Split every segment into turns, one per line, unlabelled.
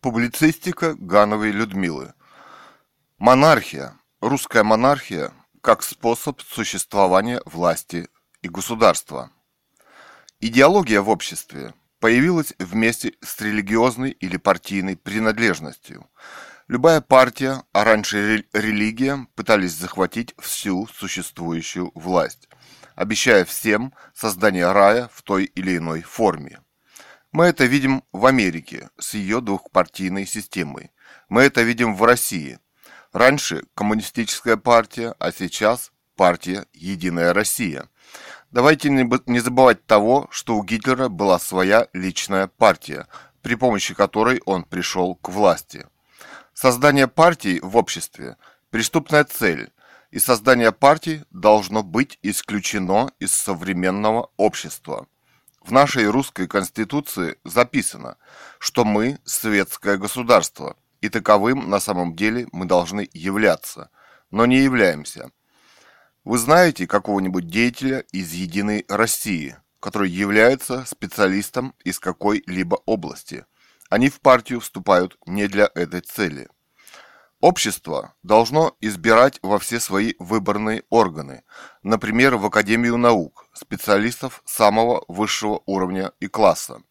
Публицистика Гановой Людмилы. Монархия. Русская монархия как способ существования власти и государства. Идеология в обществе появилась вместе с религиозной или партийной принадлежностью. Любая партия, а раньше религия, пытались захватить всю существующую власть, обещая всем создание рая в той или иной форме. Мы это видим в Америке с ее двухпартийной системой. Мы это видим в России. Раньше коммунистическая партия, а сейчас партия «Единая Россия». Давайте не забывать того, что у Гитлера была своя личная партия, при помощи которой он пришел к власти. Создание партии в обществе – преступная цель, и создание партии должно быть исключено из современного общества – в нашей русской конституции записано, что мы светское государство, и таковым на самом деле мы должны являться, но не являемся. Вы знаете какого-нибудь деятеля из «Единой России», который является специалистом из какой-либо области. Они в партию вступают не для этой цели – Общество должно избирать во все свои выборные органы, например, в Академию наук, специалистов самого высшего уровня и класса.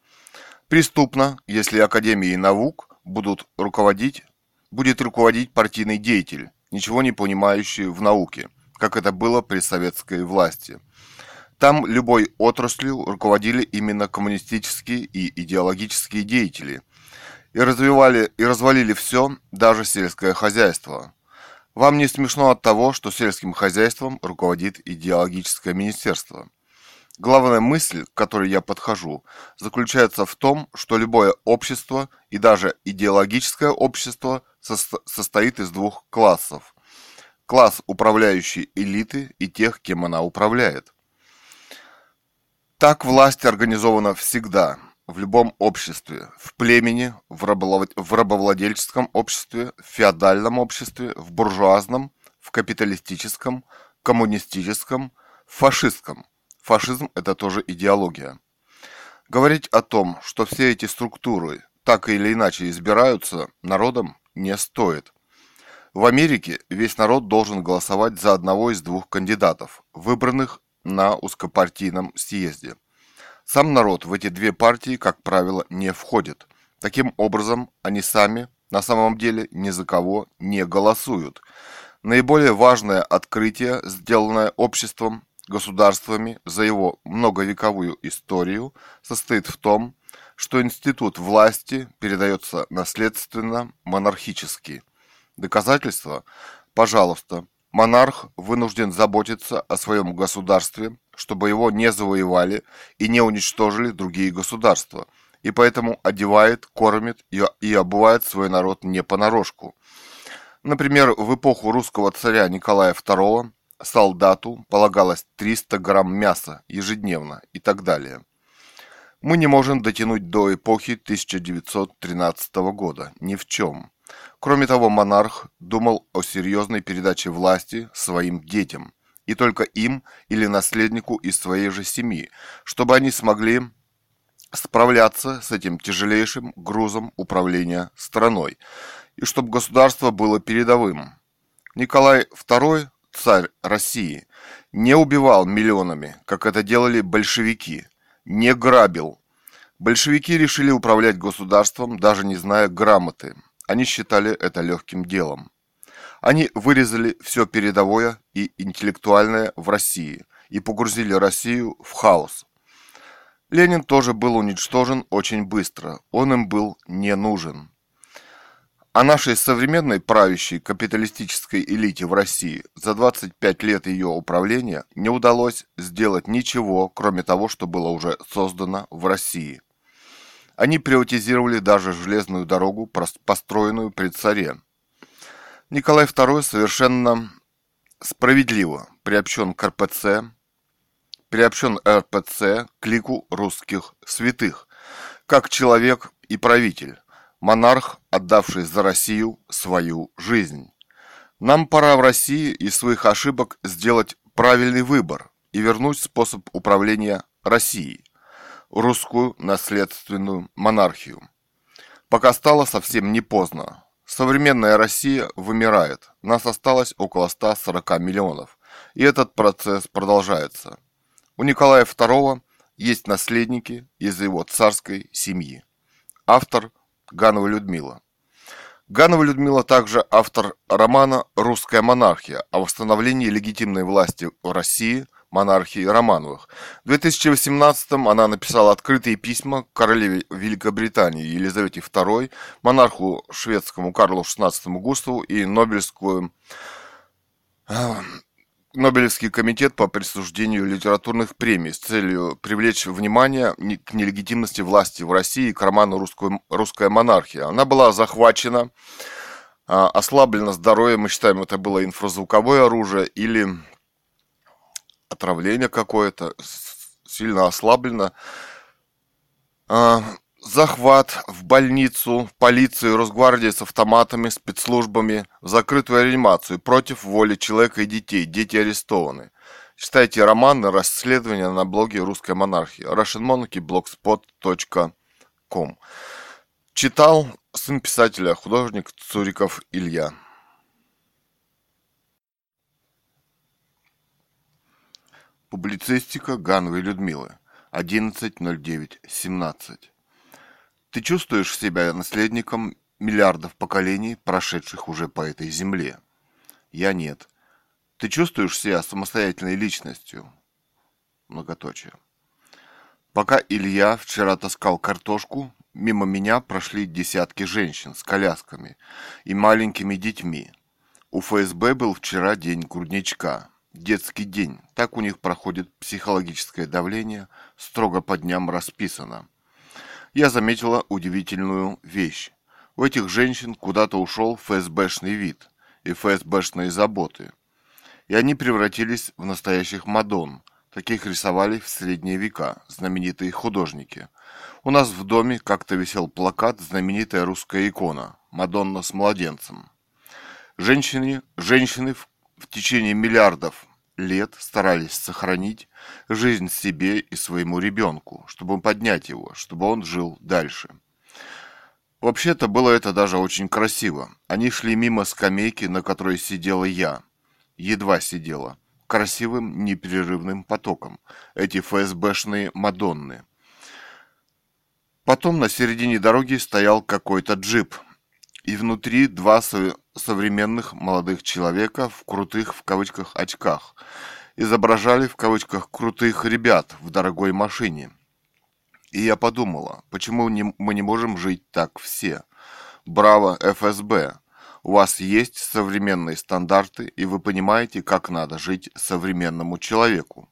Преступно, если Академией наук будут руководить, будет руководить партийный деятель, ничего не понимающий в науке, как это было при советской власти. Там любой отраслью руководили именно коммунистические и идеологические деятели – и развивали и развалили все, даже сельское хозяйство. Вам не смешно от того, что сельским хозяйством руководит идеологическое министерство. Главная мысль, к которой я подхожу, заключается в том, что любое общество и даже идеологическое общество состоит из двух классов. Класс управляющей элиты и тех, кем она управляет. Так власть организована всегда – в любом обществе, в племени, в, рабовладельческом обществе, в феодальном обществе, в буржуазном, в капиталистическом, коммунистическом, фашистском. Фашизм – это тоже идеология. Говорить о том, что все эти структуры так или иначе избираются народом, не стоит. В Америке весь народ должен голосовать за одного из двух кандидатов, выбранных на узкопартийном съезде – сам народ в эти две партии, как правило, не входит. Таким образом, они сами на самом деле ни за кого не голосуют. Наиболее важное открытие, сделанное обществом, государствами за его многовековую историю, состоит в том, что институт власти передается наследственно монархически. Доказательство? Пожалуйста, монарх вынужден заботиться о своем государстве, чтобы его не завоевали и не уничтожили другие государства, и поэтому одевает, кормит и обувает свой народ не понарошку. Например, в эпоху русского царя Николая II солдату полагалось 300 грамм мяса ежедневно и так далее. Мы не можем дотянуть до эпохи 1913 года ни в чем. Кроме того, монарх думал о серьезной передаче власти своим детям, и только им или наследнику из своей же семьи, чтобы они смогли справляться с этим тяжелейшим грузом управления страной, и чтобы государство было передовым. Николай II, царь России, не убивал миллионами, как это делали большевики, не грабил. Большевики решили управлять государством, даже не зная грамоты, они считали это легким делом. Они вырезали все передовое и интеллектуальное в России и погрузили Россию в хаос. Ленин тоже был уничтожен очень быстро, он им был не нужен. А нашей современной правящей капиталистической элите в России за 25 лет ее управления не удалось сделать ничего, кроме того, что было уже создано в России – они приватизировали даже железную дорогу, построенную при царе. Николай II совершенно справедливо приобщен к РПЦ, приобщен РПЦ к лику русских святых, как человек и правитель, монарх, отдавший за Россию свою жизнь. Нам пора в России из своих ошибок сделать правильный выбор и вернуть способ управления Россией русскую наследственную монархию. пока стало совсем не поздно. Современная Россия вымирает. Нас осталось около 140 миллионов. И этот процесс продолжается. У Николая II есть наследники из его царской семьи. Автор Ганова Людмила. Ганова Людмила также автор романа «Русская монархия» о восстановлении легитимной власти в России – монархии Романовых. В 2018-м она написала открытые письма королеве Великобритании Елизавете II, монарху шведскому Карлу XVI Густаву и Нобелевскую Нобелевский комитет по присуждению литературных премий с целью привлечь внимание к нелегитимности власти в России и к роману «Русскую, «Русская монархия». Она была захвачена, а, ослаблено здоровье, мы считаем, это было инфразвуковое оружие или отравление какое-то, сильно ослаблено. А, захват в больницу, полицию, Росгвардии с автоматами, спецслужбами, закрытую реанимацию против воли человека и детей. Дети арестованы. Читайте романы, расследования на блоге «Русская монархия» russianmonarchy.blogspot.com Читал сын писателя, художник Цуриков Илья. Публицистика Гановой Людмилы. 11.09.17 ты чувствуешь себя наследником миллиардов поколений, прошедших уже по этой земле? Я нет. Ты чувствуешь себя самостоятельной личностью? Многоточие. Пока Илья вчера таскал картошку, мимо меня прошли десятки женщин с колясками и маленькими детьми. У ФСБ был вчера день грудничка. Детский день. Так у них проходит психологическое давление, строго по дням расписано я заметила удивительную вещь. У этих женщин куда-то ушел ФСБшный вид и ФСБшные заботы. И они превратились в настоящих Мадон. Таких рисовали в средние века знаменитые художники. У нас в доме как-то висел плакат знаменитая русская икона «Мадонна с младенцем». Женщины, женщины в, в течение миллиардов лет старались сохранить жизнь себе и своему ребенку, чтобы поднять его, чтобы он жил дальше. Вообще-то было это даже очень красиво. Они шли мимо скамейки, на которой сидела я. Едва сидела. Красивым непрерывным потоком. Эти ФСБшные Мадонны. Потом на середине дороги стоял какой-то джип. И внутри два современных молодых человека в крутых в кавычках очках изображали в кавычках крутых ребят в дорогой машине. И я подумала, почему не, мы не можем жить так все? Браво, ФСБ! У вас есть современные стандарты, и вы понимаете, как надо жить современному человеку.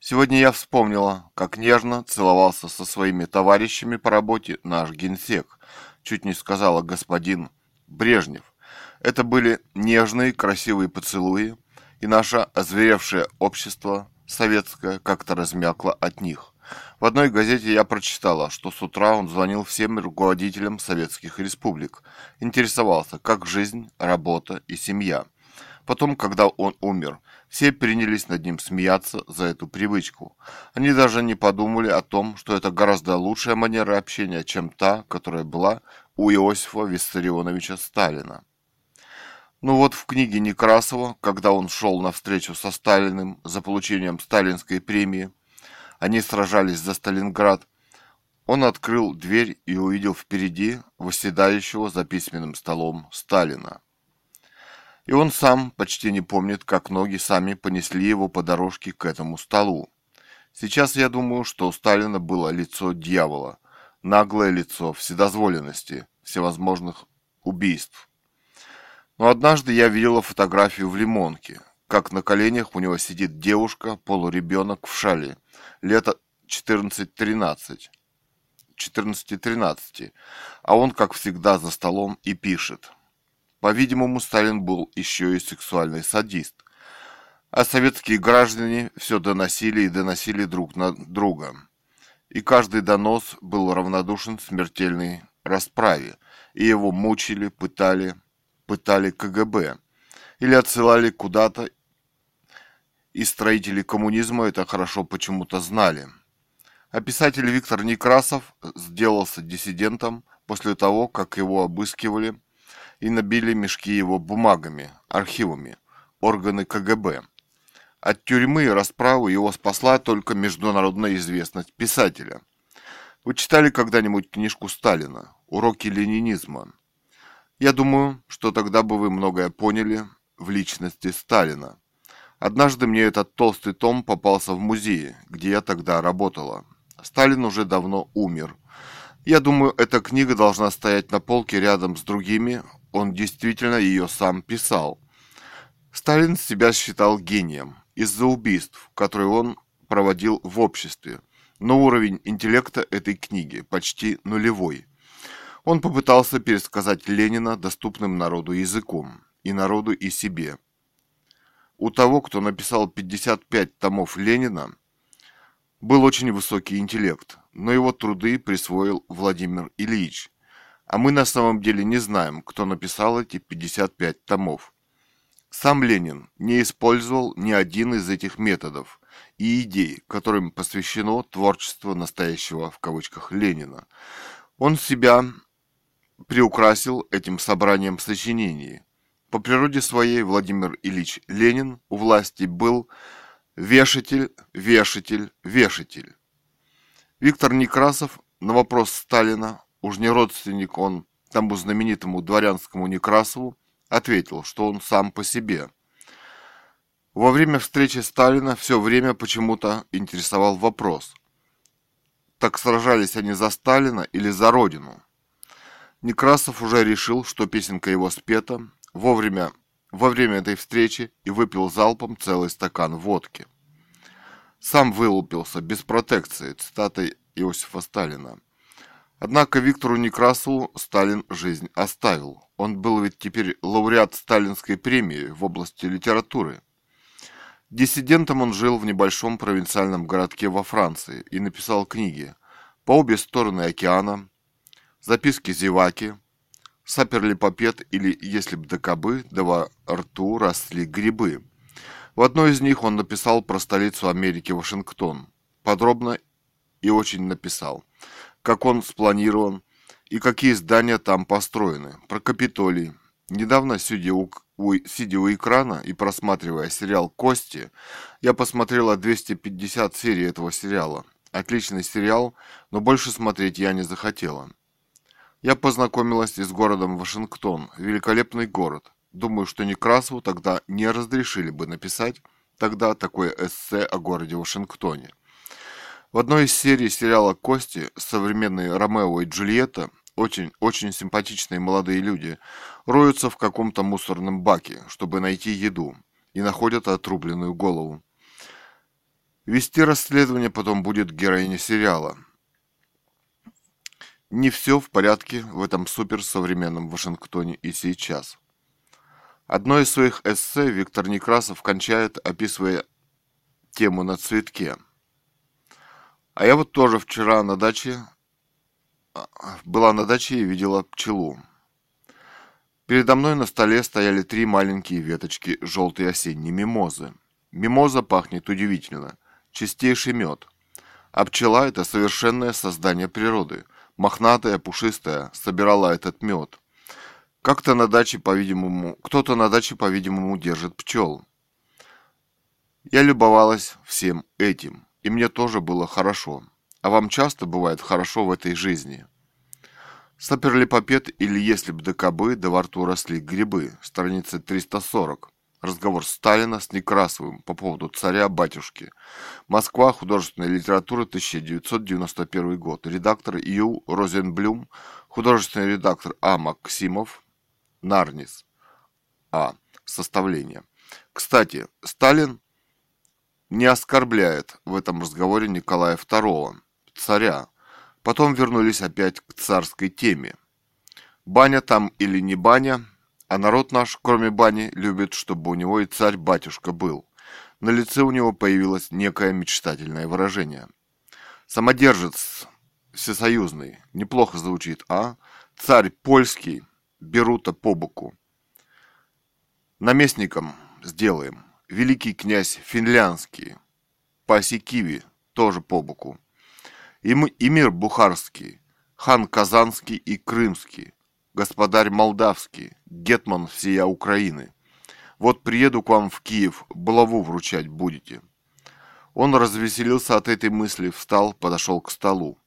Сегодня я вспомнила, как нежно целовался со своими товарищами по работе наш генсек, чуть не сказала господин Брежнев. Это были нежные, красивые поцелуи, и наше озверевшее общество советское как-то размякло от них. В одной газете я прочитала, что с утра он звонил всем руководителям советских республик, интересовался, как жизнь, работа и семья. Потом, когда он умер, все принялись над ним смеяться за эту привычку. Они даже не подумали о том, что это гораздо лучшая манера общения, чем та, которая была у Иосифа Виссарионовича Сталина. Ну вот в книге Некрасова, когда он шел на встречу со Сталиным за получением сталинской премии, они сражались за Сталинград, он открыл дверь и увидел впереди восседающего за письменным столом Сталина. И он сам почти не помнит, как ноги сами понесли его по дорожке к этому столу. Сейчас я думаю, что у Сталина было лицо дьявола, наглое лицо вседозволенности, всевозможных убийств. Но однажды я видела фотографию в Лимонке, как на коленях у него сидит девушка, полуребенок в шале, лет 14-13. 14-13, а он, как всегда, за столом и пишет. По-видимому, Сталин был еще и сексуальный садист. А советские граждане все доносили и доносили друг на друга. И каждый донос был равнодушен смертельной расправе, и его мучили, пытали, пытали КГБ или отсылали куда-то, и строители коммунизма это хорошо почему-то знали. А писатель Виктор Некрасов сделался диссидентом после того, как его обыскивали и набили мешки его бумагами, архивами, органы КГБ. От тюрьмы и расправы его спасла только международная известность писателя. Вы читали когда-нибудь книжку Сталина «Уроки ленинизма»? Я думаю, что тогда бы вы многое поняли в личности Сталина. Однажды мне этот толстый том попался в музее, где я тогда работала. Сталин уже давно умер. Я думаю, эта книга должна стоять на полке рядом с другими. Он действительно ее сам писал. Сталин себя считал гением из-за убийств, которые он проводил в обществе. Но уровень интеллекта этой книги почти нулевой. Он попытался пересказать Ленина доступным народу языком, и народу, и себе. У того, кто написал 55 томов Ленина, был очень высокий интеллект, но его труды присвоил Владимир Ильич. А мы на самом деле не знаем, кто написал эти 55 томов. Сам Ленин не использовал ни один из этих методов и идей, которым посвящено творчество настоящего в кавычках Ленина. Он себя приукрасил этим собранием сочинений. По природе своей Владимир Ильич Ленин у власти был вешатель, вешатель, вешатель. Виктор Некрасов на вопрос Сталина, уж не родственник он тому знаменитому дворянскому Некрасову, ответил, что он сам по себе. Во время встречи Сталина все время почему-то интересовал вопрос, так сражались они за Сталина или за Родину? Некрасов уже решил, что песенка его спета вовремя, во время этой встречи и выпил залпом целый стакан водки. Сам вылупился без протекции, цитатой Иосифа Сталина. Однако Виктору Некрасову Сталин жизнь оставил. Он был ведь теперь лауреат Сталинской премии в области литературы. Диссидентом он жил в небольшом провинциальном городке во Франции и написал книги «По обе стороны океана», «Записки зеваки», «Саперлипопед» или «Если б до кобы, да во рту росли грибы». В одной из них он написал про столицу Америки Вашингтон. Подробно и очень написал как он спланирован и какие здания там построены. Про Капитолий. Недавно, сидя у, у, сидя у экрана и просматривая сериал «Кости», я посмотрела 250 серий этого сериала. Отличный сериал, но больше смотреть я не захотела. Я познакомилась и с городом Вашингтон, великолепный город. Думаю, что Некрасову тогда не разрешили бы написать тогда такое эссе о городе Вашингтоне. В одной из серий сериала «Кости» современные Ромео и Джульетта, очень, очень симпатичные молодые люди, роются в каком-то мусорном баке, чтобы найти еду, и находят отрубленную голову. Вести расследование потом будет героиня сериала. Не все в порядке в этом суперсовременном Вашингтоне и сейчас. Одно из своих эссе Виктор Некрасов кончает, описывая тему на цветке – а я вот тоже вчера на даче, а, была на даче и видела пчелу. Передо мной на столе стояли три маленькие веточки желтой осенней мимозы. Мимоза пахнет удивительно. Чистейший мед. А пчела – это совершенное создание природы. Мохнатая, пушистая, собирала этот мед. Как-то на даче, по-видимому, кто-то на даче, по-видимому, держит пчел. Я любовалась всем этим и мне тоже было хорошо. А вам часто бывает хорошо в этой жизни? Саперлипопед или если б ДКБ, да во рту росли грибы, страница 340. Разговор Сталина с Некрасовым по поводу царя-батюшки. Москва, художественная литература, 1991 год. Редактор Ю. Розенблюм, художественный редактор А. Максимов, Нарнис. А. Составление. Кстати, Сталин не оскорбляет в этом разговоре Николая II, царя. Потом вернулись опять к царской теме. Баня там или не баня, а народ наш, кроме бани, любит, чтобы у него и царь-батюшка был. На лице у него появилось некое мечтательное выражение. Самодержец всесоюзный, неплохо звучит, а? Царь польский, берута по боку. Наместником сделаем великий князь финляндский, Паси Киви, тоже по боку. и, мы, и мир бухарский, хан Казанский и Крымский, господарь Молдавский, гетман всея Украины. Вот приеду к вам в Киев, булаву вручать будете». Он развеселился от этой мысли, встал, подошел к столу.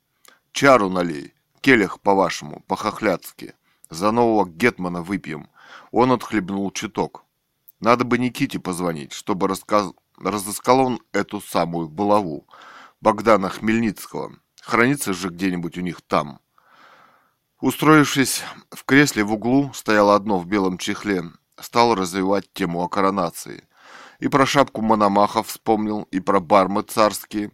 «Чару налей, келих, по-вашему, по-хохляцки. За нового гетмана выпьем». Он отхлебнул чуток. Надо бы Никите позвонить, чтобы рассказ... разыскал он эту самую булаву. Богдана Хмельницкого. Хранится же где-нибудь у них там. Устроившись в кресле в углу, стояло одно в белом чехле, стал развивать тему о коронации. И про шапку Мономаха вспомнил, и про бармы царские.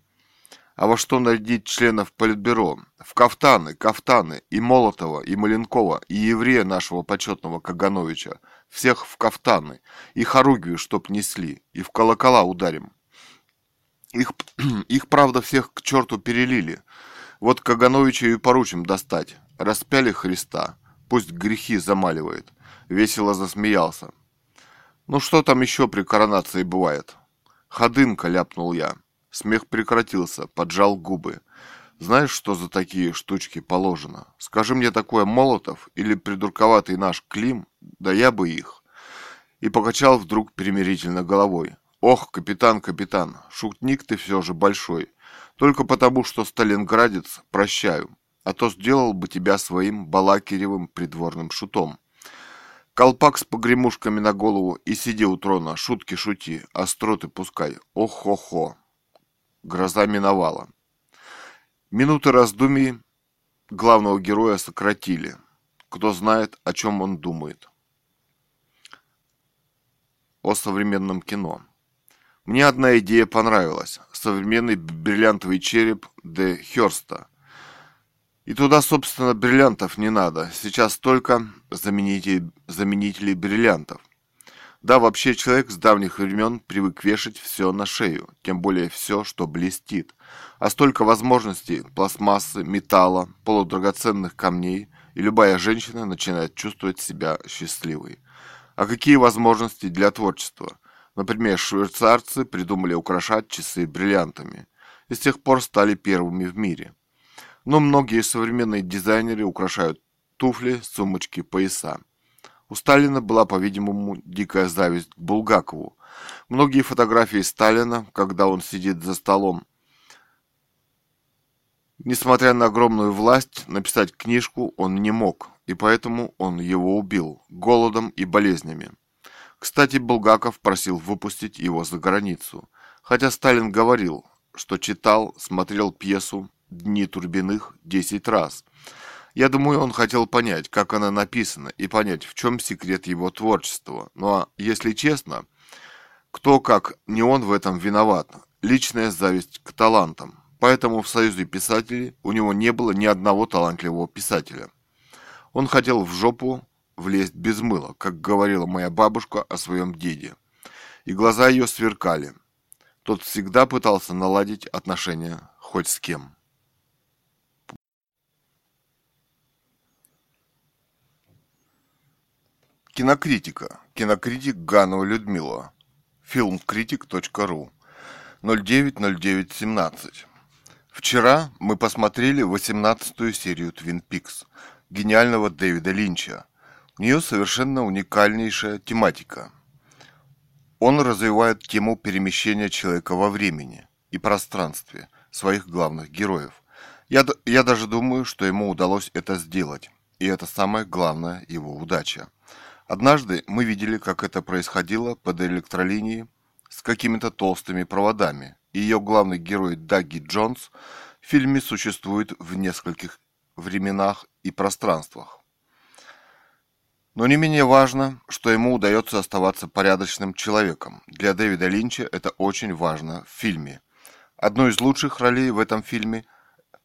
А во что нарядить членов Политбюро? В кафтаны, кафтаны, и Молотова, и Маленкова, и еврея нашего почетного Кагановича. Всех в кафтаны, и хоругвию, чтоб несли, и в колокола ударим. Их, их, правда, всех к черту перелили. Вот Кагановича и поручим достать. Распяли Христа, пусть грехи замаливает. Весело засмеялся. Ну что там еще при коронации бывает? Ходынка, ляпнул я. Смех прекратился, поджал губы. Знаешь, что за такие штучки положено? Скажи мне такое Молотов или придурковатый наш Клим, да я бы их. И покачал вдруг примирительно головой. Ох, капитан, капитан, шутник ты все же большой. Только потому, что сталинградец, прощаю а то сделал бы тебя своим балакиревым придворным шутом. Колпак с погремушками на голову и сиди у трона, шутки шути, остроты пускай. Ох-хо-хо. Гроза миновала. Минуты раздумий главного героя сократили. Кто знает, о чем он думает. О современном кино. Мне одна идея понравилась. Современный бриллиантовый череп Де Хёрста – и туда, собственно, бриллиантов не надо. Сейчас только заменители, заменители бриллиантов. Да, вообще человек с давних времен привык вешать все на шею, тем более все, что блестит. А столько возможностей пластмассы, металла, полудрагоценных камней, и любая женщина начинает чувствовать себя счастливой. А какие возможности для творчества? Например, швейцарцы придумали украшать часы бриллиантами и с тех пор стали первыми в мире – но многие современные дизайнеры украшают туфли, сумочки, пояса. У Сталина была, по-видимому, дикая зависть к Булгакову. Многие фотографии Сталина, когда он сидит за столом, Несмотря на огромную власть, написать книжку он не мог, и поэтому он его убил голодом и болезнями. Кстати, Булгаков просил выпустить его за границу, хотя Сталин говорил, что читал, смотрел пьесу, «Дни Турбиных» десять раз. Я думаю, он хотел понять, как она написана, и понять, в чем секрет его творчества. Ну а если честно, кто, как не он, в этом виноват? Личная зависть к талантам. Поэтому в Союзе писателей у него не было ни одного талантливого писателя. Он хотел в жопу влезть без мыла, как говорила моя бабушка о своем деде. И глаза ее сверкали. Тот всегда пытался наладить отношения хоть с кем. Кинокритика. Кинокритик Ганова Людмила. Фильмкритик.ру. 090917. Вчера мы посмотрели 18-ю серию Twin Peaks гениального Дэвида Линча. У нее совершенно уникальнейшая тематика. Он развивает тему перемещения человека во времени и пространстве своих главных героев. Я, я даже думаю, что ему удалось это сделать. И это самая главная его удача. Однажды мы видели, как это происходило под электролинией с какими-то толстыми проводами. Ее главный герой Даги Джонс в фильме существует в нескольких временах и пространствах. Но не менее важно, что ему удается оставаться порядочным человеком. Для Дэвида Линча это очень важно в фильме. Одной из лучших ролей в этом фильме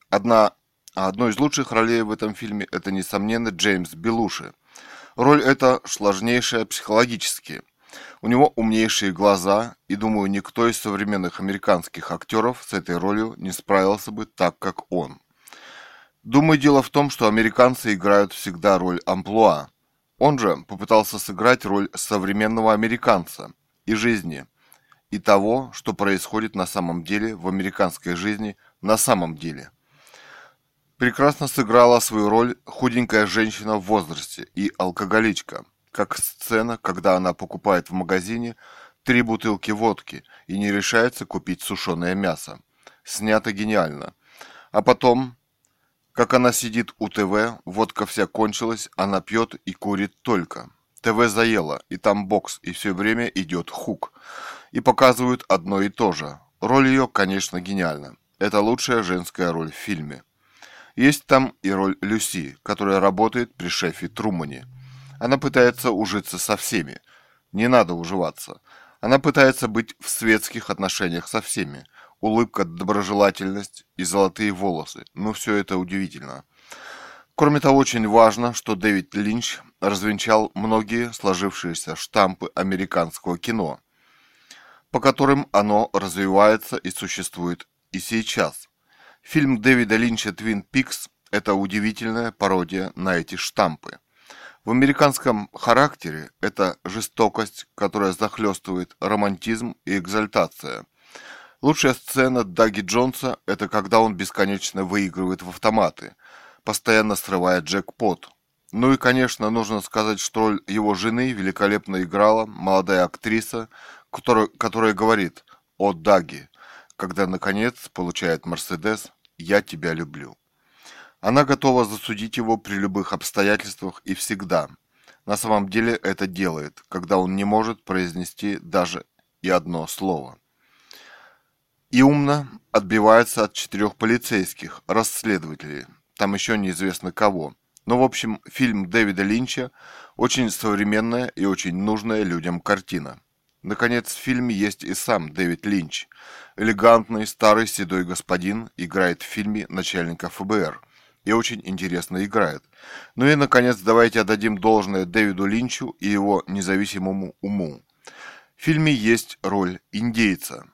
одна одной из лучших ролей в этом фильме это несомненно Джеймс Белуши – Роль эта сложнейшая психологически. У него умнейшие глаза, и, думаю, никто из современных американских актеров с этой ролью не справился бы так, как он. Думаю, дело в том, что американцы играют всегда роль амплуа. Он же попытался сыграть роль современного американца и жизни, и того, что происходит на самом деле в американской жизни на самом деле. Прекрасно сыграла свою роль худенькая женщина в возрасте и алкоголичка, как сцена, когда она покупает в магазине три бутылки водки и не решается купить сушеное мясо. Снято гениально. А потом, как она сидит у ТВ, водка вся кончилась, она пьет и курит только. ТВ заело, и там бокс, и все время идет хук. И показывают одно и то же. Роль ее, конечно, гениальна. Это лучшая женская роль в фильме. Есть там и роль Люси, которая работает при шефе Трумане. Она пытается ужиться со всеми. Не надо уживаться. Она пытается быть в светских отношениях со всеми. Улыбка, доброжелательность и золотые волосы. Ну, все это удивительно. Кроме того, очень важно, что Дэвид Линч развенчал многие сложившиеся штампы американского кино, по которым оно развивается и существует и сейчас. Фильм Дэвида Линча «Твин Пикс» – это удивительная пародия на эти штампы. В американском характере это жестокость, которая захлестывает романтизм и экзальтация. Лучшая сцена Даги Джонса – это когда он бесконечно выигрывает в автоматы, постоянно срывая джекпот. Ну и, конечно, нужно сказать, что роль его жены великолепно играла молодая актриса, которая, которая говорит «О, Даги», когда, наконец, получает Мерседес «Я тебя люблю». Она готова засудить его при любых обстоятельствах и всегда. На самом деле это делает, когда он не может произнести даже и одно слово. И умно отбивается от четырех полицейских, расследователей, там еще неизвестно кого. Но, в общем, фильм Дэвида Линча очень современная и очень нужная людям картина. Наконец, в фильме есть и сам Дэвид Линч. Элегантный старый седой господин играет в фильме начальника ФБР. И очень интересно играет. Ну и, наконец, давайте отдадим должное Дэвиду Линчу и его независимому уму. В фильме есть роль индейца,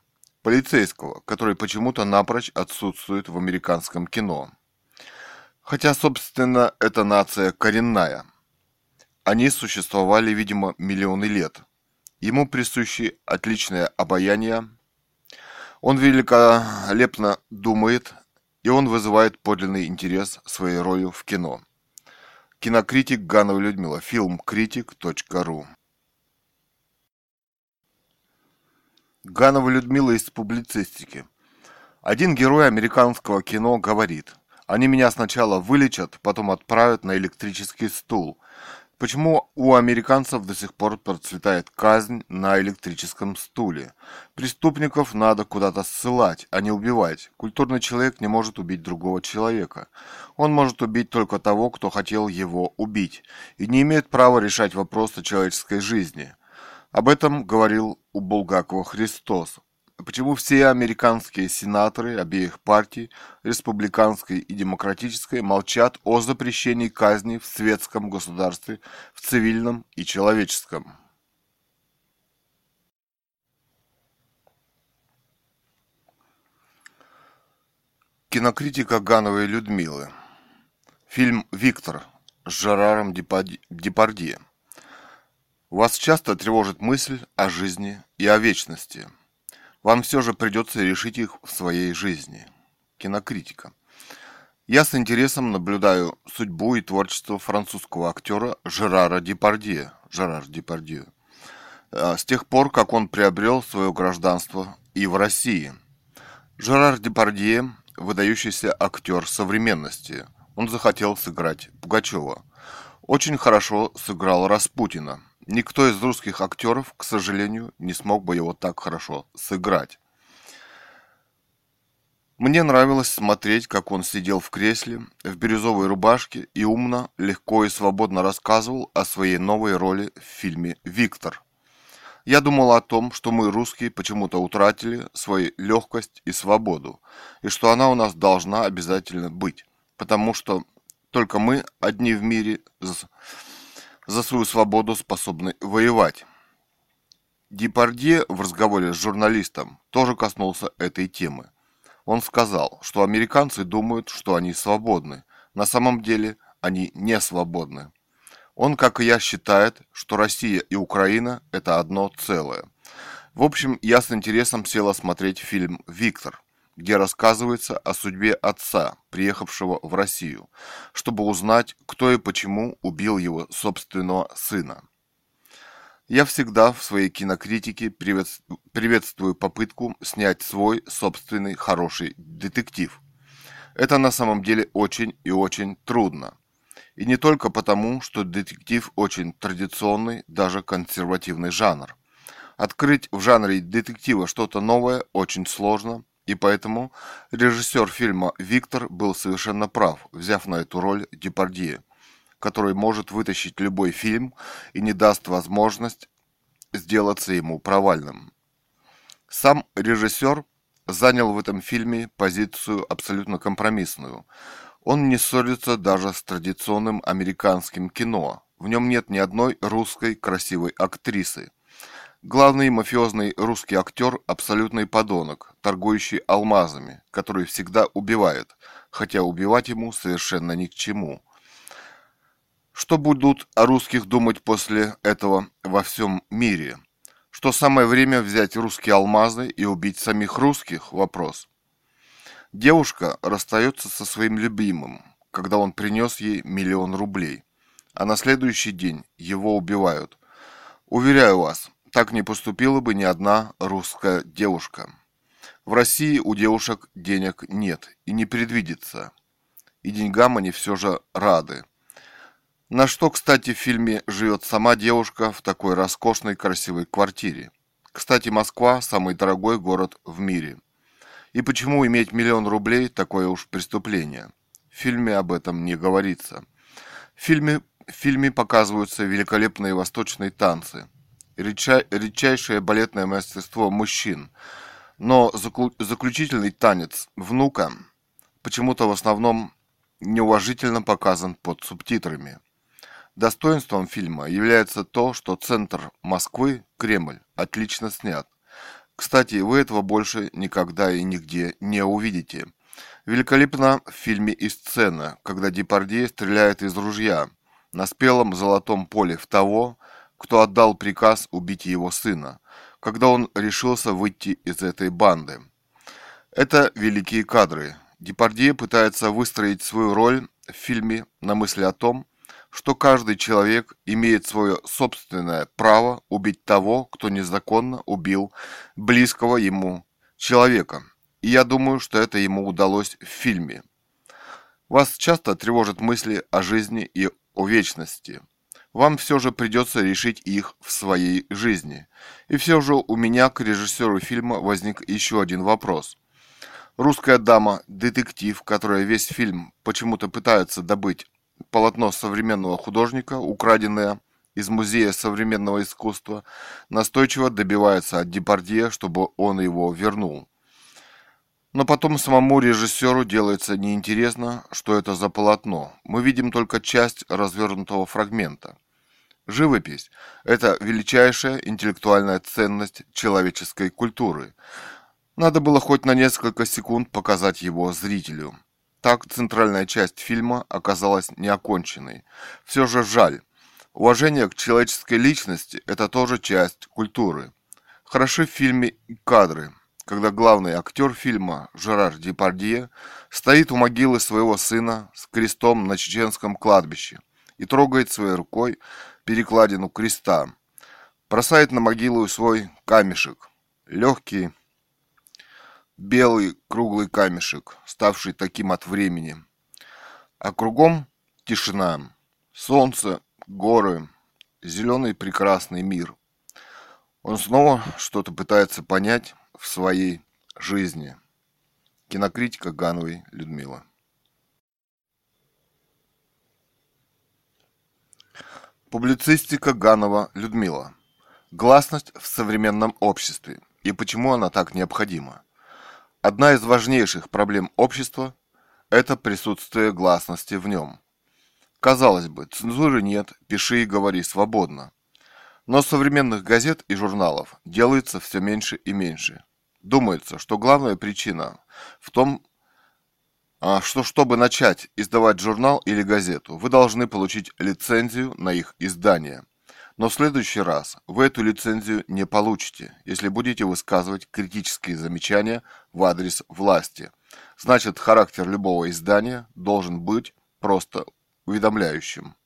полицейского, который почему-то напрочь отсутствует в американском кино. Хотя, собственно, эта нация коренная. Они существовали, видимо, миллионы лет – Ему присущи отличное обаяние. Он великолепно думает, и он вызывает подлинный интерес своей ролью в кино. Кинокритик Ганова Людмила. Фильмкритик.ру Ганова Людмила из публицистики. Один герой американского кино говорит, они меня сначала вылечат, потом отправят на электрический стул – Почему у американцев до сих пор процветает казнь на электрическом стуле? Преступников надо куда-то ссылать, а не убивать. Культурный человек не может убить другого человека. Он может убить только того, кто хотел его убить, и не имеет права решать вопросы человеческой жизни. Об этом говорил у Булгакова Христос. Почему все американские сенаторы обеих партий, республиканской и демократической, молчат о запрещении казни в светском государстве, в цивильном и человеческом? Кинокритика Гановой Людмилы. Фильм «Виктор» с Жераром Депардье. Вас часто тревожит мысль о жизни и о вечности – вам все же придется решить их в своей жизни. Кинокритика. Я с интересом наблюдаю судьбу и творчество французского актера Жерара Депардье. Жерар Депардье. Э, с тех пор, как он приобрел свое гражданство и в России. Жерар Депардье – выдающийся актер современности. Он захотел сыграть Пугачева. Очень хорошо сыграл Распутина – Никто из русских актеров, к сожалению, не смог бы его так хорошо сыграть. Мне нравилось смотреть, как он сидел в кресле, в бирюзовой рубашке и умно, легко и свободно рассказывал о своей новой роли в фильме «Виктор». Я думал о том, что мы, русские, почему-то утратили свою легкость и свободу, и что она у нас должна обязательно быть, потому что только мы одни в мире за свою свободу способны воевать. Депардье в разговоре с журналистом тоже коснулся этой темы. Он сказал, что американцы думают, что они свободны. На самом деле они не свободны. Он, как и я, считает, что Россия и Украина – это одно целое. В общем, я с интересом села смотреть фильм «Виктор». Где рассказывается о судьбе отца, приехавшего в Россию, чтобы узнать, кто и почему убил его собственного сына. Я всегда в своей кинокритике приветствую попытку снять свой собственный хороший детектив. Это на самом деле очень и очень трудно. И не только потому, что детектив очень традиционный, даже консервативный жанр. Открыть в жанре детектива что-то новое очень сложно, и поэтому режиссер фильма «Виктор» был совершенно прав, взяв на эту роль Депардье, который может вытащить любой фильм и не даст возможность сделаться ему провальным. Сам режиссер занял в этом фильме позицию абсолютно компромиссную. Он не ссорится даже с традиционным американским кино. В нем нет ни одной русской красивой актрисы – Главный мафиозный русский актер – абсолютный подонок, торгующий алмазами, который всегда убивает, хотя убивать ему совершенно ни к чему. Что будут о русских думать после этого во всем мире? Что самое время взять русские алмазы и убить самих русских? Вопрос. Девушка расстается со своим любимым, когда он принес ей миллион рублей, а на следующий день его убивают. Уверяю вас, так не поступила бы ни одна русская девушка. В России у девушек денег нет и не предвидится. И деньгам они все же рады. На что, кстати, в фильме живет сама девушка в такой роскошной красивой квартире. Кстати, Москва – самый дорогой город в мире. И почему иметь миллион рублей – такое уж преступление? В фильме об этом не говорится. В фильме, в фильме показываются великолепные восточные танцы – редча, редчайшее балетное мастерство мужчин. Но заключительный танец внука почему-то в основном неуважительно показан под субтитрами. Достоинством фильма является то, что центр Москвы, Кремль, отлично снят. Кстати, вы этого больше никогда и нигде не увидите. Великолепна в фильме и сцена, когда Депардье стреляет из ружья на спелом золотом поле в того, кто отдал приказ убить его сына, когда он решился выйти из этой банды. Это великие кадры. Депардье пытается выстроить свою роль в фильме на мысли о том, что каждый человек имеет свое собственное право убить того, кто незаконно убил близкого ему человека. И я думаю, что это ему удалось в фильме. Вас часто тревожат мысли о жизни и о вечности – вам все же придется решить их в своей жизни. И все же у меня к режиссеру фильма возник еще один вопрос. Русская дама, детектив, которая весь фильм почему-то пытается добыть полотно современного художника, украденное из Музея современного искусства, настойчиво добивается от Депардье, чтобы он его вернул. Но потом самому режиссеру делается неинтересно, что это за полотно. Мы видим только часть развернутого фрагмента. Живопись – это величайшая интеллектуальная ценность человеческой культуры. Надо было хоть на несколько секунд показать его зрителю. Так центральная часть фильма оказалась неоконченной. Все же жаль. Уважение к человеческой личности – это тоже часть культуры. Хороши в фильме кадры – когда главный актер фильма Жерар Депардье стоит у могилы своего сына с крестом на чеченском кладбище и трогает своей рукой перекладину креста, бросает на могилу свой камешек, легкий белый круглый камешек, ставший таким от времени. А кругом тишина, солнце, горы, зеленый прекрасный мир. Он снова что-то пытается понять, в своей жизни. Кинокритика Гановой Людмила. Публицистика Ганова Людмила. Гласность в современном обществе и почему она так необходима. Одна из важнейших проблем общества – это присутствие гласности в нем. Казалось бы, цензуры нет, пиши и говори свободно. Но современных газет и журналов делается все меньше и меньше – Думается, что главная причина в том, а, что чтобы начать издавать журнал или газету, вы должны получить лицензию на их издание. Но в следующий раз вы эту лицензию не получите, если будете высказывать критические замечания в адрес власти. Значит, характер любого издания должен быть просто уведомляющим.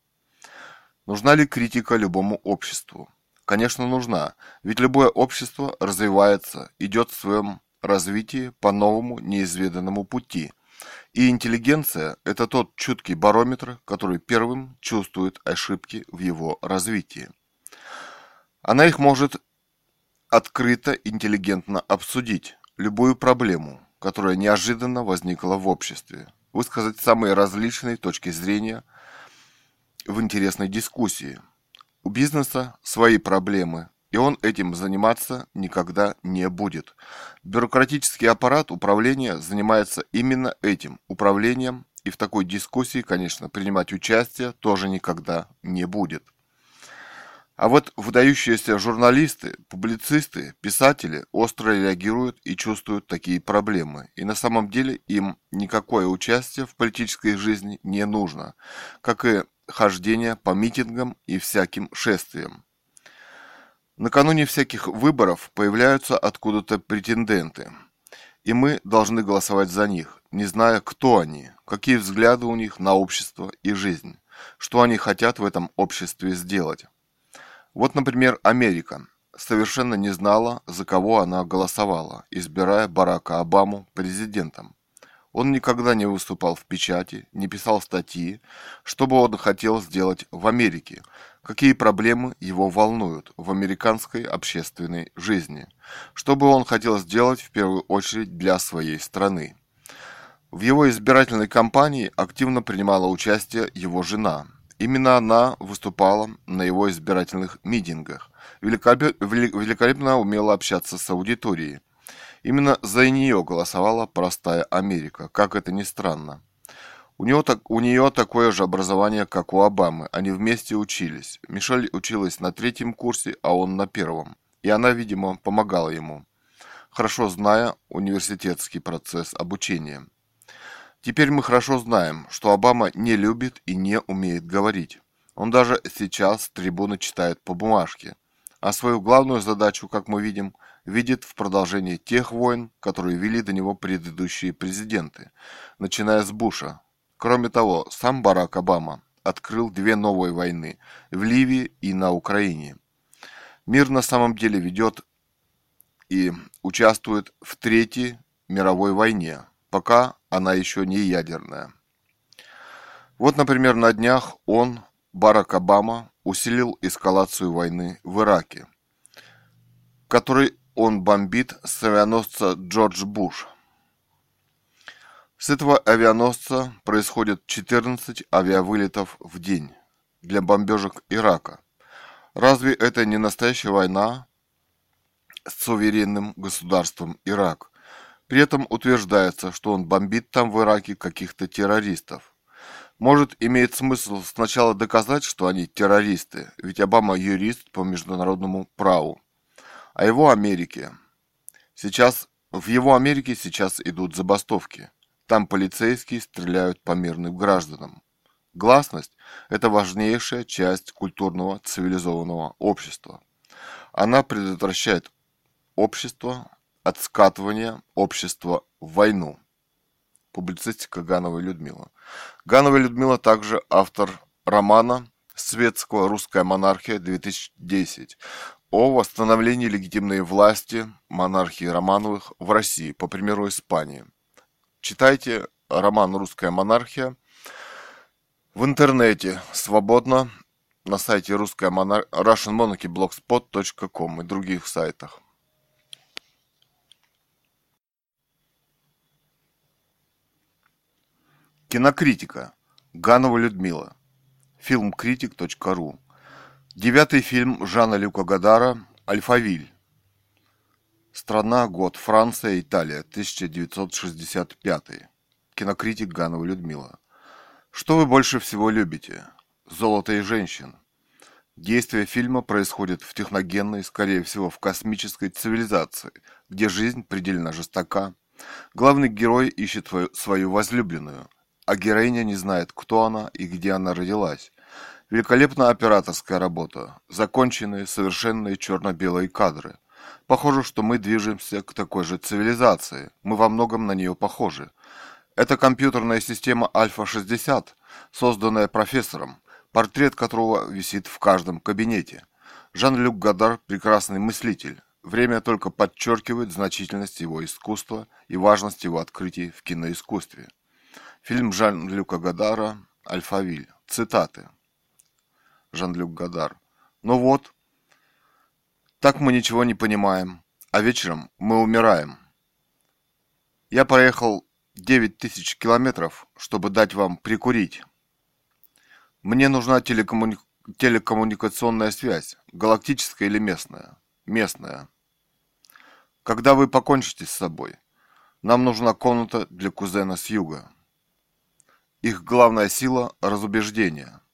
Нужна ли критика любому обществу? Конечно, нужна, ведь любое общество развивается, идет в своем развитии по новому неизведанному пути. И интеллигенция – это тот чуткий барометр, который первым чувствует ошибки в его развитии. Она их может открыто, интеллигентно обсудить, любую проблему, которая неожиданно возникла в обществе, высказать самые различные точки зрения в интересной дискуссии. У бизнеса свои проблемы, и он этим заниматься никогда не будет. Бюрократический аппарат управления занимается именно этим управлением, и в такой дискуссии, конечно, принимать участие тоже никогда не будет. А вот выдающиеся журналисты, публицисты, писатели остро реагируют и чувствуют такие проблемы. И на самом деле им никакое участие в политической жизни не нужно, как и хождение по митингам и всяким шествиям. Накануне всяких выборов появляются откуда-то претенденты, и мы должны голосовать за них, не зная, кто они, какие взгляды у них на общество и жизнь, что они хотят в этом обществе сделать. Вот, например, Америка совершенно не знала, за кого она голосовала, избирая Барака Обаму президентом. Он никогда не выступал в печати, не писал статьи, что бы он хотел сделать в Америке, какие проблемы его волнуют в американской общественной жизни, что бы он хотел сделать в первую очередь для своей страны. В его избирательной кампании активно принимала участие его жена, Именно она выступала на его избирательных митингах, великолепно умела общаться с аудиторией. Именно за нее голосовала простая Америка, как это ни странно. У, него, так, у нее такое же образование, как у Обамы. Они вместе учились. Мишель училась на третьем курсе, а он на первом. И она, видимо, помогала ему, хорошо зная университетский процесс обучения. Теперь мы хорошо знаем, что Обама не любит и не умеет говорить. Он даже сейчас с трибуны читает по бумажке. А свою главную задачу, как мы видим, видит в продолжении тех войн, которые вели до него предыдущие президенты, начиная с Буша. Кроме того, сам Барак Обама открыл две новые войны в Ливии и на Украине. Мир на самом деле ведет и участвует в Третьей мировой войне, пока она еще не ядерная. Вот, например, на днях он, Барак Обама, усилил эскалацию войны в Ираке, который он бомбит с авианосца Джордж Буш. С этого авианосца происходит 14 авиавылетов в день для бомбежек Ирака. Разве это не настоящая война с суверенным государством Ирак, при этом утверждается, что он бомбит там в Ираке каких-то террористов. Может, имеет смысл сначала доказать, что они террористы, ведь Обама юрист по международному праву. А его Америке. Сейчас, в его Америке сейчас идут забастовки. Там полицейские стреляют по мирным гражданам. Гласность – это важнейшая часть культурного цивилизованного общества. Она предотвращает общество от скатывания общества в войну. Публицистика Гановой Людмила. Ганова Людмила также автор романа «Светская русская монархия 2010» о восстановлении легитимной власти монархии Романовых в России, по примеру Испании. Читайте роман «Русская монархия» в интернете свободно на сайте русская монар... russianmonarchyblogspot.com и других сайтах. Кинокритика. Ганова Людмила. Фильмкритик.ру. Девятый фильм Жана Люка Гадара «Альфавиль». Страна, год, Франция, Италия, 1965. Кинокритик Ганова Людмила. Что вы больше всего любите? Золото и женщин. Действие фильма происходит в техногенной, скорее всего, в космической цивилизации, где жизнь предельно жестока. Главный герой ищет свою, возлюбленную – а героиня не знает, кто она и где она родилась. Великолепная операторская работа, законченные совершенные черно-белые кадры. Похоже, что мы движемся к такой же цивилизации. Мы во многом на нее похожи. Это компьютерная система Альфа-60, созданная профессором, портрет которого висит в каждом кабинете. Жан-Люк Гадар – прекрасный мыслитель. Время только подчеркивает значительность его искусства и важность его открытий в киноискусстве. Фильм Жан-Люка Гадара «Альфавиль». Цитаты. Жан-Люк Гадар. Ну вот, так мы ничего не понимаем, а вечером мы умираем. Я проехал 9 тысяч километров, чтобы дать вам прикурить. Мне нужна телекоммуни... телекоммуникационная связь, галактическая или местная? Местная. Когда вы покончите с собой, нам нужна комната для кузена с юга. Их главная сила – разубеждение –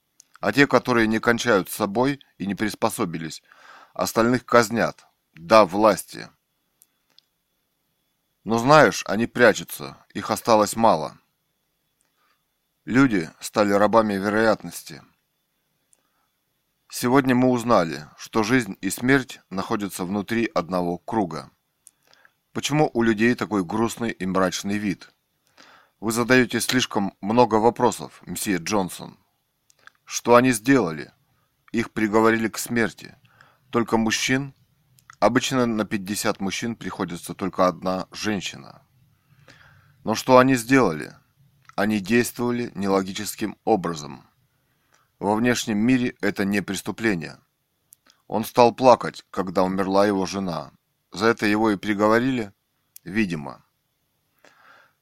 а те, которые не кончают с собой и не приспособились, остальных казнят. Да, власти. Но знаешь, они прячутся, их осталось мало. Люди стали рабами вероятности. Сегодня мы узнали, что жизнь и смерть находятся внутри одного круга. Почему у людей такой грустный и мрачный вид? Вы задаете слишком много вопросов, мсье Джонсон. Что они сделали? Их приговорили к смерти. Только мужчин? Обычно на 50 мужчин приходится только одна женщина. Но что они сделали? Они действовали нелогическим образом. Во внешнем мире это не преступление. Он стал плакать, когда умерла его жена. За это его и приговорили? Видимо.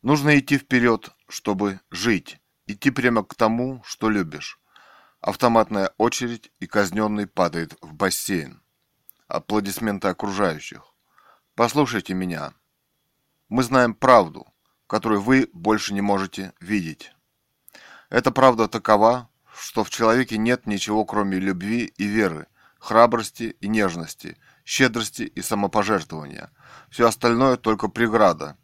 Нужно идти вперед, чтобы жить. Идти прямо к тому, что любишь. Автоматная очередь, и казненный падает в бассейн. Аплодисменты окружающих. Послушайте меня. Мы знаем правду, которую вы больше не можете видеть. Эта правда такова, что в человеке нет ничего, кроме любви и веры, храбрости и нежности, щедрости и самопожертвования. Все остальное только преграда,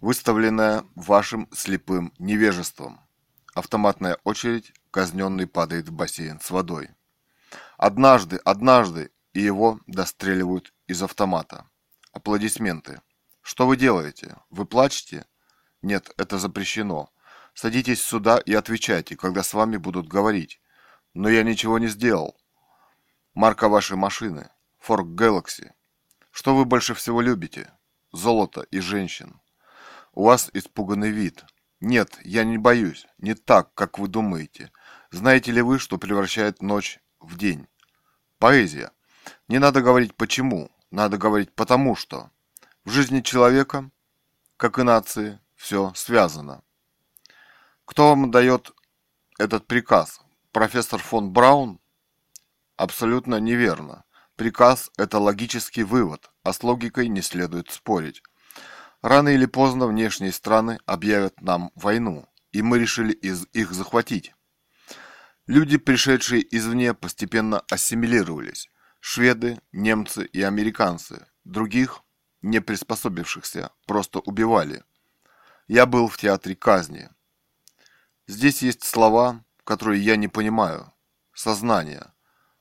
выставленная вашим слепым невежеством. Автоматная очередь казненный падает в бассейн с водой. Однажды, однажды, и его достреливают из автомата. Аплодисменты. Что вы делаете? Вы плачете? Нет, это запрещено. Садитесь сюда и отвечайте, когда с вами будут говорить. Но я ничего не сделал. Марка вашей машины. Ford Galaxy. Что вы больше всего любите? Золото и женщин. У вас испуганный вид. Нет, я не боюсь. Не так, как вы думаете. Знаете ли вы, что превращает ночь в день? Поэзия. Не надо говорить почему, надо говорить потому что. В жизни человека, как и нации, все связано. Кто вам дает этот приказ? Профессор фон Браун? Абсолютно неверно. Приказ – это логический вывод, а с логикой не следует спорить. Рано или поздно внешние страны объявят нам войну, и мы решили из их захватить. Люди, пришедшие извне, постепенно ассимилировались. Шведы, немцы и американцы. Других, не приспособившихся, просто убивали. Я был в театре казни. Здесь есть слова, которые я не понимаю. Сознание.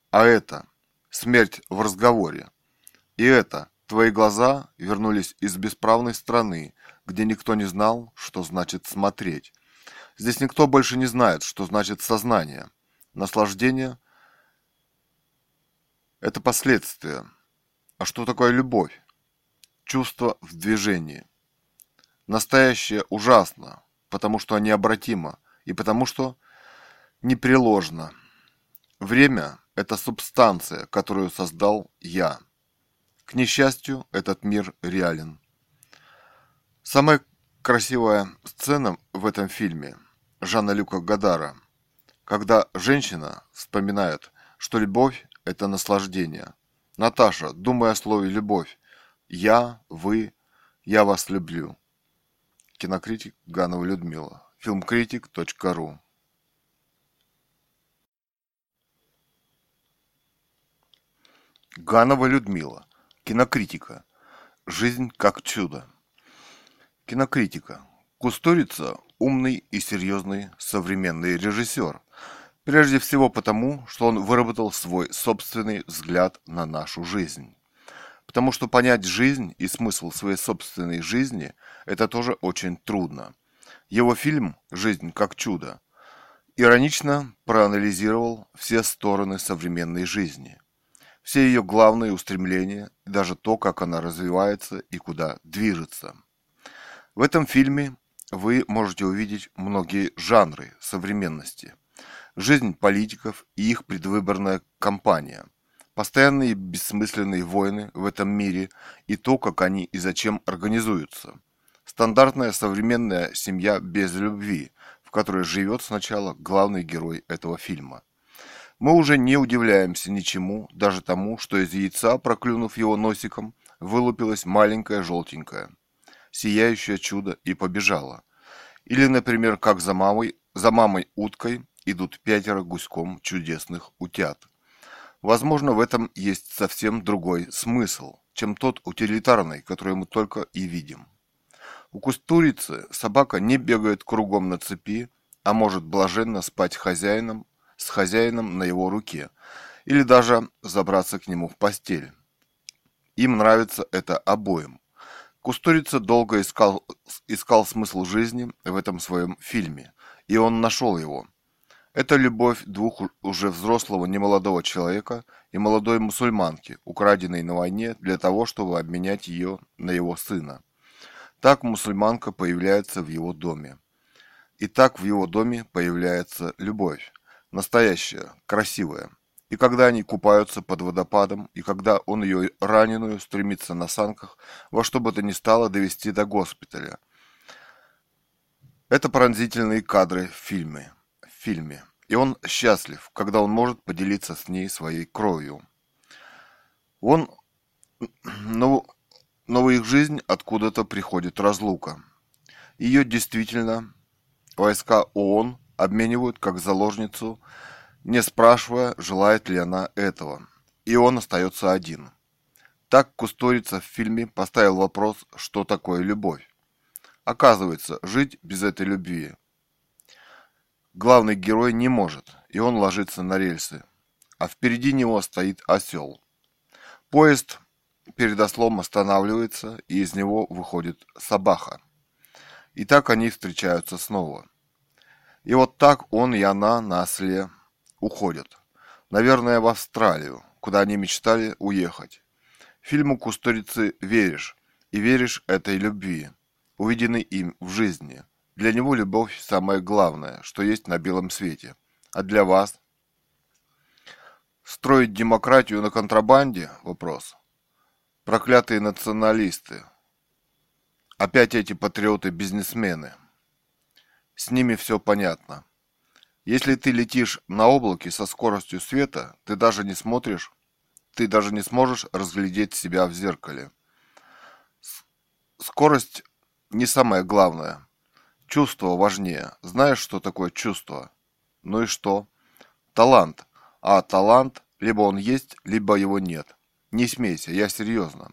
А это смерть в разговоре. И это твои глаза вернулись из бесправной страны, где никто не знал, что значит смотреть. Здесь никто больше не знает, что значит сознание. Наслаждение – это последствия. А что такое любовь? Чувство в движении. Настоящее ужасно, потому что необратимо и потому что непреложно. Время – это субстанция, которую создал я. К несчастью, этот мир реален. Самая красивая сцена в этом фильме – Жанна Люка Гадара – когда женщина вспоминает, что любовь – это наслаждение. Наташа, думая о слове «любовь», «я», «вы», «я вас люблю». Кинокритик Ганова Людмила. Фильмкритик.ру Ганова Людмила. Кинокритика. Жизнь как чудо. Кинокритика. Кустурица – умный и серьезный современный режиссер – Прежде всего потому, что он выработал свой собственный взгляд на нашу жизнь. Потому что понять жизнь и смысл своей собственной жизни – это тоже очень трудно. Его фильм «Жизнь как чудо» иронично проанализировал все стороны современной жизни, все ее главные устремления даже то, как она развивается и куда движется. В этом фильме вы можете увидеть многие жанры современности, жизнь политиков и их предвыборная кампания, постоянные бессмысленные войны в этом мире и то, как они и зачем организуются, стандартная современная семья без любви, в которой живет сначала главный герой этого фильма. Мы уже не удивляемся ничему, даже тому, что из яйца, проклюнув его носиком, вылупилась маленькая желтенькая, сияющее чудо и побежала. Или, например, как за мамой, за мамой уткой идут пятеро гуськом чудесных утят. Возможно, в этом есть совсем другой смысл, чем тот утилитарный, который мы только и видим. У кустурицы собака не бегает кругом на цепи, а может блаженно спать хозяином, с хозяином на его руке, или даже забраться к нему в постель. Им нравится это обоим. Кустурица долго искал, искал смысл жизни в этом своем фильме, и он нашел его. Это любовь двух уже взрослого немолодого человека и молодой мусульманки, украденной на войне для того, чтобы обменять ее на его сына. Так мусульманка появляется в его доме. И так в его доме появляется любовь. Настоящая, красивая. И когда они купаются под водопадом, и когда он ее раненую стремится на санках во что бы то ни стало довести до госпиталя. Это пронзительные кадры в фильме. Фильме. И он счастлив, когда он может поделиться с ней своей кровью. Он, ну, но в их жизнь откуда-то приходит разлука. Ее действительно войска ООН обменивают как заложницу, не спрашивая, желает ли она этого. И он остается один. Так Кусторица в фильме поставил вопрос, что такое любовь. Оказывается, жить без этой любви главный герой не может, и он ложится на рельсы, а впереди него стоит осел. Поезд перед ослом останавливается, и из него выходит собака. И так они встречаются снова. И вот так он и она на осле уходят. Наверное, в Австралию, куда они мечтали уехать. Фильму Кустурицы веришь, и веришь этой любви, увиденной им в жизни. Для него любовь самое главное, что есть на белом свете. А для вас? Строить демократию на контрабанде? Вопрос. Проклятые националисты. Опять эти патриоты-бизнесмены. С ними все понятно. Если ты летишь на облаке со скоростью света, ты даже не смотришь, ты даже не сможешь разглядеть себя в зеркале. Скорость не самое главное. Чувство важнее. Знаешь, что такое чувство? Ну и что? Талант. А талант, либо он есть, либо его нет. Не смейся, я серьезно.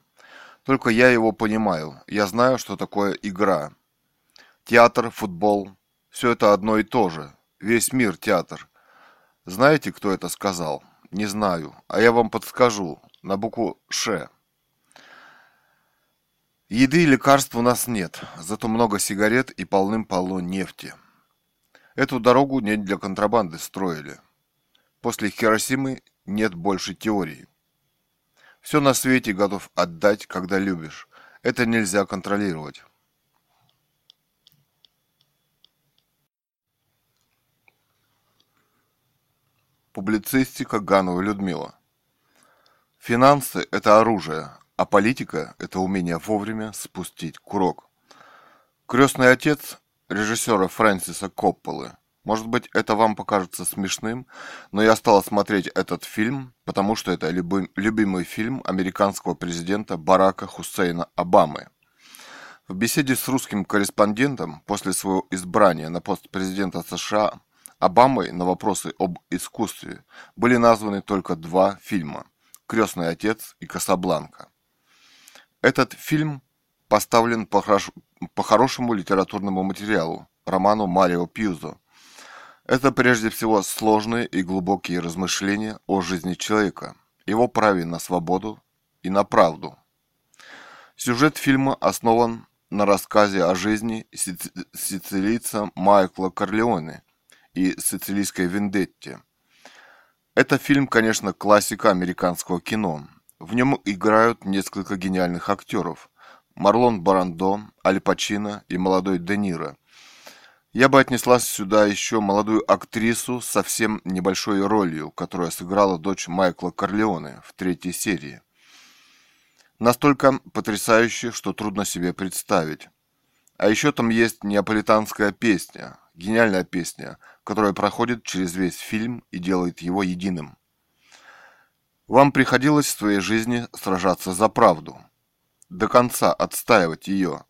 Только я его понимаю. Я знаю, что такое игра. Театр, футбол – все это одно и то же. Весь мир театр. Знаете, кто это сказал? Не знаю. А я вам подскажу. На букву «Ш». Еды и лекарств у нас нет, зато много сигарет и полным-полно нефти. Эту дорогу не для контрабанды строили. После Хиросимы нет больше теории. Все на свете готов отдать, когда любишь. Это нельзя контролировать. Публицистика Ганова Людмила. Финансы – это оружие, а политика – это умение вовремя спустить курок. Крестный отец режиссера Фрэнсиса Копполы – может быть, это вам покажется смешным, но я стала смотреть этот фильм, потому что это любимый фильм американского президента Барака Хусейна Обамы. В беседе с русским корреспондентом после своего избрания на пост президента США Обамой на вопросы об искусстве были названы только два фильма «Крестный отец» и «Касабланка». Этот фильм поставлен по, хорош... по хорошему литературному материалу, роману Марио Пьюзо, Это прежде всего сложные и глубокие размышления о жизни человека, его праве на свободу и на правду. Сюжет фильма основан на рассказе о жизни сицилийца Майкла Корлеоне и сицилийской вендетте. Это фильм, конечно, классика американского кино. В нем играют несколько гениальных актеров. Марлон Барандо, Аль Пачино и молодой Де Ниро. Я бы отнесла сюда еще молодую актрису с совсем небольшой ролью, которая сыграла дочь Майкла Корлеоне в третьей серии. Настолько потрясающе, что трудно себе представить. А еще там есть неаполитанская песня, гениальная песня, которая проходит через весь фильм и делает его единым. Вам приходилось в своей жизни сражаться за правду, до конца отстаивать ее.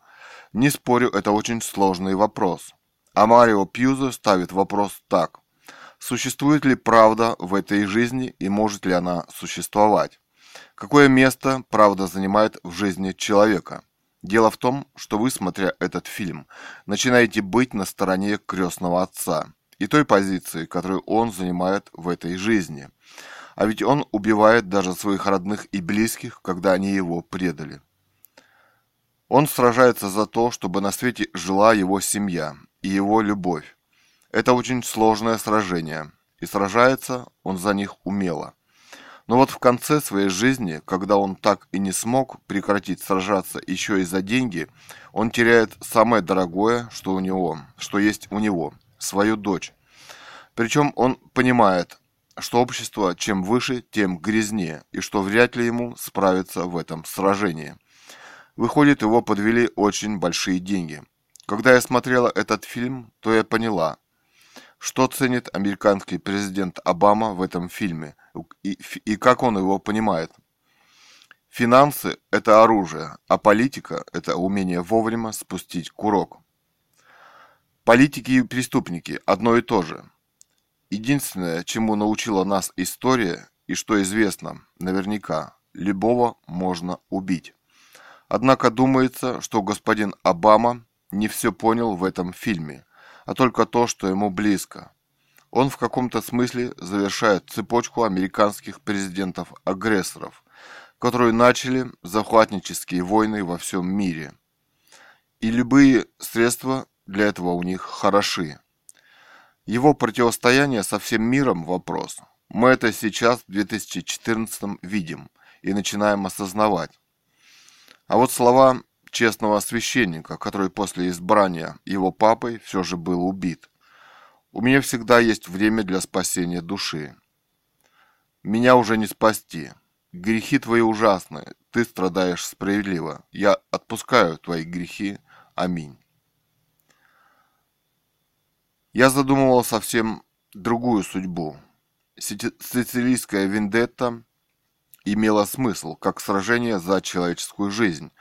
Не спорю, это очень сложный вопрос. А Марио Пьюзо ставит вопрос так. Существует ли правда в этой жизни и может ли она существовать? Какое место правда занимает в жизни человека? Дело в том, что вы, смотря этот фильм, начинаете быть на стороне крестного отца и той позиции, которую он занимает в этой жизни. А ведь он убивает даже своих родных и близких, когда они его предали. Он сражается за то, чтобы на свете жила его семья, и его любовь. Это очень сложное сражение, и сражается он за них умело. Но вот в конце своей жизни, когда он так и не смог прекратить сражаться еще и за деньги, он теряет самое дорогое, что у него, что есть у него, свою дочь. Причем он понимает, что общество чем выше, тем грязнее, и что вряд ли ему справиться в этом сражении. Выходит, его подвели очень большие деньги – когда я смотрела этот фильм, то я поняла, что ценит американский президент Обама в этом фильме и, и как он его понимает. Финансы – это оружие, а политика – это умение вовремя спустить курок. Политики и преступники – одно и то же. Единственное, чему научила нас история и что известно наверняка, любого можно убить. Однако думается, что господин Обама – не все понял в этом фильме, а только то, что ему близко. Он в каком-то смысле завершает цепочку американских президентов-агрессоров, которые начали захватнические войны во всем мире. И любые средства для этого у них хороши. Его противостояние со всем миром – вопрос. Мы это сейчас в 2014 видим и начинаем осознавать. А вот слова честного священника, который после избрания его папой все же был убит. У меня всегда есть время для спасения души. Меня уже не спасти. Грехи твои ужасны, ты страдаешь справедливо. Я отпускаю твои грехи. Аминь. Я задумывал совсем другую судьбу. Сицилийская вендетта имела смысл, как сражение за человеческую жизнь,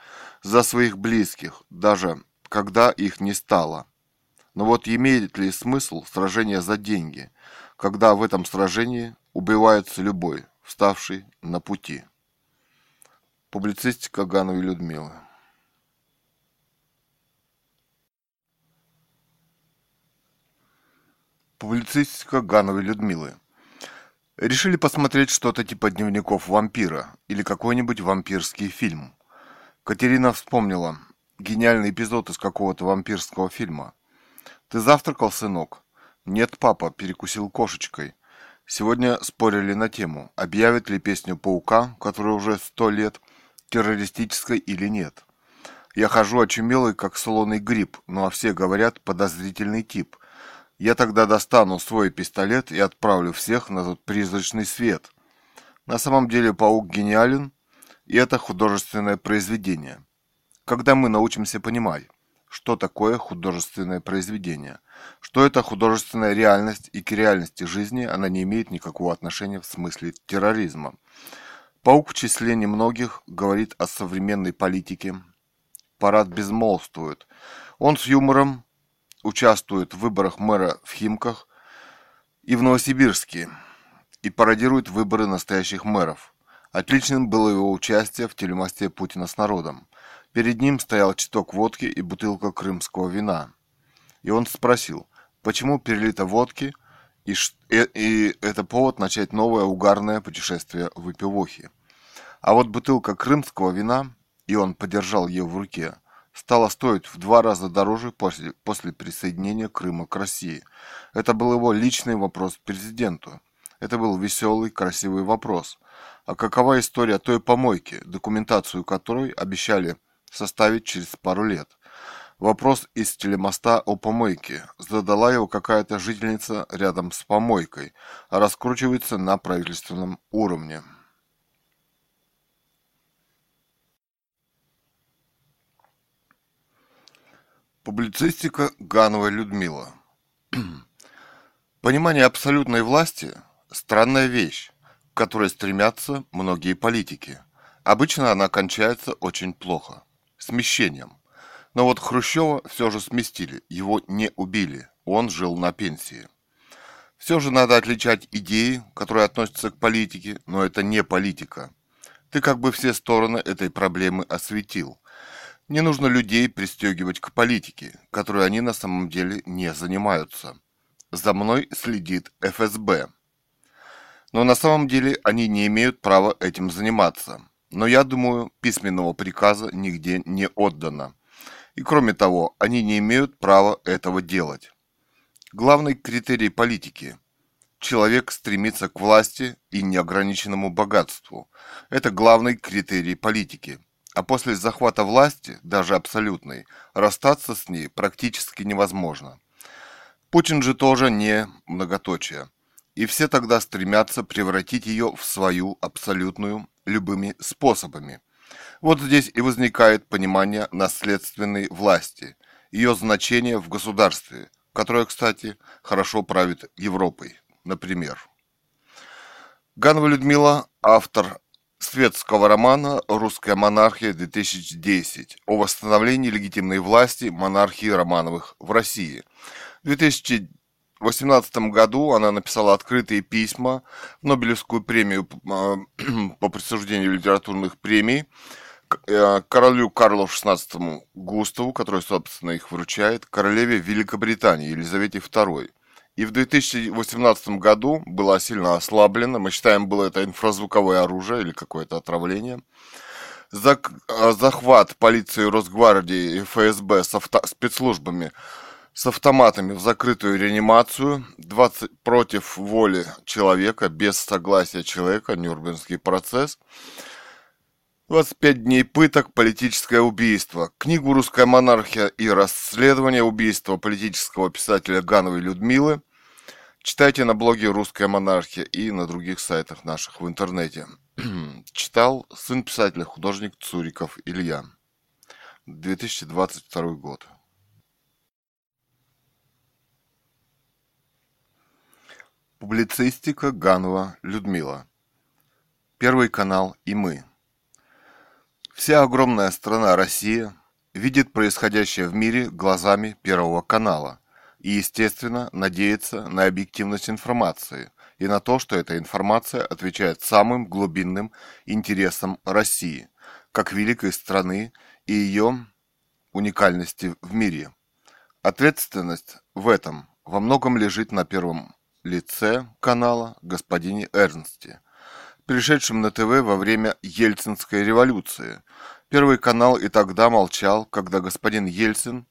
за своих близких, даже когда их не стало. Но вот имеет ли смысл сражение за деньги, когда в этом сражении убивается любой, вставший на пути? Публицистика Гановой Людмилы. Публицистика Гановой Людмилы. Решили посмотреть что-то типа дневников вампира или какой-нибудь вампирский фильм. Катерина вспомнила гениальный эпизод из какого-то вампирского фильма. «Ты завтракал, сынок?» «Нет, папа», – перекусил кошечкой. Сегодня спорили на тему, объявит ли песню «Паука», которая уже сто лет, террористической или нет. Я хожу очумелый, как солоный гриб, ну а все говорят «подозрительный тип». Я тогда достану свой пистолет и отправлю всех на тот призрачный свет. На самом деле паук гениален, и это художественное произведение. Когда мы научимся понимать, что такое художественное произведение, что это художественная реальность и к реальности жизни она не имеет никакого отношения в смысле терроризма. Паук в числе немногих говорит о современной политике. Парад безмолвствует. Он с юмором участвует в выборах мэра в Химках и в Новосибирске и пародирует выборы настоящих мэров – Отличным было его участие в телемосте Путина с народом. Перед ним стоял читок водки и бутылка крымского вина. И он спросил, почему перелито водки, И, и это повод начать новое угарное путешествие в Эпивохе. А вот бутылка крымского вина, и он подержал ее в руке, стала стоить в два раза дороже после, после присоединения Крыма к России. Это был его личный вопрос президенту. Это был веселый, красивый вопрос. А какова история той помойки, документацию которой обещали составить через пару лет? Вопрос из телемоста о помойке. Задала его какая-то жительница рядом с помойкой, а раскручивается на правительственном уровне. Публицистика Ганова Людмила. Понимание абсолютной власти – странная вещь, к которой стремятся многие политики. Обычно она кончается очень плохо – смещением. Но вот Хрущева все же сместили, его не убили, он жил на пенсии. Все же надо отличать идеи, которые относятся к политике, но это не политика. Ты как бы все стороны этой проблемы осветил – не нужно людей пристегивать к политике, которой они на самом деле не занимаются. За мной следит ФСБ. Но на самом деле они не имеют права этим заниматься. Но я думаю, письменного приказа нигде не отдано. И кроме того, они не имеют права этого делать. Главный критерий политики – человек стремится к власти и неограниченному богатству. Это главный критерий политики – а после захвата власти, даже абсолютной, расстаться с ней практически невозможно. Путин же тоже не многоточие. И все тогда стремятся превратить ее в свою абсолютную любыми способами. Вот здесь и возникает понимание наследственной власти, ее значение в государстве, которое, кстати, хорошо правит Европой, например. Ганова Людмила, автор светского романа «Русская монархия-2010» о восстановлении легитимной власти монархии Романовых в России. В 2018 году она написала открытые письма в Нобелевскую премию а, по присуждению литературных премий э, королю Карлу XVI Густаву, который, собственно, их вручает, королеве Великобритании Елизавете II – и в 2018 году была сильно ослаблена. Мы считаем, было это инфразвуковое оружие или какое-то отравление. А, захват полиции Росгвардии и ФСБ с авто, спецслужбами с автоматами в закрытую реанимацию 20 против воли человека, без согласия человека, Нюрнбергский процесс. 25 дней пыток, политическое убийство. Книгу «Русская монархия» и расследование убийства политического писателя Гановой Людмилы читайте на блоге «Русская монархия» и на других сайтах наших в интернете. Читал сын писателя, художник Цуриков Илья. 2022 год. Публицистика Ганова Людмила. Первый канал и мы. Вся огромная страна Россия видит происходящее в мире глазами Первого канала и, естественно, надеется на объективность информации и на то, что эта информация отвечает самым глубинным интересам России, как великой страны и ее уникальности в мире. Ответственность в этом во многом лежит на первом лице канала господине Эрнсте, пришедшим на ТВ во время Ельцинской революции. Первый канал и тогда молчал, когда господин Ельцин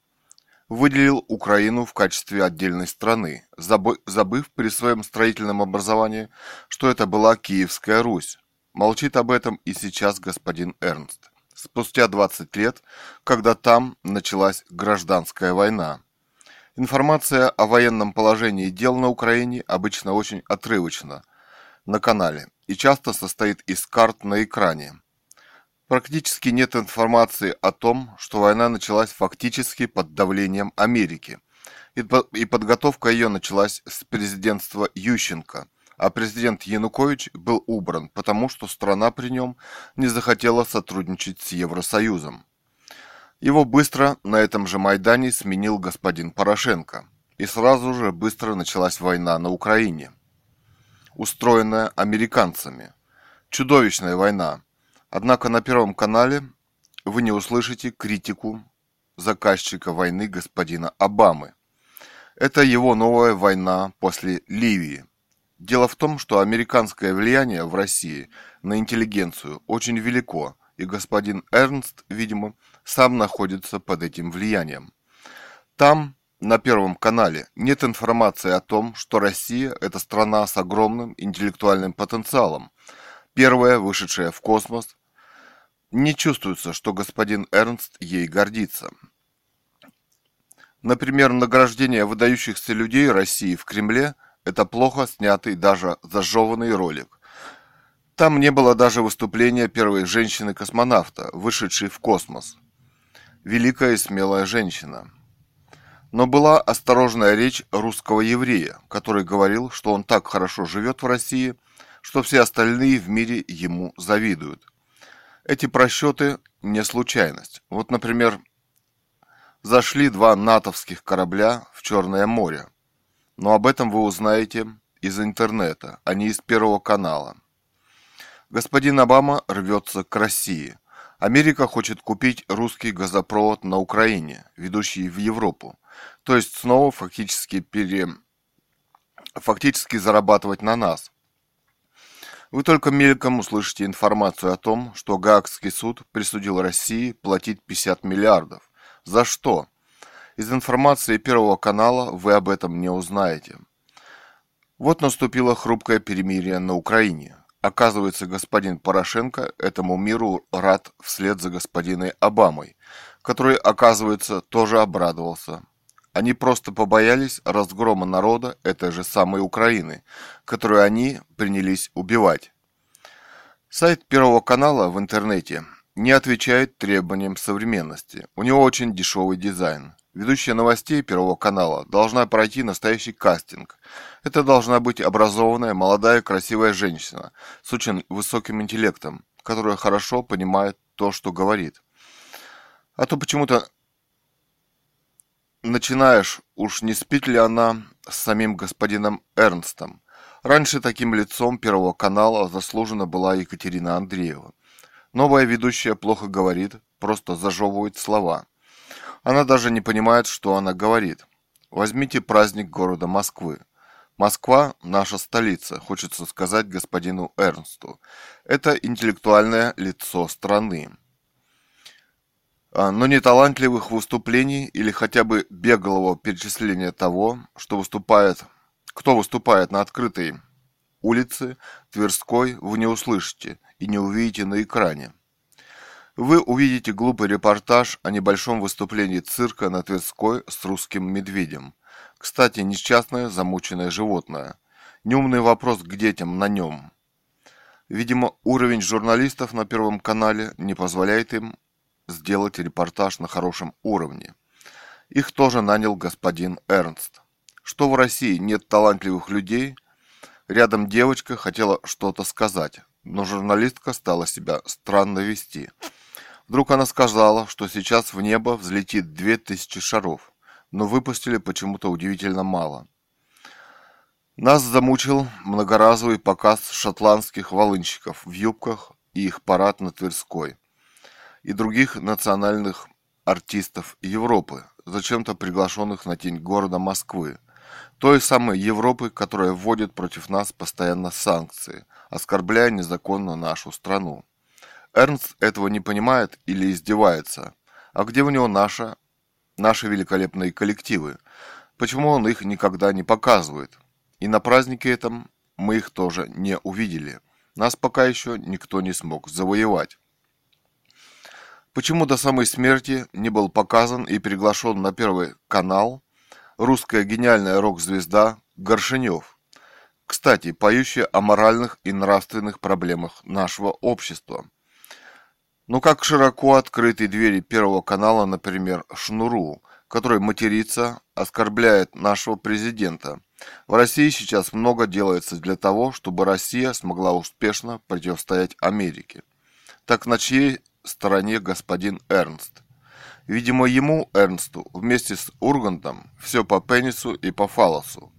выделил Украину в качестве отдельной страны, забыв при своем строительном образовании, что это была Киевская Русь. Молчит об этом и сейчас господин Эрнст. Спустя 20 лет, когда там началась гражданская война. Информация о военном положении дел на Украине обычно очень отрывочна на канале и часто состоит из карт на экране. Практически нет информации о том, что война началась фактически под давлением Америки, и подготовка ее началась с президентства Ющенко, а президент Янукович был убран, потому что страна при нем не захотела сотрудничать с Евросоюзом. Его быстро на этом же Майдане сменил господин Порошенко, и сразу же быстро началась война на Украине – устроенная американцами. Чудовищная война. Однако на Первом канале вы не услышите критику заказчика войны господина Обамы. Это его новая война после Ливии. Дело в том, что американское влияние в России на интеллигенцию очень велико, и господин Эрнст, видимо, сам находится под этим влиянием. Там, на Первом канале, нет информации о том, что Россия – это страна с огромным интеллектуальным потенциалом, первая, вышедшая в космос. Не чувствуется, что господин Эрнст ей гордится. Например, награждение выдающихся людей России в Кремле – это плохо снятый, даже зажеванный ролик. Там не было даже выступления первой женщины-космонавта, вышедшей в космос. Великая и смелая женщина. Но была осторожная речь русского еврея, который говорил, что он так хорошо живет в России, что все остальные в мире ему завидуют. Эти просчеты не случайность. Вот, например, зашли два натовских корабля в Черное море. Но об этом вы узнаете из интернета, а не из Первого канала. Господин Обама рвется к России. Америка хочет купить русский газопровод на Украине, ведущий в Европу. То есть снова фактически пере... фактически зарабатывать на нас. Вы только мельком услышите информацию о том, что Гаагский суд присудил России платить 50 миллиардов. За что? Из информации Первого канала вы об этом не узнаете. Вот наступило хрупкое перемирие на Украине. Оказывается, господин Порошенко этому миру рад вслед за господиной Обамой, который, оказывается, тоже обрадовался. Они просто побоялись разгрома народа этой же самой Украины, которую они принялись убивать. Сайт Первого канала в интернете не отвечает требованиям современности. У него очень дешевый дизайн. Ведущая новостей Первого канала должна пройти настоящий кастинг. Это должна быть образованная, молодая, красивая женщина с очень высоким интеллектом, которая хорошо понимает то, что говорит. А то почему-то начинаешь, уж не спит ли она с самим господином Эрнстом. Раньше таким лицом Первого канала заслуженно была Екатерина Андреева. Новая ведущая плохо говорит, просто зажевывает слова – она даже не понимает, что она говорит. Возьмите праздник города Москвы. Москва – наша столица, хочется сказать господину Эрнсту. Это интеллектуальное лицо страны. А, но не талантливых выступлений или хотя бы беглого перечисления того, что выступает, кто выступает на открытой улице Тверской, вы не услышите и не увидите на экране вы увидите глупый репортаж о небольшом выступлении цирка на Тверской с русским медведем. Кстати, несчастное замученное животное. Неумный вопрос к детям на нем. Видимо, уровень журналистов на Первом канале не позволяет им сделать репортаж на хорошем уровне. Их тоже нанял господин Эрнст. Что в России нет талантливых людей, рядом девочка хотела что-то сказать, но журналистка стала себя странно вести – Вдруг она сказала, что сейчас в небо взлетит две тысячи шаров, но выпустили почему-то удивительно мало. Нас замучил многоразовый показ шотландских волынщиков в юбках и их парад на Тверской и других национальных артистов Европы, зачем-то приглашенных на тень города Москвы, той самой Европы, которая вводит против нас постоянно санкции, оскорбляя незаконно нашу страну. Эрнст этого не понимает или издевается. А где у него наша, наши великолепные коллективы? Почему он их никогда не показывает? И на празднике этом мы их тоже не увидели. Нас пока еще никто не смог завоевать. Почему до самой смерти не был показан и приглашен на первый канал русская гениальная рок-звезда Горшинев? Кстати, поющая о моральных и нравственных проблемах нашего общества. Ну как широко открыты двери Первого канала, например, Шнуру, который матерится, оскорбляет нашего президента. В России сейчас много делается для того, чтобы Россия смогла успешно противостоять Америке. Так на чьей стороне господин Эрнст? Видимо, ему, Эрнсту, вместе с Ургантом, все по пенису и по фалосу.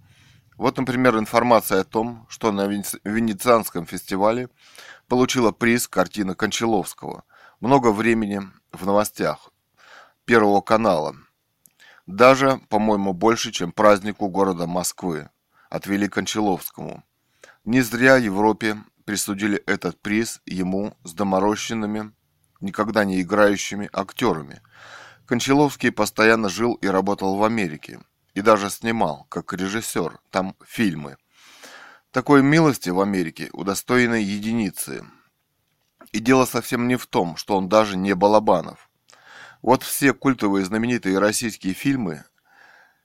Вот, например, информация о том, что на Венецианском фестивале получила приз картина Кончаловского – много времени в новостях Первого канала. Даже, по-моему, больше, чем празднику города Москвы, отвели Кончаловскому. Не зря Европе присудили этот приз ему с доморощенными, никогда не играющими актерами. Кончаловский постоянно жил и работал в Америке, и даже снимал, как режиссер, там фильмы. Такой милости в Америке удостоены единицы. И дело совсем не в том, что он даже не Балабанов. Вот все культовые знаменитые российские фильмы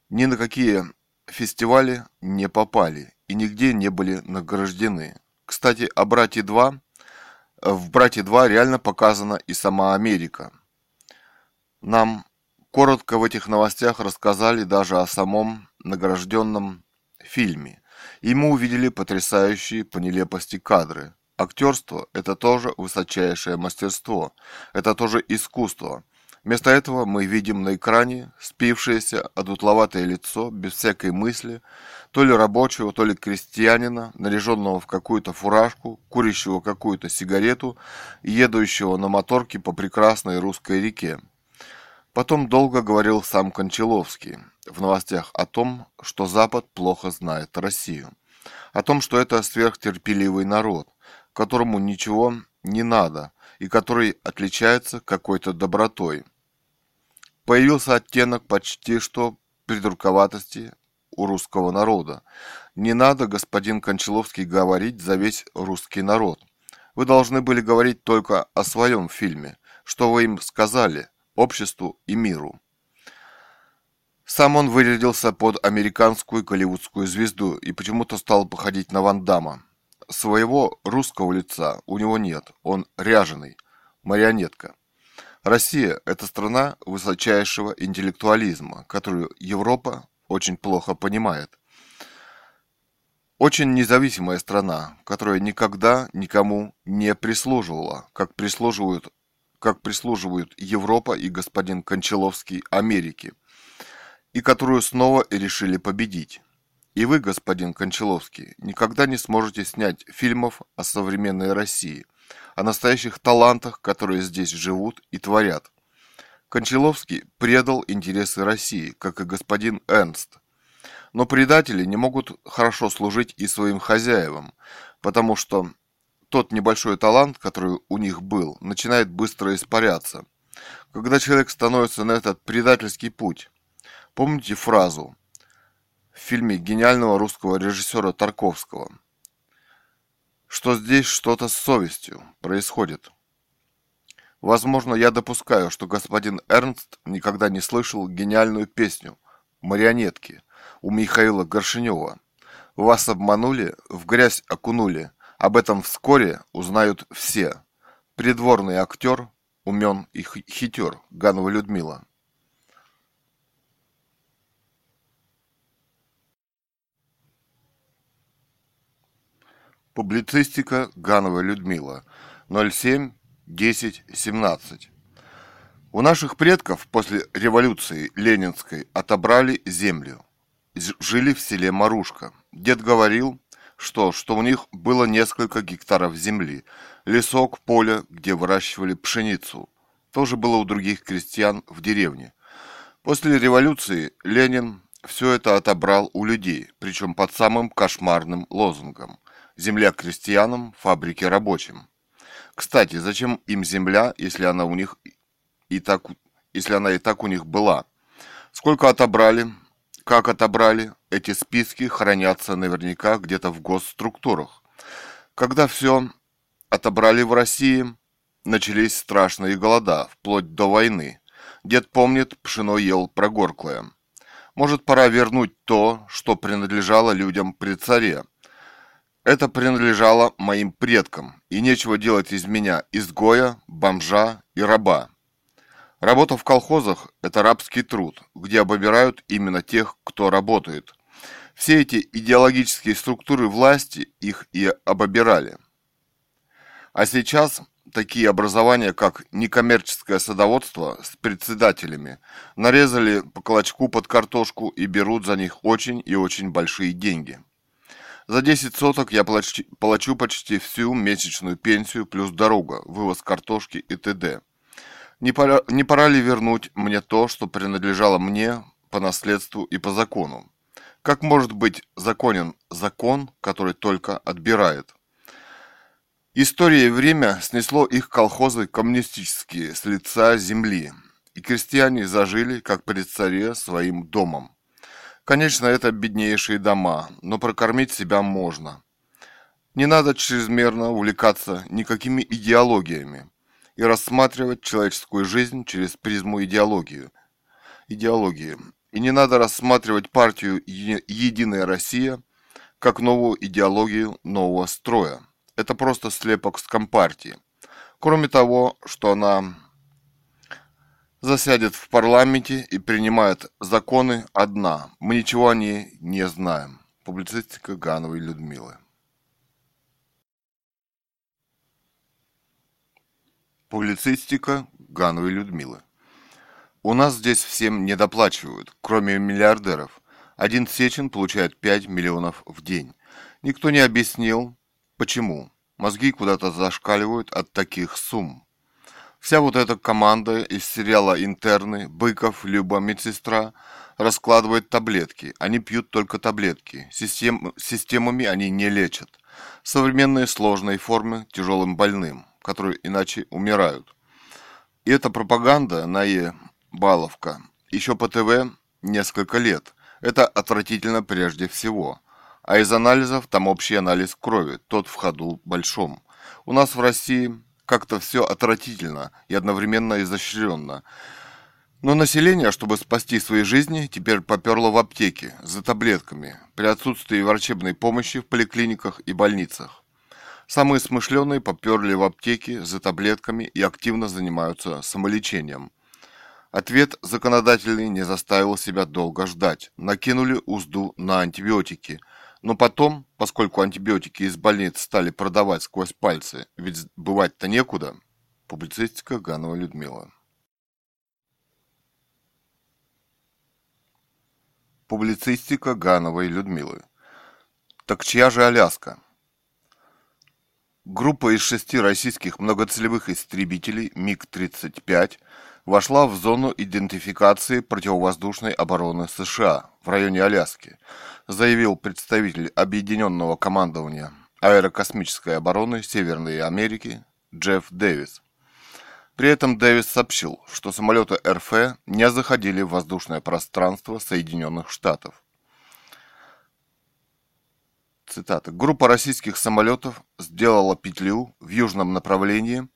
ни на какие фестивали не попали и нигде не были награждены. Кстати, о «Брате 2» в «Брате 2» реально показана и сама Америка. Нам коротко в этих новостях рассказали даже о самом награжденном фильме. И мы увидели потрясающие по нелепости кадры. Актерство – это тоже высочайшее мастерство, это тоже искусство. Вместо этого мы видим на экране спившееся, одутловатое лицо, без всякой мысли, то ли рабочего, то ли крестьянина, наряженного в какую-то фуражку, курящего какую-то сигарету и едущего на моторке по прекрасной русской реке. Потом долго говорил сам Кончаловский в новостях о том, что Запад плохо знает Россию, о том, что это сверхтерпеливый народ, которому ничего не надо и который отличается какой-то добротой. Появился оттенок почти что придурковатости у русского народа. Не надо, господин Кончаловский, говорить за весь русский народ. Вы должны были говорить только о своем фильме, что вы им сказали, обществу и миру. Сам он вырядился под американскую голливудскую звезду и почему-то стал походить на Ван Дамма. Своего русского лица у него нет, он ряженый, марионетка. Россия – это страна высочайшего интеллектуализма, которую Европа очень плохо понимает. Очень независимая страна, которая никогда никому не прислуживала, как прислуживают, как прислуживают Европа и господин Кончаловский Америки, и которую снова решили победить. И вы, господин Кончаловский, никогда не сможете снять фильмов о современной России – о настоящих талантах, которые здесь живут и творят. Кончаловский предал интересы России, как и господин Эрнст. Но предатели не могут хорошо служить и своим хозяевам, потому что тот небольшой талант, который у них был, начинает быстро испаряться. Когда человек становится на этот предательский путь. Помните фразу в фильме гениального русского режиссера Тарковского – что здесь что-то с совестью происходит. Возможно, я допускаю, что господин Эрнст никогда не слышал гениальную песню «Марионетки» у Михаила Горшинева. Вас обманули, в грязь окунули. Об этом вскоре узнают все. Придворный актер, умен и хитер, Ганова Людмила. Публицистика Ганова Людмила 07 10 17 У наших предков после революции Ленинской отобрали землю. Жили в селе Марушка. Дед говорил, что, что у них было несколько гектаров земли, лесок, поле, где выращивали пшеницу. Тоже было у других крестьян в деревне. После революции Ленин все это отобрал у людей, причем под самым кошмарным лозунгом – Земля крестьянам, фабрики рабочим. Кстати, зачем им земля, если она у них и так, если она и так у них была? Сколько отобрали, как отобрали, эти списки хранятся наверняка где-то в госструктурах. Когда все отобрали в России, начались страшные голода, вплоть до войны. Дед помнит, пшено ел прогорклое. Может, пора вернуть то, что принадлежало людям при царе, это принадлежало моим предкам, и нечего делать из меня изгоя, бомжа и раба. Работа в колхозах – это рабский труд, где обобирают именно тех, кто работает. Все эти идеологические структуры власти их и обобирали. А сейчас такие образования, как некоммерческое садоводство с председателями, нарезали по клочку под картошку и берут за них очень и очень большие деньги – за 10 соток я плачу, плачу почти всю месячную пенсию плюс дорога, вывоз картошки и т.д. Не пора, не пора ли вернуть мне то, что принадлежало мне по наследству и по закону. Как может быть законен закон, который только отбирает? История и время снесло их колхозы коммунистические с лица земли, и крестьяне зажили, как при царе, своим домом. Конечно, это беднейшие дома, но прокормить себя можно. Не надо чрезмерно увлекаться никакими идеологиями и рассматривать человеческую жизнь через призму идеологии. идеологии. И не надо рассматривать партию «Единая Россия» как новую идеологию нового строя. Это просто слепок с компартии. Кроме того, что она засядет в парламенте и принимает законы одна. Мы ничего о ней не знаем. Публицистика Гановой Людмилы. Публицистика Гановой Людмилы. У нас здесь всем недоплачивают, кроме миллиардеров. Один Сечин получает 5 миллионов в день. Никто не объяснил, почему. Мозги куда-то зашкаливают от таких сумм. Вся вот эта команда из сериала «Интерны», Быков, Люба, медсестра раскладывает таблетки. Они пьют только таблетки. Систем, системами они не лечат. Современные сложные формы тяжелым больным, которые иначе умирают. И эта пропаганда на Е Баловка. Еще по ТВ несколько лет. Это отвратительно прежде всего. А из анализов там общий анализ крови, тот в ходу большом. У нас в России как-то все отвратительно и одновременно изощренно. Но население, чтобы спасти свои жизни, теперь поперло в аптеки за таблетками при отсутствии врачебной помощи в поликлиниках и больницах. Самые смышленые поперли в аптеки за таблетками и активно занимаются самолечением. Ответ законодательный не заставил себя долго ждать. Накинули узду на антибиотики – но потом, поскольку антибиотики из больниц стали продавать сквозь пальцы, ведь бывать-то некуда, публицистика Ганова Людмила. Публицистика Гановой Людмилы. Так чья же Аляска? Группа из шести российских многоцелевых истребителей МиГ-35 вошла в зону идентификации противовоздушной обороны США в районе Аляски, заявил представитель Объединенного командования аэрокосмической обороны Северной Америки Джефф Дэвис. При этом Дэвис сообщил, что самолеты РФ не заходили в воздушное пространство Соединенных Штатов. Цитата. Группа российских самолетов сделала петлю в южном направлении,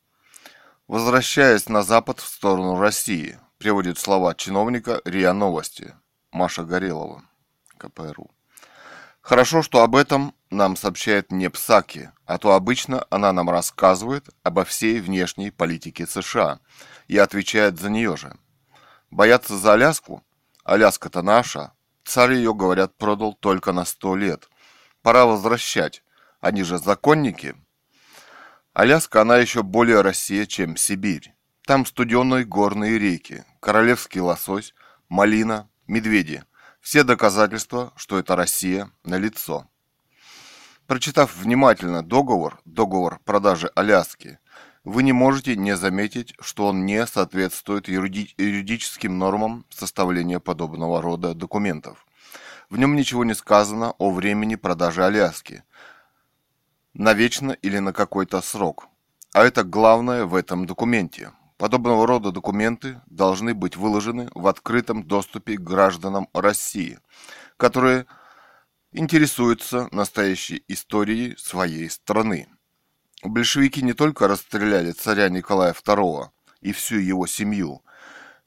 возвращаясь на запад в сторону России, приводит слова чиновника РИА Новости Маша Горелова, КПРУ. Хорошо, что об этом нам сообщает не Псаки, а то обычно она нам рассказывает обо всей внешней политике США и отвечает за нее же. Бояться за Аляску? Аляска-то наша. Царь ее, говорят, продал только на сто лет. Пора возвращать. Они же законники. Аляска, она еще более Россия, чем Сибирь. Там студеные горные реки, королевский лосось, малина, медведи. Все доказательства, что это Россия, налицо. Прочитав внимательно договор, договор продажи Аляски, вы не можете не заметить, что он не соответствует юриди юридическим нормам составления подобного рода документов. В нем ничего не сказано о времени продажи Аляски. Навечно или на какой-то срок. А это главное в этом документе. Подобного рода документы должны быть выложены в открытом доступе гражданам России, которые интересуются настоящей историей своей страны. Большевики не только расстреляли царя Николая II и всю его семью,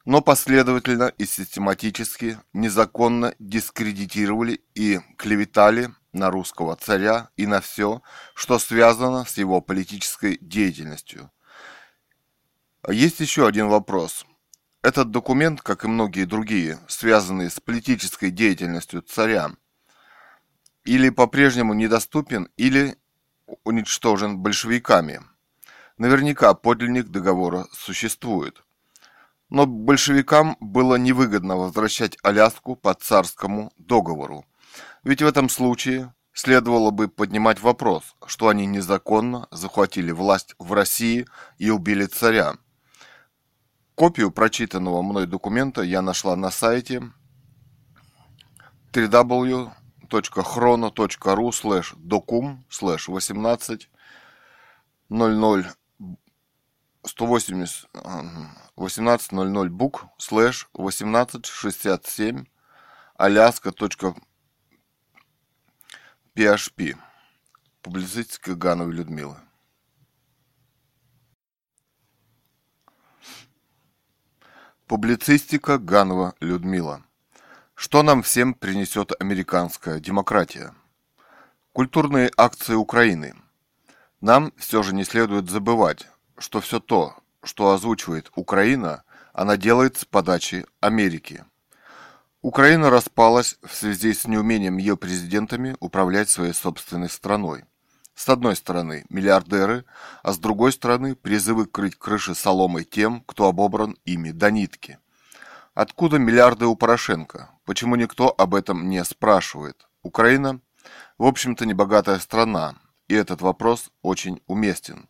но последовательно и систематически незаконно дискредитировали и клеветали на русского царя и на все, что связано с его политической деятельностью. Есть еще один вопрос. Этот документ, как и многие другие, связанные с политической деятельностью царя, или по-прежнему недоступен, или уничтожен большевиками. Наверняка подлинник договора существует. Но большевикам было невыгодно возвращать Аляску по царскому договору. Ведь в этом случае следовало бы поднимать вопрос, что они незаконно захватили власть в России и убили царя. Копию прочитанного мной документа я нашла на сайте www.hrono.ru слэш докум слэш 18 00 180 18.00 бук слэш 1867 аляска.php Публицистика Гановой Людмилы. Публицистика Ганова Людмила. Что нам всем принесет американская демократия? Культурные акции Украины. Нам все же не следует забывать, что все то, что озвучивает Украина, она делает с подачи Америки. Украина распалась в связи с неумением ее президентами управлять своей собственной страной. С одной стороны миллиардеры, а с другой стороны призывы крыть крыши соломой тем, кто обобран ими до нитки. Откуда миллиарды у Порошенко? Почему никто об этом не спрашивает? Украина, в общем-то, небогатая страна, и этот вопрос очень уместен.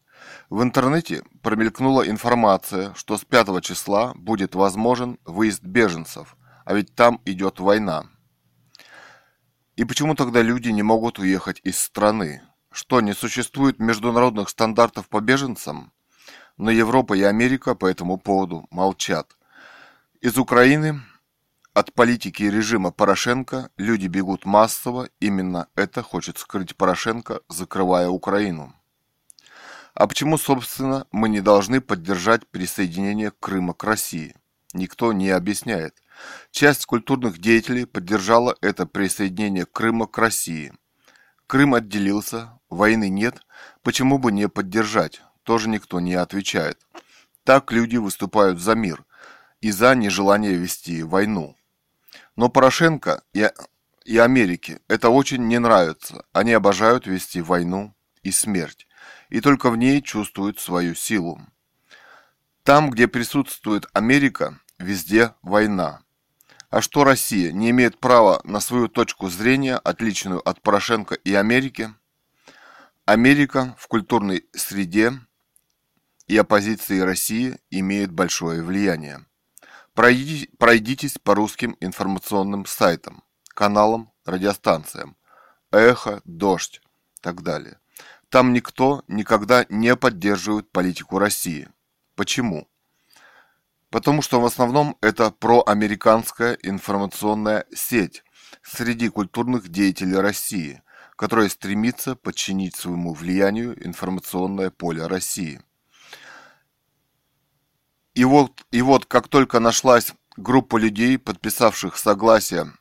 В интернете промелькнула информация, что с 5 числа будет возможен выезд беженцев, а ведь там идет война. И почему тогда люди не могут уехать из страны? Что, не существует международных стандартов по беженцам? Но Европа и Америка по этому поводу молчат. Из Украины от политики и режима Порошенко люди бегут массово, именно это хочет скрыть Порошенко, закрывая Украину. А почему, собственно, мы не должны поддержать присоединение Крыма к России? Никто не объясняет. Часть культурных деятелей поддержала это присоединение Крыма к России. Крым отделился, войны нет, почему бы не поддержать? Тоже никто не отвечает. Так люди выступают за мир и за нежелание вести войну. Но Порошенко и, и Америке это очень не нравится. Они обожают вести войну и смерть и только в ней чувствуют свою силу. Там, где присутствует Америка, везде война. А что Россия не имеет права на свою точку зрения, отличную от Порошенко и Америки? Америка в культурной среде и оппозиции России имеет большое влияние. Пройдите, пройдитесь по русским информационным сайтам, каналам, радиостанциям, эхо, дождь и так далее. Там никто никогда не поддерживает политику России. Почему? Потому что в основном это проамериканская информационная сеть среди культурных деятелей России, которая стремится подчинить своему влиянию информационное поле России. И вот, и вот как только нашлась группа людей, подписавших согласие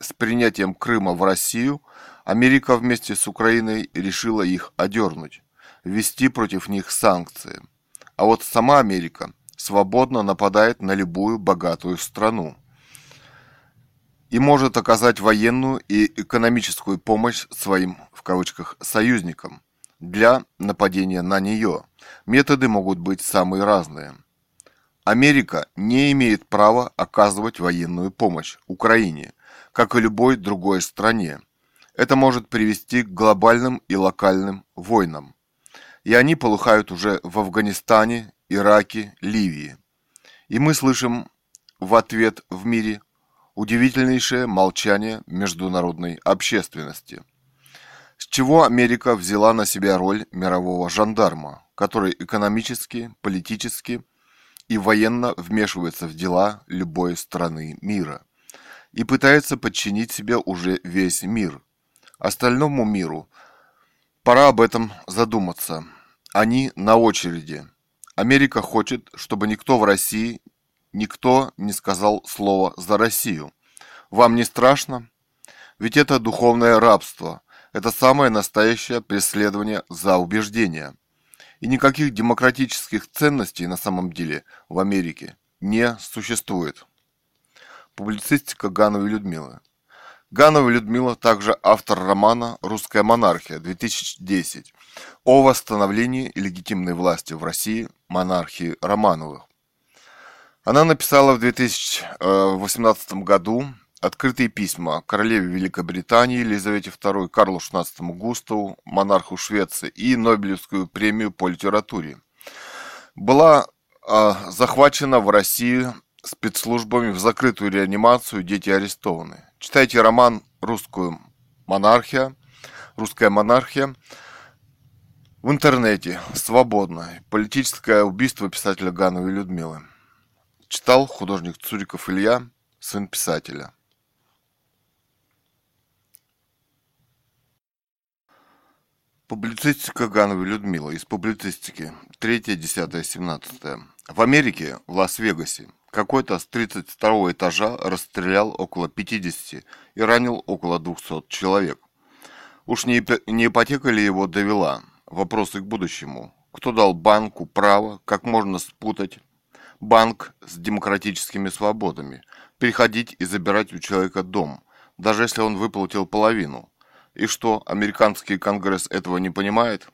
с принятием Крыма в Россию, Америка вместе с Украиной решила их одернуть, ввести против них санкции. А вот сама Америка свободно нападает на любую богатую страну и может оказать военную и экономическую помощь своим, в кавычках, союзникам для нападения на нее. Методы могут быть самые разные. Америка не имеет права оказывать военную помощь Украине, как и любой другой стране – это может привести к глобальным и локальным войнам. И они полыхают уже в Афганистане, Ираке, Ливии. И мы слышим в ответ в мире удивительнейшее молчание международной общественности. С чего Америка взяла на себя роль мирового жандарма, который экономически, политически и военно вмешивается в дела любой страны мира и пытается подчинить себе уже весь мир – остальному миру. Пора об этом задуматься. Они на очереди. Америка хочет, чтобы никто в России, никто не сказал слово за Россию. Вам не страшно? Ведь это духовное рабство. Это самое настоящее преследование за убеждения. И никаких демократических ценностей на самом деле в Америке не существует. Публицистика Гановой Людмилы. Ганова Людмила также автор романа «Русская монархия» 2010 о восстановлении легитимной власти в России монархии Романовых. Она написала в 2018 году открытые письма королеве Великобритании Елизавете II, Карлу XVI Густаву, монарху Швеции и Нобелевскую премию по литературе. Была э, захвачена в России спецслужбами в закрытую реанимацию дети арестованы. Читайте роман «Русскую монархия», «Русская монархия» в интернете, свободно. Политическое убийство писателя Гановой Людмилы. Читал художник Цуриков Илья, сын писателя. Публицистика Гановой Людмилы из публицистики. 3, 10, 17. В Америке, в Лас-Вегасе, какой-то с 32 этажа расстрелял около 50 и ранил около 200 человек. Уж не, ипотека ли его довела? Вопросы к будущему. Кто дал банку право, как можно спутать банк с демократическими свободами, приходить и забирать у человека дом, даже если он выплатил половину? И что, американский конгресс этого не понимает?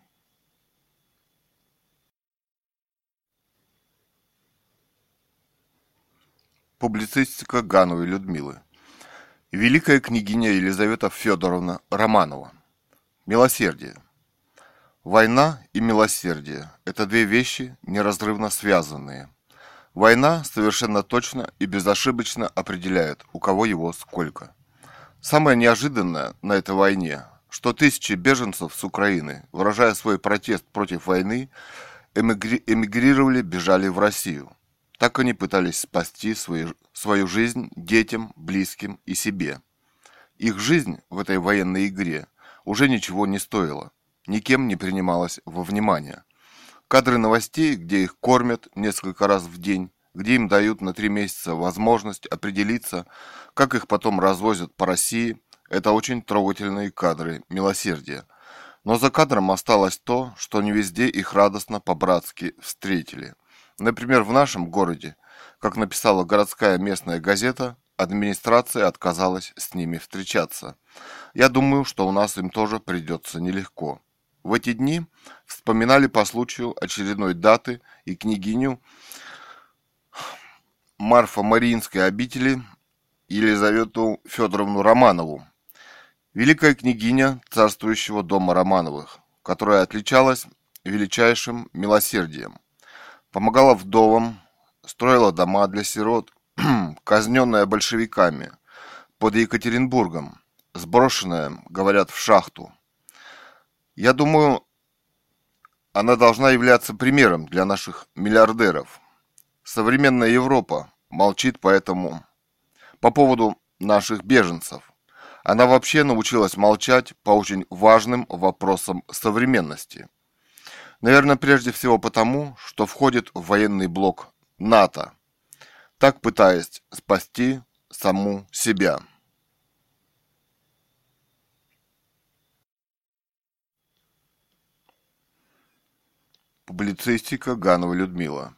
Публицистика Гановой Людмилы. Великая княгиня Елизавета Федоровна Романова. Милосердие. Война и милосердие – это две вещи, неразрывно связанные. Война совершенно точно и безошибочно определяет, у кого его сколько. Самое неожиданное на этой войне, что тысячи беженцев с Украины, выражая свой протест против войны, эмигрировали, бежали в Россию – так они пытались спасти свою, свою жизнь детям, близким и себе. Их жизнь в этой военной игре уже ничего не стоила, никем не принималась во внимание. Кадры новостей, где их кормят несколько раз в день, где им дают на три месяца возможность определиться, как их потом развозят по России, это очень трогательные кадры милосердия. Но за кадром осталось то, что не везде их радостно по-братски встретили – Например, в нашем городе, как написала городская местная газета, администрация отказалась с ними встречаться. Я думаю, что у нас им тоже придется нелегко. В эти дни вспоминали по случаю очередной даты и княгиню Марфа Мариинской обители Елизавету Федоровну Романову, великая княгиня царствующего дома Романовых, которая отличалась величайшим милосердием – помогала вдовам, строила дома для сирот, казненная большевиками под Екатеринбургом, сброшенная, говорят, в шахту. Я думаю, она должна являться примером для наших миллиардеров. Современная Европа молчит поэтому по поводу наших беженцев. Она вообще научилась молчать по очень важным вопросам современности – Наверное, прежде всего потому, что входит в военный блок НАТО, так пытаясь спасти саму себя. Публицистика Ганова Людмила.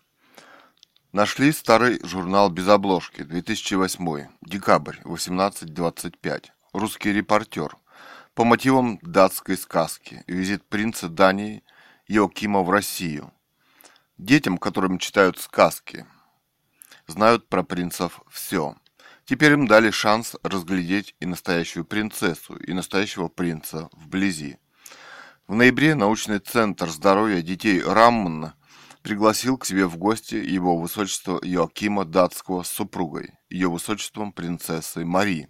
Нашли старый журнал без обложки, 2008, декабрь, 18.25. Русский репортер. По мотивам датской сказки. Визит принца Дании – Иокима в Россию. Детям, которым читают сказки, знают про принцев все. Теперь им дали шанс разглядеть и настоящую принцессу, и настоящего принца вблизи. В ноябре научный центр здоровья детей Раммана пригласил к себе в гости его высочество Иоакима Датского с супругой, ее высочеством принцессой Мари.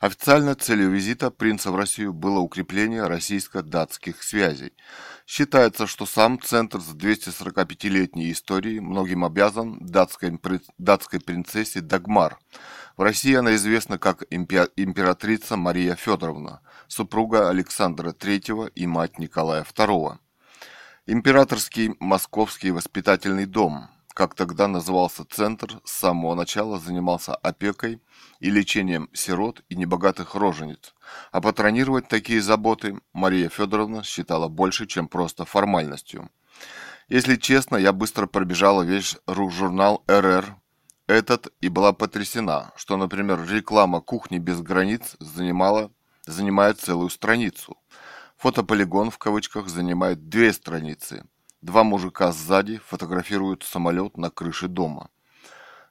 Официальной целью визита принца в Россию было укрепление российско-датских связей. Считается, что сам центр с 245-летней историей многим обязан датской, датской принцессе Дагмар. В России она известна как императрица Мария Федоровна, супруга Александра III и мать Николая II. Императорский Московский воспитательный дом – как тогда назывался центр, с самого начала занимался опекой и лечением сирот и небогатых рожениц, а патронировать такие заботы Мария Федоровна считала больше, чем просто формальностью. Если честно, я быстро пробежала весь журнал РР, этот и была потрясена, что, например, реклама «Кухни без границ» занимала, занимает целую страницу. Фотополигон в кавычках занимает две страницы – Два мужика сзади фотографируют самолет на крыше дома.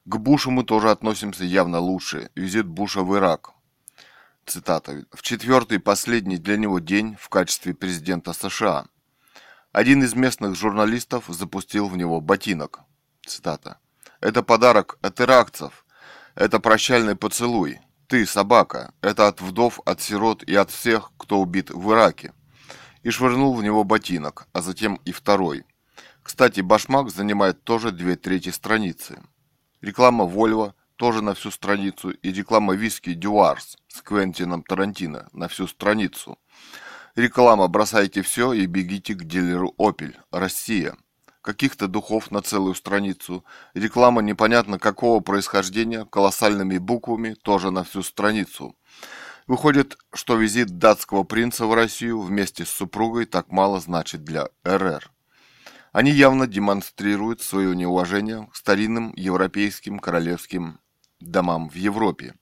К Бушу мы тоже относимся явно лучше. Визит Буша в Ирак. Цитата. В четвертый последний для него день в качестве президента США. Один из местных журналистов запустил в него ботинок. Цитата. Это подарок от иракцев. Это прощальный поцелуй. Ты, собака, это от вдов, от сирот и от всех, кто убит в Ираке. И швырнул в него ботинок, а затем и второй. Кстати, башмак занимает тоже две трети страницы. Реклама Volvo тоже на всю страницу и реклама виски Дюарс с Квентином Тарантино на всю страницу. Реклама «Бросайте все и бегите к дилеру Opel. Россия» каких-то духов на целую страницу, реклама непонятно какого происхождения, колоссальными буквами, тоже на всю страницу. Выходит, что визит датского принца в Россию вместе с супругой так мало значит для РР. Они явно демонстрируют свое неуважение к старинным европейским королевским домам в Европе.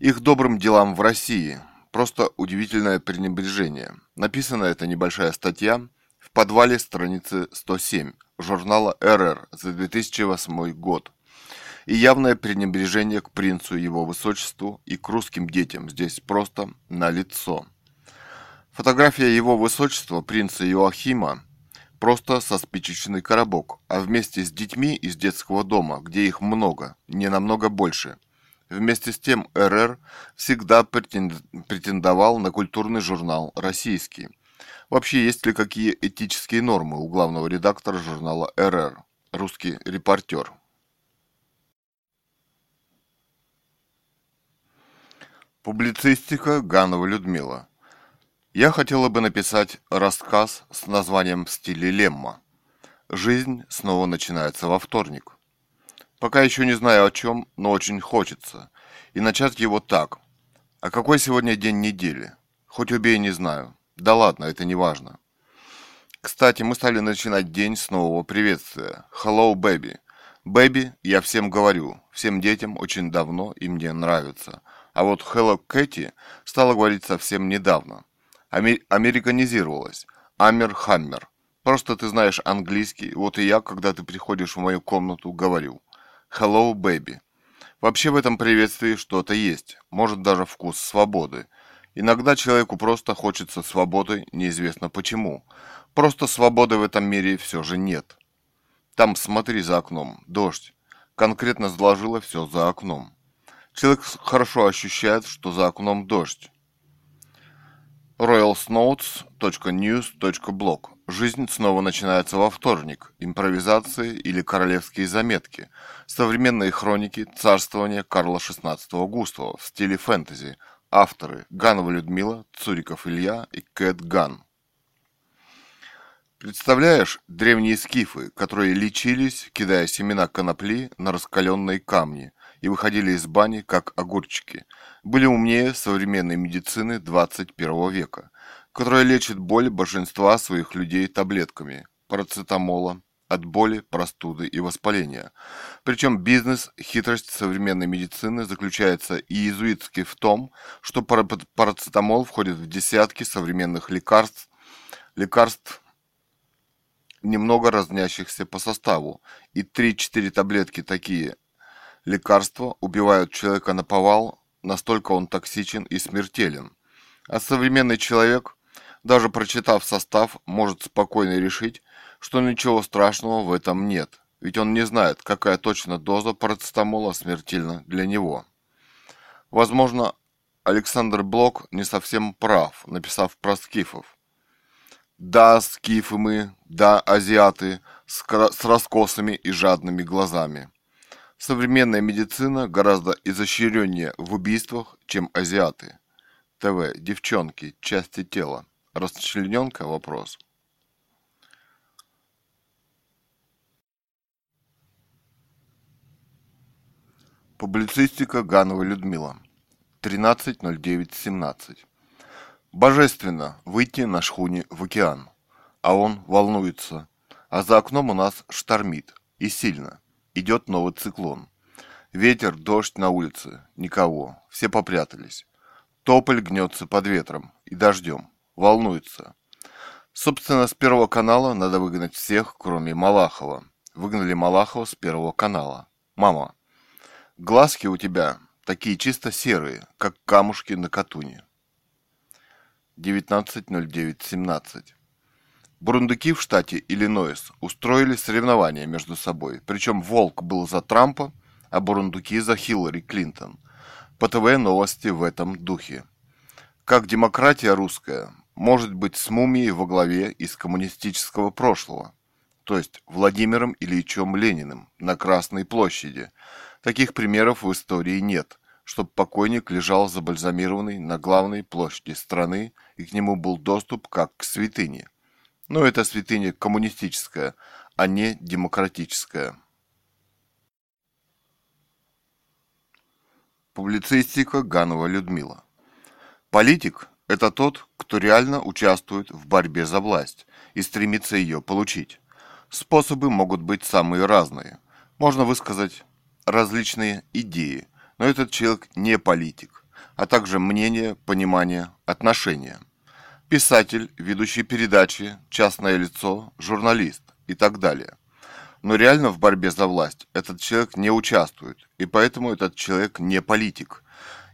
Их добрым делам в России. Просто удивительное пренебрежение. Написана эта небольшая статья – в подвале страницы 107 журнала РР за 2008 год. И явное пренебрежение к принцу его высочеству и к русским детям здесь просто на лицо. Фотография его высочества, принца Иоахима, просто со спичечный коробок, а вместе с детьми из детского дома, где их много, не намного больше. Вместе с тем РР всегда претендовал на культурный журнал «Российский», Вообще, есть ли какие этические нормы у главного редактора журнала РР, русский репортер? Публицистика Ганова Людмила. Я хотела бы написать рассказ с названием «В стиле Лемма». Жизнь снова начинается во вторник. Пока еще не знаю о чем, но очень хочется. И начать его так. А какой сегодня день недели? Хоть убей, не знаю. Да ладно, это не важно. Кстати, мы стали начинать день с нового приветствия. Hello, baby. Baby, я всем говорю, всем детям очень давно и мне нравится. А вот Hello Kitty стало говорить совсем недавно. Амер- американизировалась. Амер Хаммер. Просто ты знаешь английский, вот и я, когда ты приходишь в мою комнату, говорю. Hello, baby. Вообще в этом приветствии что-то есть, может даже вкус свободы. Иногда человеку просто хочется свободы, неизвестно почему. Просто свободы в этом мире все же нет. Там смотри за окном, дождь. Конкретно заложило все за окном. Человек хорошо ощущает, что за окном дождь. royalsnotes.news.blog Жизнь снова начинается во вторник. Импровизации или королевские заметки. Современные хроники царствования Карла XVI Густава в стиле фэнтези – Авторы Ганова Людмила, Цуриков Илья и Кэт Ган. Представляешь, древние скифы, которые лечились, кидая семена конопли на раскаленные камни и выходили из бани, как огурчики, были умнее современной медицины 21 века, которая лечит боль большинства своих людей таблетками парацетамола, от боли, простуды и воспаления. Причем бизнес, хитрость современной медицины заключается и иезуитски в том, что парацетамол входит в десятки современных лекарств, лекарств немного разнящихся по составу, и 3-4 таблетки такие лекарства убивают человека на повал, настолько он токсичен и смертелен. А современный человек, даже прочитав состав, может спокойно решить, что ничего страшного в этом нет, ведь он не знает, какая точно доза парацетамола смертельна для него. Возможно, Александр Блок не совсем прав, написав про скифов. Да, скифы мы, да, азиаты, с, с раскосыми и жадными глазами. Современная медицина гораздо изощреннее в убийствах, чем азиаты. ТВ. Девчонки. Части тела. Расчлененка? Вопрос. Публицистика Ганова Людмила. 13.09.17. Божественно выйти на шхуне в океан. А он волнуется. А за окном у нас штормит. И сильно. Идет новый циклон. Ветер, дождь на улице. Никого. Все попрятались. Тополь гнется под ветром и дождем. Волнуется. Собственно, с Первого канала надо выгнать всех, кроме Малахова. Выгнали Малахова с Первого канала. Мама, Глазки у тебя такие чисто серые, как камушки на катуне. 19.09.17 Бурундуки в штате Иллинойс устроили соревнования между собой, причем Волк был за Трампа, а Бурундуки за Хиллари Клинтон. по ТВ новости в этом духе. Как демократия русская может быть с мумией во главе из коммунистического прошлого, то есть Владимиром Ильичем Лениным на Красной площади. Таких примеров в истории нет, чтобы покойник лежал забальзамированный на главной площади страны и к нему был доступ как к святыне. Но это святыня коммунистическая, а не демократическая. Публицистика Ганова Людмила. Политик – это тот, кто реально участвует в борьбе за власть и стремится ее получить. Способы могут быть самые разные. Можно высказать различные идеи, но этот человек не политик, а также мнение, понимание, отношения. Писатель, ведущий передачи, частное лицо, журналист и так далее – но реально в борьбе за власть этот человек не участвует, и поэтому этот человек не политик.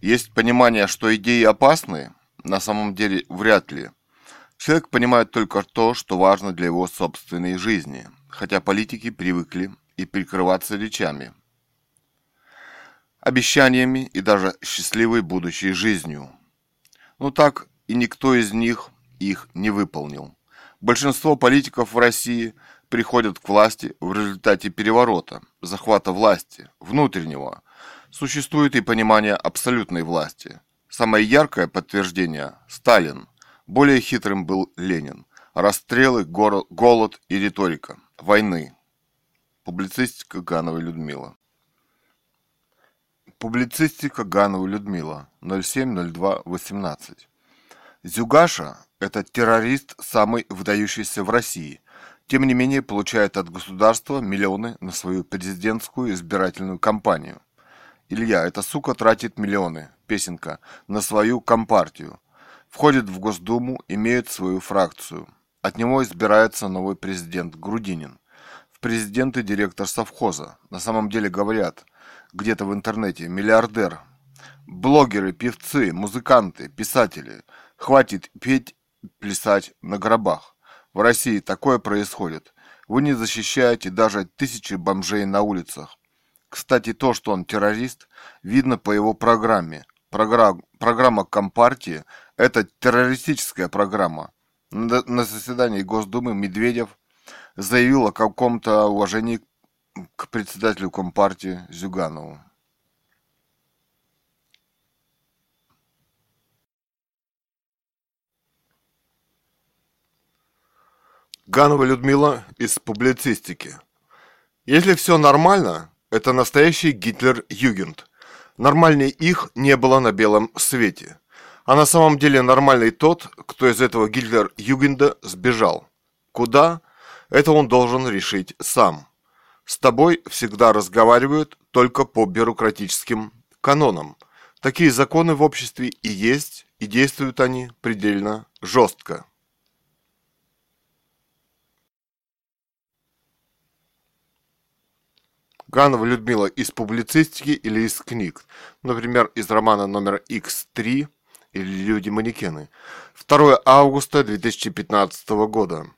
Есть понимание, что идеи опасны, на самом деле вряд ли. Человек понимает только то, что важно для его собственной жизни, хотя политики привыкли и прикрываться речами, обещаниями и даже счастливой будущей жизнью. Но так и никто из них их не выполнил. Большинство политиков в России – приходят к власти в результате переворота, захвата власти, внутреннего. Существует и понимание абсолютной власти. Самое яркое подтверждение – Сталин. Более хитрым был Ленин. Расстрелы, голод и риторика. Войны. Публицистика Гановой Людмила. Публицистика Гановой Людмила. 07.02.18. Зюгаша – это террорист, самый выдающийся в России – тем не менее получает от государства миллионы на свою президентскую избирательную кампанию. Илья, эта сука тратит миллионы, песенка, на свою компартию. Входит в Госдуму, имеет свою фракцию. От него избирается новый президент Грудинин. В президенты директор совхоза. На самом деле говорят, где-то в интернете, миллиардер. Блогеры, певцы, музыканты, писатели. Хватит петь, плясать на гробах. В России такое происходит. Вы не защищаете даже тысячи бомжей на улицах. Кстати, то, что он террорист, видно по его программе. Программа, программа Компартии – это террористическая программа. На заседании Госдумы Медведев заявил о каком-то уважении к председателю Компартии Зюганову. Ганова Людмила из публицистики. Если все нормально, это настоящий Гитлер-Югент. Нормальней их не было на белом свете. А на самом деле нормальный тот, кто из этого Гитлер-Югенда сбежал. Куда? Это он должен решить сам. С тобой всегда разговаривают только по бюрократическим канонам. Такие законы в обществе и есть, и действуют они предельно жестко. Ганова Людмила из публицистики или из книг. Например, из романа номер X3 или «Люди-манекены». 2 августа 2015 года.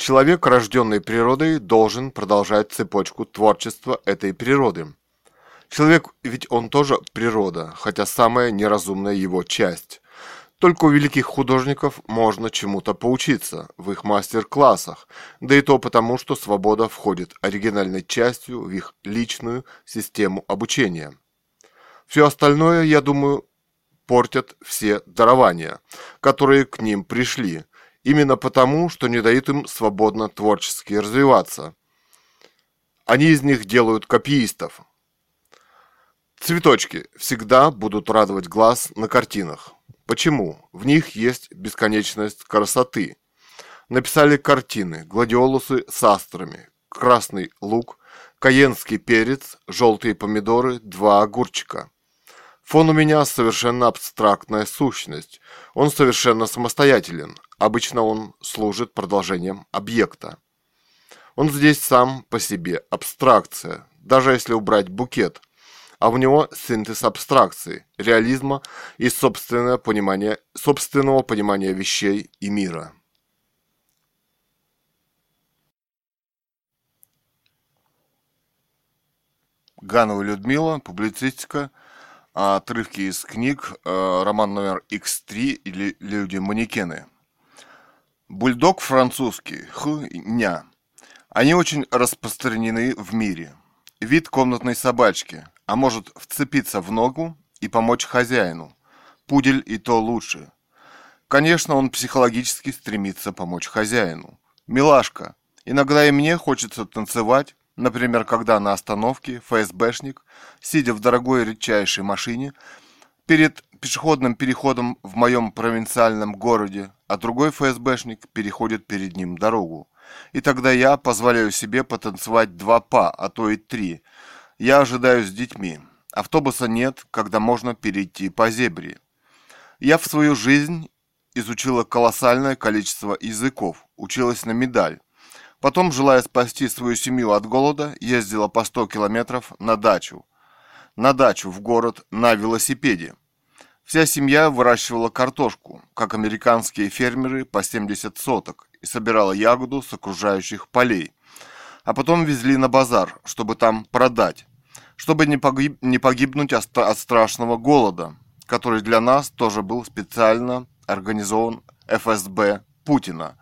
Человек, рожденный природой, должен продолжать цепочку творчества этой природы. Человек ведь он тоже природа, хотя самая неразумная его часть. Только у великих художников можно чему-то поучиться в их мастер-классах, да и то потому, что свобода входит оригинальной частью в их личную систему обучения. Все остальное, я думаю, портят все дарования, которые к ним пришли, именно потому, что не дают им свободно творчески развиваться. Они из них делают копиистов. Цветочки всегда будут радовать глаз на картинах. Почему? В них есть бесконечность красоты. Написали картины, гладиолусы с астрами, красный лук, каенский перец, желтые помидоры, два огурчика. Фон у меня совершенно абстрактная сущность. Он совершенно самостоятелен. Обычно он служит продолжением объекта. Он здесь сам по себе абстракция, даже если убрать букет – а в него синтез абстракции, реализма и собственное понимание, собственного понимания вещей и мира. Ганова Людмила, публицистика, отрывки из книг, э, роман номер X3 или «Люди-манекены». Бульдог французский, х-ня. Они очень распространены в мире. Вид комнатной собачки, а может вцепиться в ногу и помочь хозяину. Пудель и то лучше. Конечно, он психологически стремится помочь хозяину. Милашка. Иногда и мне хочется танцевать, например, когда на остановке ФСБшник, сидя в дорогой редчайшей машине, перед пешеходным переходом в моем провинциальном городе, а другой ФСБшник переходит перед ним дорогу. И тогда я позволяю себе потанцевать два па, а то и три. Я ожидаю с детьми. Автобуса нет, когда можно перейти по зебре. Я в свою жизнь изучила колоссальное количество языков, училась на медаль. Потом, желая спасти свою семью от голода, ездила по 100 километров на дачу. На дачу, в город, на велосипеде. Вся семья выращивала картошку, как американские фермеры по 70 соток, и собирала ягоду с окружающих полей. А потом везли на базар, чтобы там продать, чтобы не, погиб, не погибнуть от, от страшного голода, который для нас тоже был специально организован ФСБ Путина.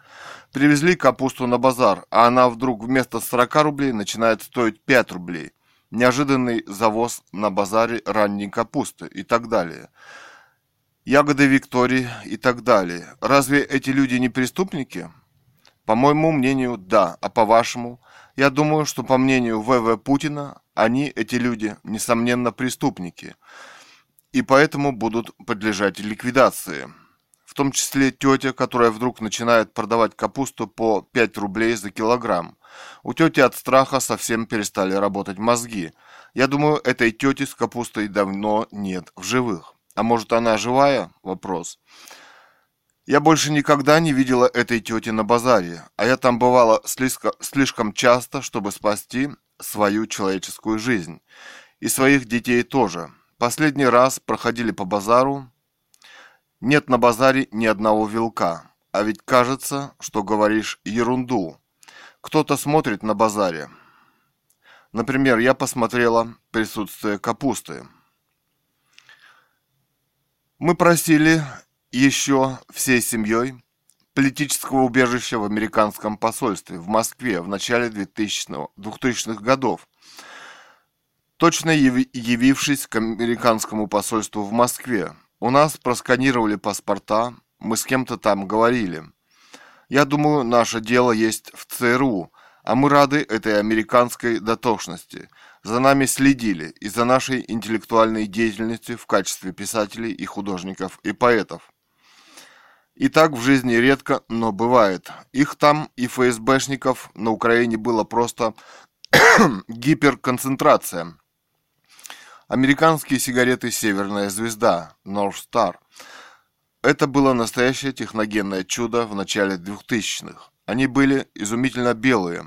Привезли капусту на базар, а она вдруг вместо 40 рублей начинает стоить 5 рублей. Неожиданный завоз на базаре ранней капусты и так далее ягоды Виктории и так далее. Разве эти люди не преступники? По моему мнению, да. А по вашему? Я думаю, что по мнению ВВ Путина, они, эти люди, несомненно, преступники. И поэтому будут подлежать ликвидации. Том числе тетя, которая вдруг начинает продавать капусту по 5 рублей за килограмм. У тети от страха совсем перестали работать мозги. Я думаю, этой тети с капустой давно нет в живых. А может, она живая? Вопрос. Я больше никогда не видела этой тети на базаре, а я там бывала слишком, слишком часто, чтобы спасти свою человеческую жизнь. И своих детей тоже. Последний раз проходили по базару. Нет на базаре ни одного вилка. А ведь кажется, что говоришь ерунду. Кто-то смотрит на базаре. Например, я посмотрела присутствие капусты. Мы просили еще всей семьей политического убежища в американском посольстве в Москве в начале 2000-х годов. Точно явившись к американскому посольству в Москве, у нас просканировали паспорта, мы с кем-то там говорили. Я думаю, наше дело есть в ЦРУ, а мы рады этой американской дотошности – за нами следили и за нашей интеллектуальной деятельностью в качестве писателей и художников и поэтов. И так в жизни редко, но бывает. Их там и ФСБшников на Украине было просто гиперконцентрация. Американские сигареты «Северная звезда» North Star. Это было настоящее техногенное чудо в начале 2000-х. Они были изумительно белые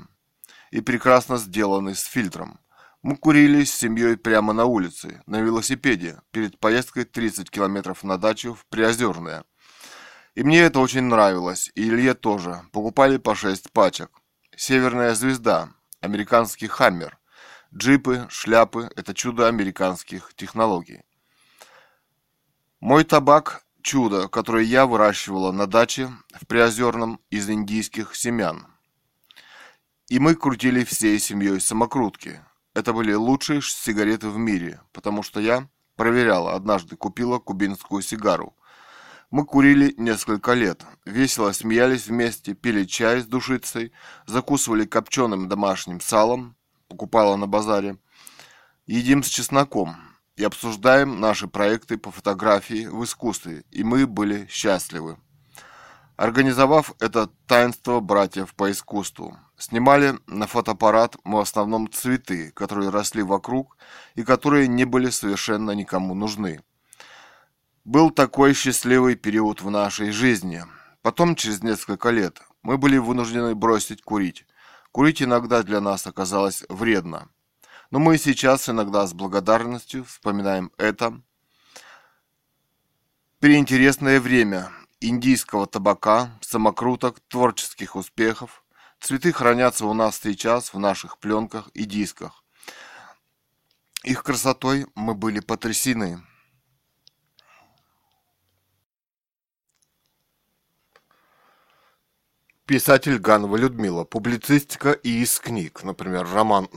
и прекрасно сделаны с фильтром. Мы курили с семьей прямо на улице, на велосипеде, перед поездкой 30 километров на дачу в Приозерное. И мне это очень нравилось, и Илье тоже. Покупали по 6 пачек. Северная звезда, американский хаммер, джипы, шляпы – это чудо американских технологий. Мой табак – чудо, которое я выращивала на даче в Приозерном из индийских семян. И мы крутили всей семьей самокрутки – это были лучшие сигареты в мире, потому что я проверяла, однажды купила кубинскую сигару. Мы курили несколько лет, весело смеялись вместе, пили чай с душицей, закусывали копченым домашним салом, покупала на базаре, едим с чесноком и обсуждаем наши проекты по фотографии в искусстве, и мы были счастливы. Организовав это таинство братьев по искусству, Снимали на фотоаппарат мы в основном цветы, которые росли вокруг и которые не были совершенно никому нужны. Был такой счастливый период в нашей жизни. Потом, через несколько лет, мы были вынуждены бросить курить. Курить иногда для нас оказалось вредно. Но мы сейчас иногда с благодарностью вспоминаем это. Переинтересное время индийского табака, самокруток, творческих успехов, Цветы хранятся у нас сейчас в наших пленках и дисках. Их красотой мы были потрясены. Писатель Ганова Людмила. Публицистика и из книг. Например, роман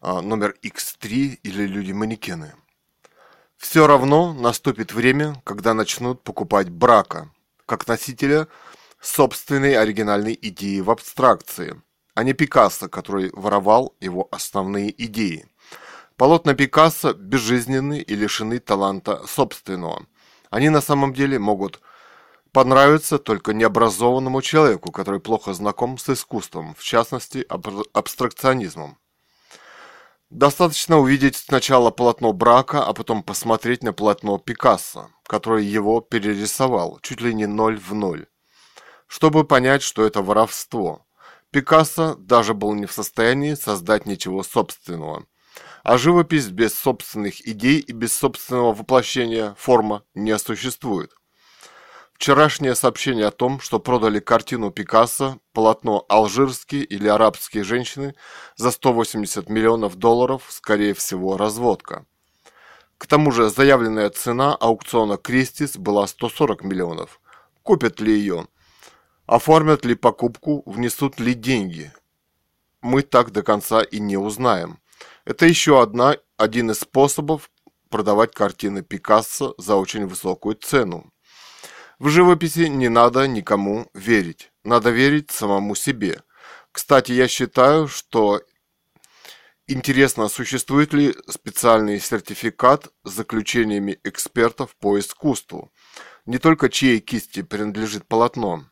а, номер X3 или «Люди-манекены». Все равно наступит время, когда начнут покупать брака, как носителя собственной оригинальной идеи в абстракции, а не Пикассо, который воровал его основные идеи. Полотна Пикассо безжизненны и лишены таланта собственного. Они на самом деле могут понравиться только необразованному человеку, который плохо знаком с искусством, в частности абстракционизмом. Достаточно увидеть сначала полотно брака, а потом посмотреть на полотно Пикассо, который его перерисовал, чуть ли не ноль в ноль, чтобы понять, что это воровство. Пикассо даже был не в состоянии создать ничего собственного. А живопись без собственных идей и без собственного воплощения форма не существует. Вчерашнее сообщение о том, что продали картину Пикассо, полотно «Алжирские» или «Арабские женщины» за 180 миллионов долларов, скорее всего, разводка. К тому же заявленная цена аукциона «Кристис» была 140 миллионов. Купят ли ее? Оформят ли покупку? Внесут ли деньги? Мы так до конца и не узнаем. Это еще одна, один из способов продавать картины Пикассо за очень высокую цену. В живописи не надо никому верить. Надо верить самому себе. Кстати, я считаю, что интересно, существует ли специальный сертификат с заключениями экспертов по искусству. Не только чьей кисти принадлежит полотно,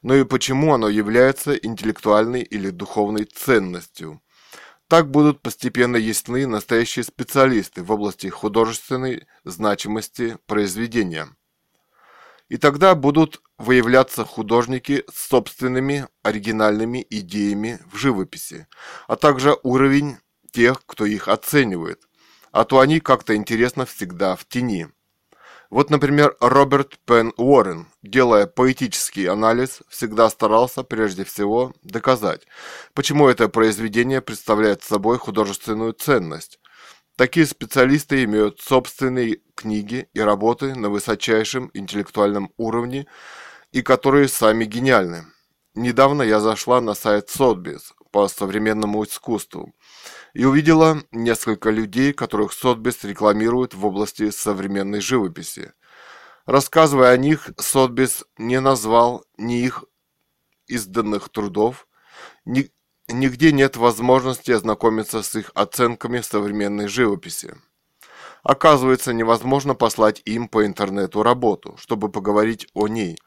но и почему оно является интеллектуальной или духовной ценностью. Так будут постепенно ясны настоящие специалисты в области художественной значимости произведения. И тогда будут выявляться художники с собственными оригинальными идеями в живописи, а также уровень тех, кто их оценивает. А то они как-то интересно всегда в тени. Вот, например, Роберт Пен Уоррен, делая поэтический анализ, всегда старался прежде всего доказать, почему это произведение представляет собой художественную ценность, Такие специалисты имеют собственные книги и работы на высочайшем интеллектуальном уровне и которые сами гениальны. Недавно я зашла на сайт Сотбис по современному искусству и увидела несколько людей, которых Сотбис рекламирует в области современной живописи. Рассказывая о них, Сотбис не назвал ни их изданных трудов, ни Нигде нет возможности ознакомиться с их оценками современной живописи. Оказывается, невозможно послать им по интернету работу, чтобы поговорить о ней.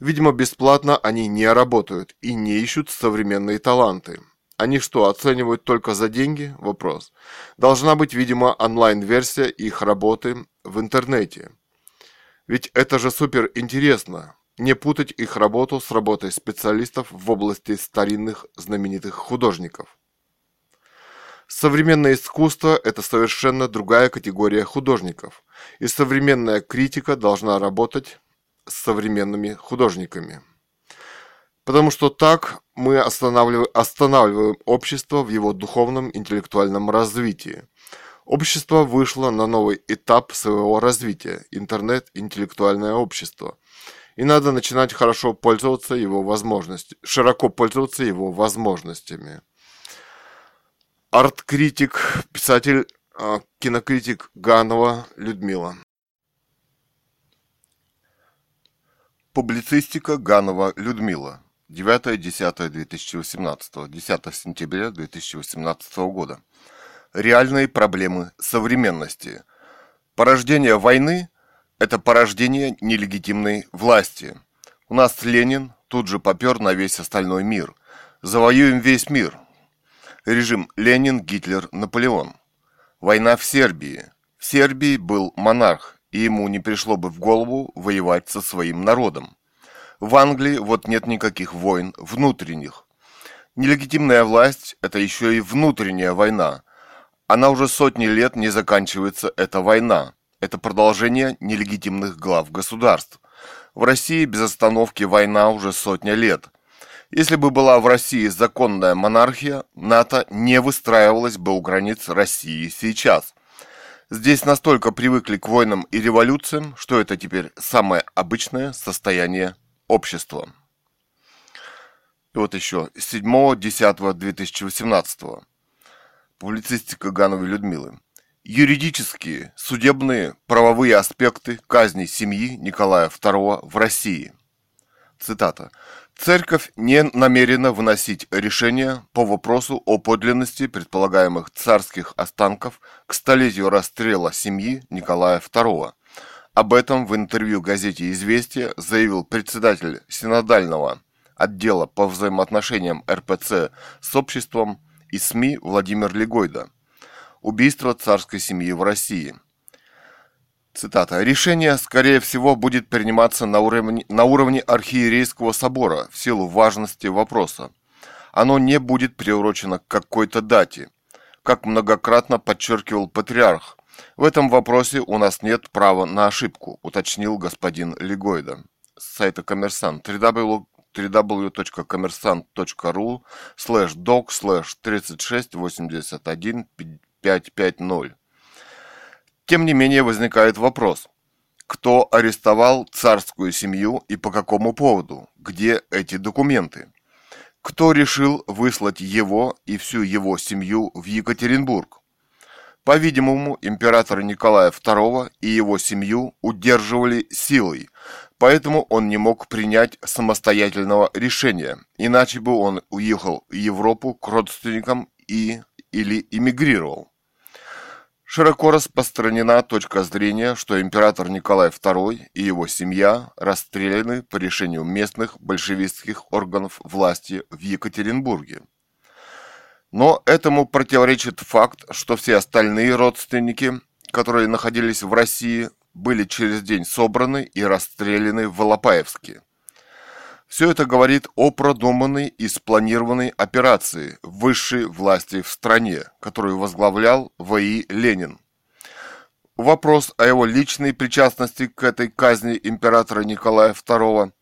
Видимо, бесплатно они не работают и не ищут современные таланты. Они что, оценивают только за деньги? Вопрос. Должна быть, видимо, онлайн-версия их работы в интернете. Ведь это же супер интересно не путать их работу с работой специалистов в области старинных знаменитых художников. Современное искусство – это совершенно другая категория художников, и современная критика должна работать с современными художниками. Потому что так мы останавливаем, останавливаем общество в его духовном интеллектуальном развитии. Общество вышло на новый этап своего развития – интернет-интеллектуальное общество – и надо начинать хорошо пользоваться его возможностями, широко пользоваться его возможностями. Арт-критик, писатель, а, кинокритик Ганова Людмила. Публицистика Ганова Людмила. 9-10-2018, 10 сентября 2018 года. Реальные проблемы современности. Порождение войны – это порождение нелегитимной власти. У нас Ленин тут же попер на весь остальной мир. Завоюем весь мир. Режим Ленин, Гитлер, Наполеон. Война в Сербии. В Сербии был монарх, и ему не пришло бы в голову воевать со своим народом. В Англии вот нет никаких войн внутренних. Нелегитимная власть – это еще и внутренняя война. Она уже сотни лет не заканчивается, эта война. Это продолжение нелегитимных глав государств. В России без остановки война уже сотня лет. Если бы была в России законная монархия, НАТО не выстраивалось бы у границ России сейчас. Здесь настолько привыкли к войнам и революциям, что это теперь самое обычное состояние общества. И вот еще 7.10.2018. Публицистика Гановой Людмилы. Юридические, судебные, правовые аспекты казни семьи Николая II в России. Цитата. Церковь не намерена выносить решение по вопросу о подлинности предполагаемых царских останков к столетию расстрела семьи Николая II. Об этом в интервью газете «Известия» заявил председатель синодального отдела по взаимоотношениям РПЦ с обществом и СМИ Владимир Легойда. Убийство царской семьи в России. Цитата. «Решение, скорее всего, будет приниматься на уровне, на уровне архиерейского собора в силу важности вопроса. Оно не будет приурочено к какой-то дате, как многократно подчеркивал патриарх. В этом вопросе у нас нет права на ошибку, уточнил господин Легойда. С сайта Коммерсант www.коммерсант.ру слэш док слэш 3681 550. Тем не менее возникает вопрос, кто арестовал царскую семью и по какому поводу, где эти документы? Кто решил выслать его и всю его семью в Екатеринбург? По-видимому, императора Николая II и его семью удерживали силой, поэтому он не мог принять самостоятельного решения, иначе бы он уехал в Европу к родственникам и или эмигрировал. Широко распространена точка зрения, что император Николай II и его семья расстреляны по решению местных большевистских органов власти в Екатеринбурге. Но этому противоречит факт, что все остальные родственники, которые находились в России, были через день собраны и расстреляны в Волопаевске. Все это говорит о продуманной и спланированной операции высшей власти в стране, которую возглавлял В.И. Ленин. Вопрос о его личной причастности к этой казни императора Николая II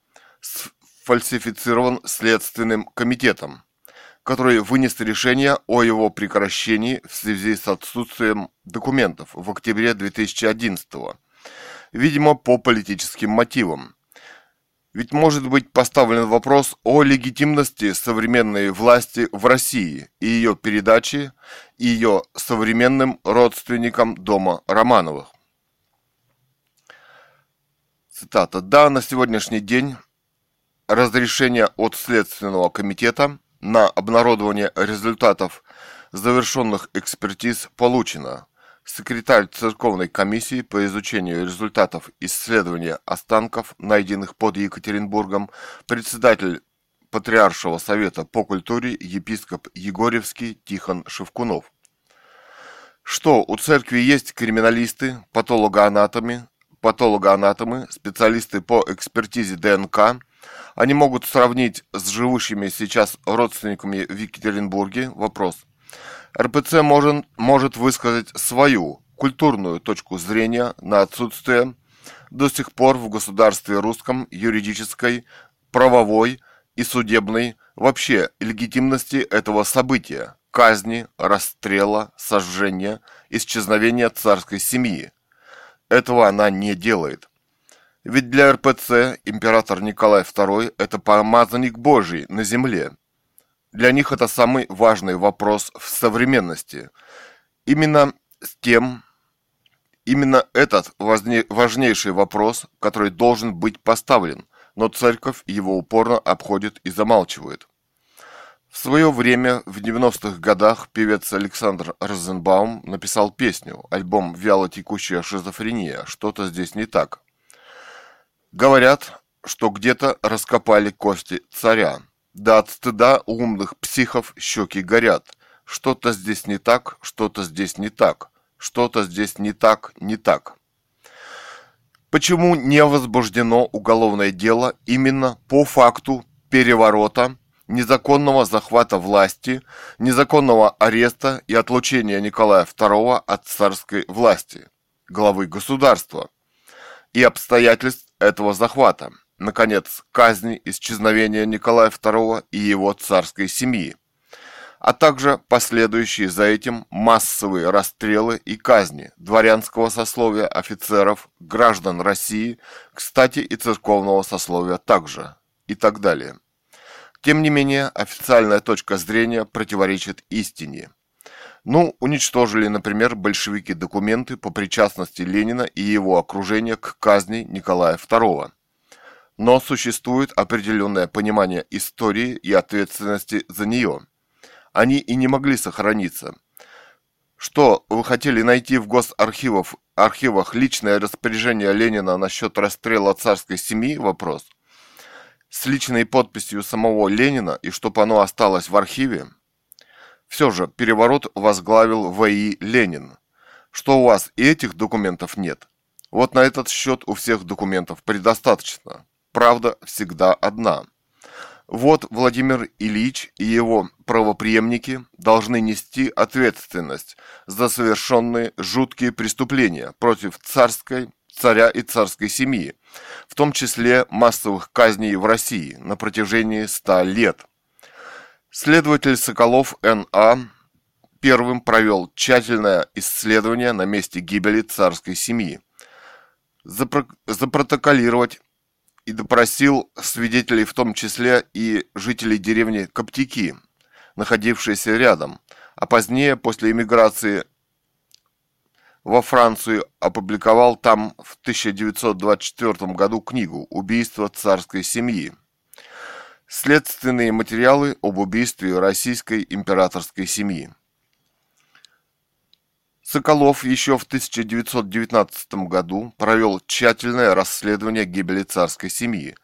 сфальсифицирован Следственным комитетом который вынес решение о его прекращении в связи с отсутствием документов в октябре 2011 видимо, по политическим мотивам. Ведь может быть поставлен вопрос о легитимности современной власти в России и ее передачи ее современным родственникам дома Романовых. Цитата. Да, на сегодняшний день разрешение от Следственного комитета на обнародование результатов завершенных экспертиз получено. Секретарь Церковной комиссии по изучению результатов исследования останков, найденных под Екатеринбургом, председатель Патриаршего совета по культуре епископ Егорьевский Тихон Шевкунов. Что у церкви есть криминалисты, патологоанатомы, патологоанатомы, специалисты по экспертизе ДНК, они могут сравнить с живущими сейчас родственниками в Екатеринбурге вопрос. РПЦ может, может высказать свою культурную точку зрения на отсутствие до сих пор в государстве русском юридической, правовой и судебной вообще легитимности этого события – казни, расстрела, сожжения, исчезновения царской семьи. Этого она не делает. Ведь для РПЦ император Николай II – это помазанник Божий на земле. Для них это самый важный вопрос в современности. Именно с тем, именно этот важнейший вопрос, который должен быть поставлен, но церковь его упорно обходит и замалчивает. В свое время, в 90-х годах, певец Александр Розенбаум написал песню, альбом «Вяло текущая шизофрения. Что-то здесь не так». Говорят, что где-то раскопали кости царя. Да от стыда у умных психов щеки горят. Что-то здесь не так, что-то здесь не так, что-то здесь не так, не так. Почему не возбуждено уголовное дело именно по факту переворота, незаконного захвата власти, незаконного ареста и отлучения Николая II от царской власти, главы государства, и обстоятельств этого захвата, наконец, казни, исчезновения Николая II и его царской семьи, а также последующие за этим массовые расстрелы и казни дворянского сословия офицеров, граждан России, кстати, и церковного сословия также, и так далее. Тем не менее, официальная точка зрения противоречит истине. Ну, уничтожили, например, большевики документы по причастности Ленина и его окружения к казни Николая II. Но существует определенное понимание истории и ответственности за нее. Они и не могли сохраниться. Что, вы хотели найти в госархивах архивах личное распоряжение Ленина насчет расстрела царской семьи? Вопрос с личной подписью самого Ленина и чтобы оно осталось в архиве? Все же переворот возглавил В.И. Ленин. Что у вас и этих документов нет? Вот на этот счет у всех документов предостаточно. Правда всегда одна. Вот Владимир Ильич и его правопреемники должны нести ответственность за совершенные жуткие преступления против царской царя и царской семьи, в том числе массовых казней в России на протяжении ста лет. Следователь Соколов Н.А. первым провел тщательное исследование на месте гибели царской семьи. Запро запротоколировать и допросил свидетелей, в том числе и жителей деревни Коптики, находившиеся рядом, а позднее, после эмиграции во Францию опубликовал там в 1924 году книгу «Убийство царской семьи». Следственные материалы об убийстве российской императорской семьи. Соколов еще в 1919 году провел тщательное расследование гибели царской семьи.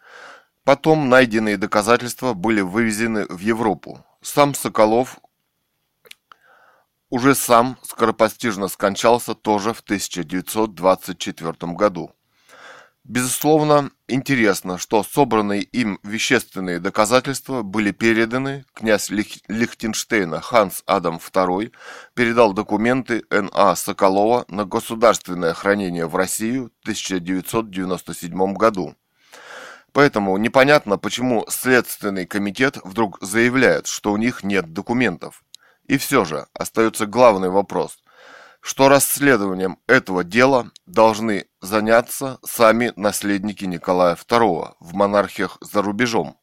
Потом найденные доказательства были вывезены в Европу. Сам Соколов уже сам скоропостижно скончался тоже в 1924 году. Безусловно, интересно, что собранные им вещественные доказательства были переданы, князь Лихтенштейна Ханс Адам II передал документы Н.А. Соколова на государственное хранение в Россию в 1997 году. Поэтому непонятно, почему Следственный комитет вдруг заявляет, что у них нет документов. И все же остается главный вопрос, что расследованием этого дела должны заняться сами наследники Николая II в монархиях за рубежом.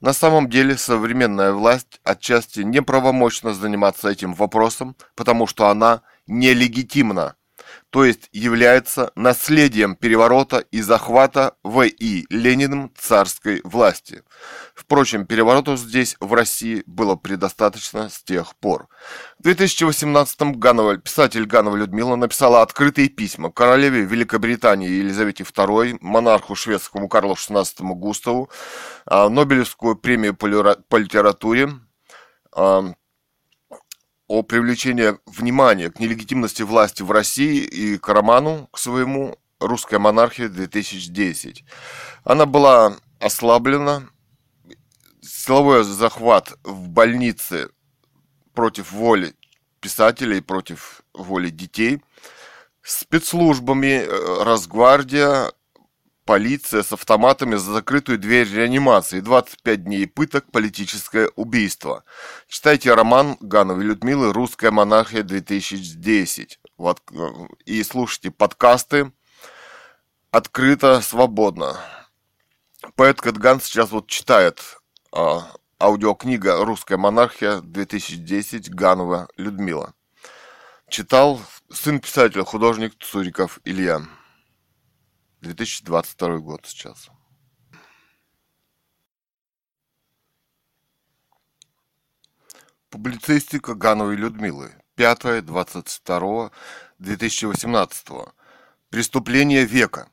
На самом деле современная власть отчасти неправомочна заниматься этим вопросом, потому что она нелегитимна то есть является наследием переворота и захвата В.И. Лениным царской власти. Впрочем, переворотов здесь, в России, было предостаточно с тех пор. В 2018-м Ганова, писатель Ганова Людмила написала открытые письма королеве Великобритании Елизавете II, монарху шведскому Карлу XVI Густаву, а, Нобелевскую премию по литературе, а, о привлечении внимания к нелегитимности власти в России и к роману, к своему «Русская монархия 2010». Она была ослаблена, силовой захват в больнице против воли писателей, против воли детей, спецслужбами, э, Росгвардия, Полиция с автоматами за закрытую дверь реанимации. 25 дней пыток. Политическое убийство. Читайте роман Гановой Людмилы «Русская монархия 2010». Вот, и слушайте подкасты открыто, свободно. Поэт Кэтган сейчас вот читает а, аудиокнига «Русская монархия 2010» Ганова Людмила. Читал сын писателя, художник Цуриков Илья. 2022 год сейчас. Публицистика Гановой Людмилы. 5-22-2018. Преступление века.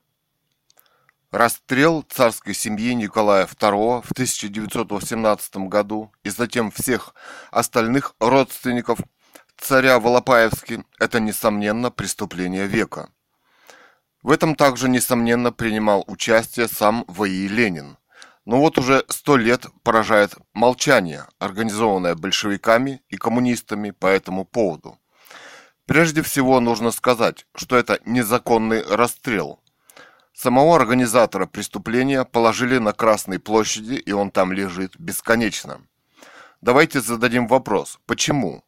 Расстрел царской семьи Николая II в 1918 году и затем всех остальных родственников царя Волопаевски – это, несомненно, преступление века. В этом также, несомненно, принимал участие сам В.И. Ленин. Но вот уже сто лет поражает молчание, организованное большевиками и коммунистами по этому поводу. Прежде всего нужно сказать, что это незаконный расстрел. Самого организатора преступления положили на Красной площади, и он там лежит бесконечно. Давайте зададим вопрос, почему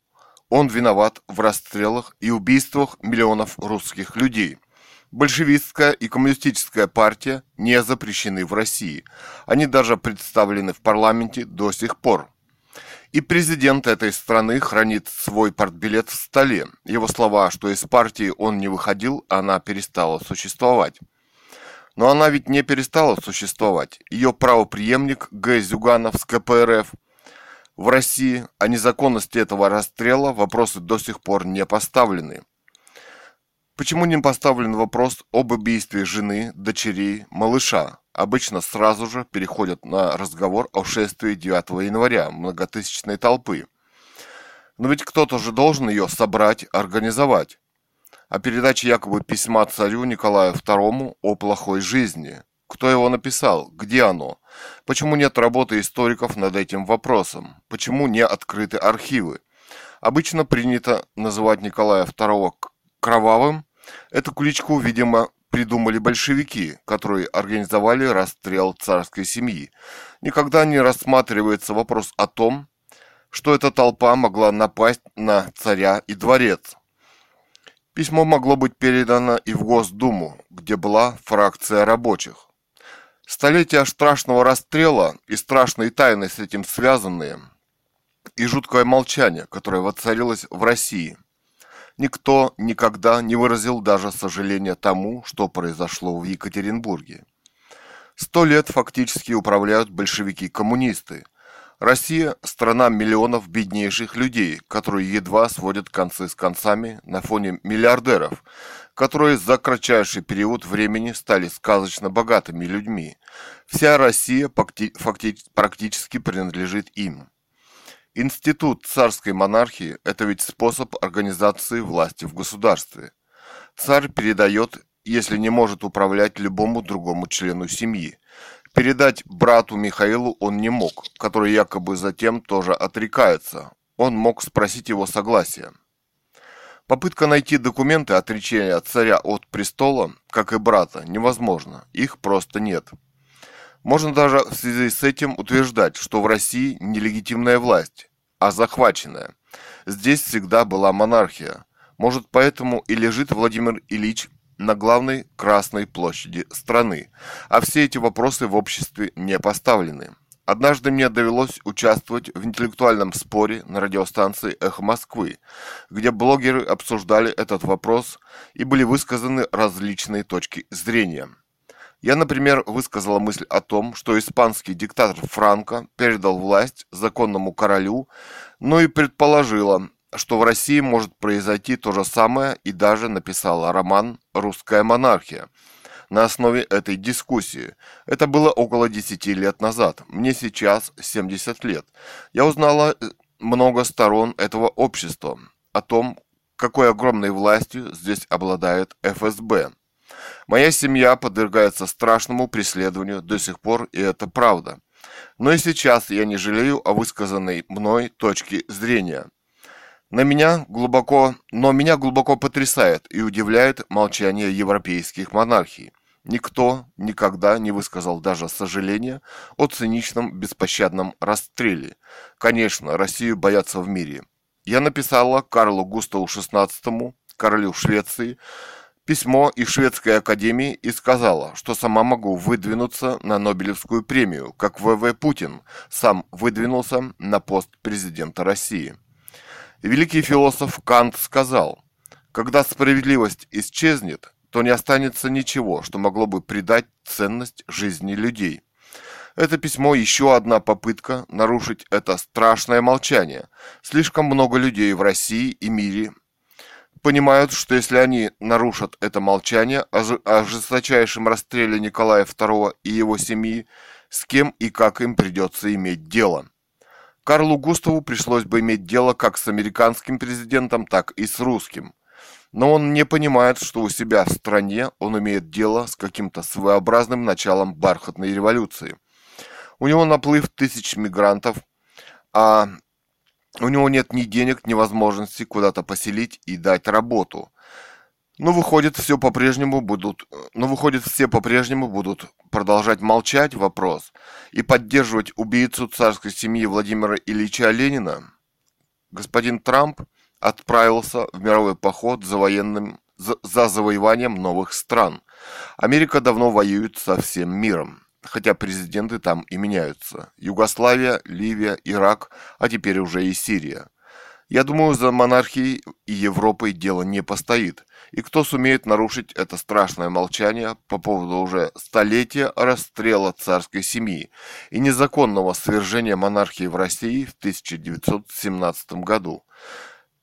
он виноват в расстрелах и убийствах миллионов русских людей – Большевистская и коммунистическая партия не запрещены в России. Они даже представлены в парламенте до сих пор. И президент этой страны хранит свой портбилет в столе. Его слова, что из партии он не выходил, она перестала существовать. Но она ведь не перестала существовать. Ее правоприемник Г. Зюганов с КПРФ в России о незаконности этого расстрела вопросы до сих пор не поставлены. Почему не поставлен вопрос об убийстве жены, дочерей, малыша? Обычно сразу же переходят на разговор о шествии 9 января многотысячной толпы. Но ведь кто-то же должен ее собрать, организовать. А передача якобы письма царю Николаю II о плохой жизни. Кто его написал? Где оно? Почему нет работы историков над этим вопросом? Почему не открыты архивы? Обычно принято называть Николая II кровавым, Эту кличку, видимо, придумали большевики, которые организовали расстрел царской семьи. Никогда не рассматривается вопрос о том, что эта толпа могла напасть на царя и дворец. Письмо могло быть передано и в Госдуму, где была фракция рабочих. Столетия страшного расстрела и страшные тайны с этим связанные, и жуткое молчание, которое воцарилось в России – Никто никогда не выразил даже сожаления тому, что произошло в Екатеринбурге. Сто лет фактически управляют большевики-коммунисты. Россия – страна миллионов беднейших людей, которые едва сводят концы с концами на фоне миллиардеров, которые за кратчайший период времени стали сказочно богатыми людьми. Вся Россия практически принадлежит им. Институт царской монархии – это ведь способ организации власти в государстве. Царь передает, если не может управлять любому другому члену семьи. Передать брату Михаилу он не мог, который якобы затем тоже отрекается. Он мог спросить его согласия. Попытка найти документы отречения царя от престола, как и брата, невозможно. Их просто нет. Можно даже в связи с этим утверждать, что в России нелегитимная власть, а захваченная. Здесь всегда была монархия. Может, поэтому и лежит Владимир Ильич на главной Красной площади страны, а все эти вопросы в обществе не поставлены. Однажды мне довелось участвовать в интеллектуальном споре на радиостанции «Эхо Москвы», где блогеры обсуждали этот вопрос и были высказаны различные точки зрения – я, например, высказала мысль о том, что испанский диктатор Франко передал власть законному королю, но и предположила, что в России может произойти то же самое и даже написала роман «Русская монархия» на основе этой дискуссии. Это было около 10 лет назад. Мне сейчас 70 лет. Я узнала э, много сторон этого общества, о том, какой огромной властью здесь обладает ФСБ. Моя семья подвергается страшному преследованию до сих пор, и это правда. Но и сейчас я не жалею о высказанной мной точке зрения. На меня глубоко, но меня глубоко потрясает и удивляет молчание европейских монархий. Никто никогда не высказал даже сожаления о циничном беспощадном расстреле. Конечно, Россию боятся в мире. Я написала Карлу Густаву XVI, королю Швеции, письмо из Шведской академии и сказала, что сама могу выдвинуться на Нобелевскую премию, как В.В. Путин сам выдвинулся на пост президента России. Великий философ Кант сказал, когда справедливость исчезнет, то не останется ничего, что могло бы придать ценность жизни людей. Это письмо еще одна попытка нарушить это страшное молчание. Слишком много людей в России и мире понимают, что если они нарушат это молчание о жесточайшем расстреле Николая II и его семьи, с кем и как им придется иметь дело. Карлу Густаву пришлось бы иметь дело как с американским президентом, так и с русским. Но он не понимает, что у себя в стране он имеет дело с каким-то своеобразным началом бархатной революции. У него наплыв тысяч мигрантов, а у него нет ни денег, ни возможности куда-то поселить и дать работу. Но выходит, все по-прежнему будут, но выходит, все по-прежнему будут продолжать молчать вопрос и поддерживать убийцу царской семьи Владимира Ильича Ленина. Господин Трамп отправился в мировой поход за военным за завоеванием новых стран. Америка давно воюет со всем миром, хотя президенты там и меняются. Югославия, Ливия, Ирак, а теперь уже и Сирия. Я думаю, за монархией и Европой дело не постоит. И кто сумеет нарушить это страшное молчание по поводу уже столетия расстрела царской семьи и незаконного свержения монархии в России в 1917 году?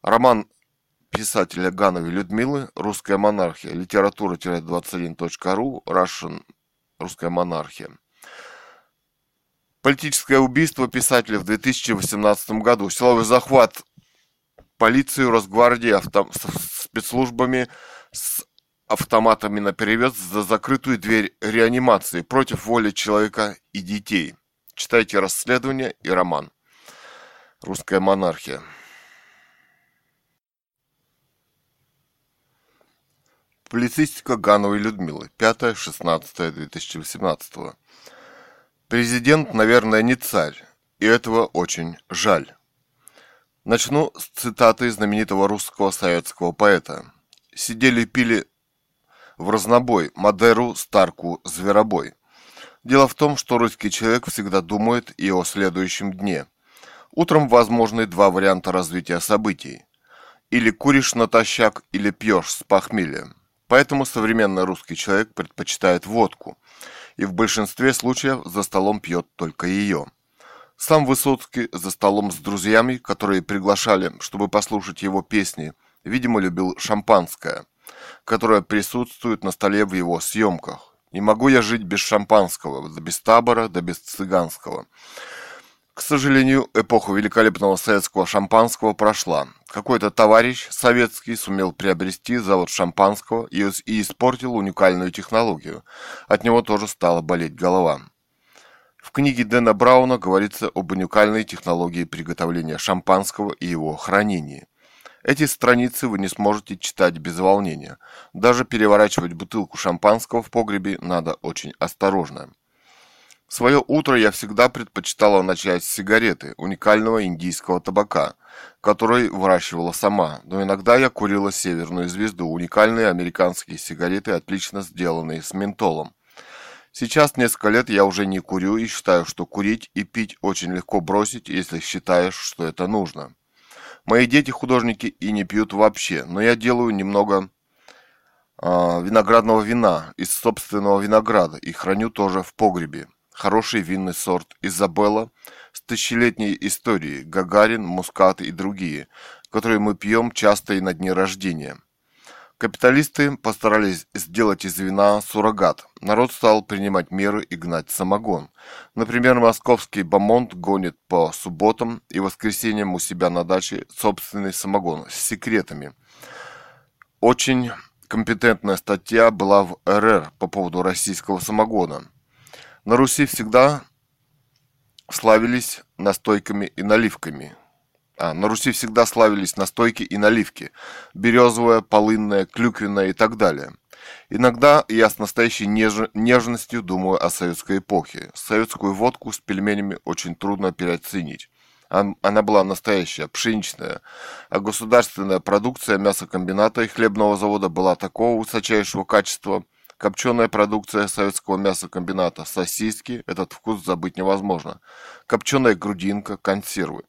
Роман писателя Гановой Людмилы «Русская монархия. Литература-21.ру. Russian. Русская монархия». Политическое убийство писателя в 2018 году. Силовой захват полицию, Росгвардии, авто, спецслужбами с автоматами на перевес за закрытую дверь реанимации против воли человека и детей. Читайте расследование и роман. Русская монархия. Публицистика Гановой Людмилы. 5-16-2018. Президент, наверное, не царь, и этого очень жаль. Начну с цитаты знаменитого русского советского поэта. «Сидели пили в разнобой Мадеру, Старку, Зверобой». Дело в том, что русский человек всегда думает и о следующем дне. Утром возможны два варианта развития событий. Или куришь натощак, или пьешь с похмелья. Поэтому современный русский человек предпочитает водку. И в большинстве случаев за столом пьет только ее. Сам Высоцкий за столом с друзьями, которые приглашали, чтобы послушать его песни, видимо, любил шампанское, которое присутствует на столе в его съемках. Не могу я жить без шампанского, да без табора, да без цыганского. К сожалению, эпоха великолепного советского шампанского прошла. Какой-то товарищ советский сумел приобрести завод шампанского и испортил уникальную технологию. От него тоже стала болеть голова. В книге Дэна Брауна говорится об уникальной технологии приготовления шампанского и его хранении. Эти страницы вы не сможете читать без волнения. Даже переворачивать бутылку шампанского в погребе надо очень осторожно. Свое утро я всегда предпочитала начать с сигареты, уникального индийского табака, который выращивала сама, но иногда я курила северную звезду, уникальные американские сигареты, отлично сделанные с ментолом. Сейчас несколько лет я уже не курю и считаю, что курить и пить очень легко бросить, если считаешь, что это нужно. Мои дети художники и не пьют вообще, но я делаю немного э, виноградного вина из собственного винограда и храню тоже в погребе. Хороший винный сорт Изабелла с тысячелетней историей, Гагарин, Мускат и другие, которые мы пьем часто и на дни рождения. Капиталисты постарались сделать из вина суррогат. Народ стал принимать меры и гнать самогон. Например, московский бомонд гонит по субботам и воскресеньям у себя на даче собственный самогон с секретами. Очень компетентная статья была в РР по поводу российского самогона. На Руси всегда славились настойками и наливками – а, на Руси всегда славились настойки и наливки. Березовая, полынная, клюквенная и так далее. Иногда я с настоящей неж... нежностью думаю о советской эпохе. Советскую водку с пельменями очень трудно переоценить. Она была настоящая, пшеничная, а государственная продукция мясокомбината и хлебного завода была такого высочайшего качества. Копченая продукция советского мясокомбината, сосиски, этот вкус забыть невозможно. Копченая грудинка, консервы.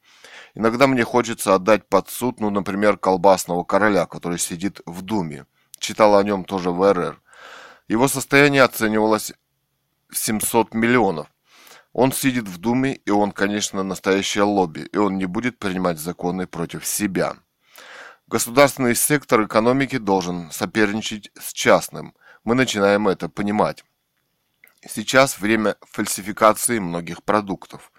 Иногда мне хочется отдать под суд, ну, например, колбасного короля, который сидит в Думе. Читал о нем тоже в РР. Его состояние оценивалось в 700 миллионов. Он сидит в Думе, и он, конечно, настоящее лобби, и он не будет принимать законы против себя. Государственный сектор экономики должен соперничать с частным. Мы начинаем это понимать. Сейчас время фальсификации многих продуктов.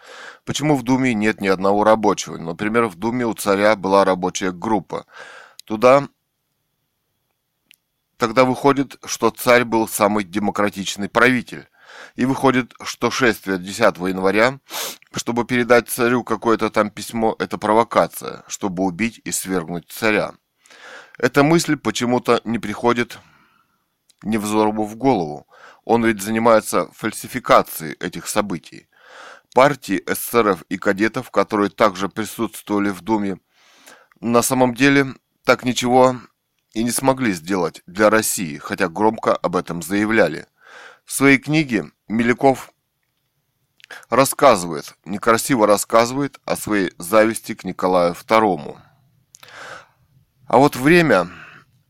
Почему в Думе нет ни одного рабочего? Например, в Думе у царя была рабочая группа. Туда тогда выходит, что царь был самый демократичный правитель. И выходит, что шествие 10 января, чтобы передать царю какое-то там письмо, это провокация, чтобы убить и свергнуть царя. Эта мысль почему-то не приходит Невзорову в голову. Он ведь занимается фальсификацией этих событий. Партии эсеров и кадетов, которые также присутствовали в Думе, на самом деле так ничего и не смогли сделать для России, хотя громко об этом заявляли. В своей книге Миляков рассказывает, некрасиво рассказывает о своей зависти к Николаю II. А вот время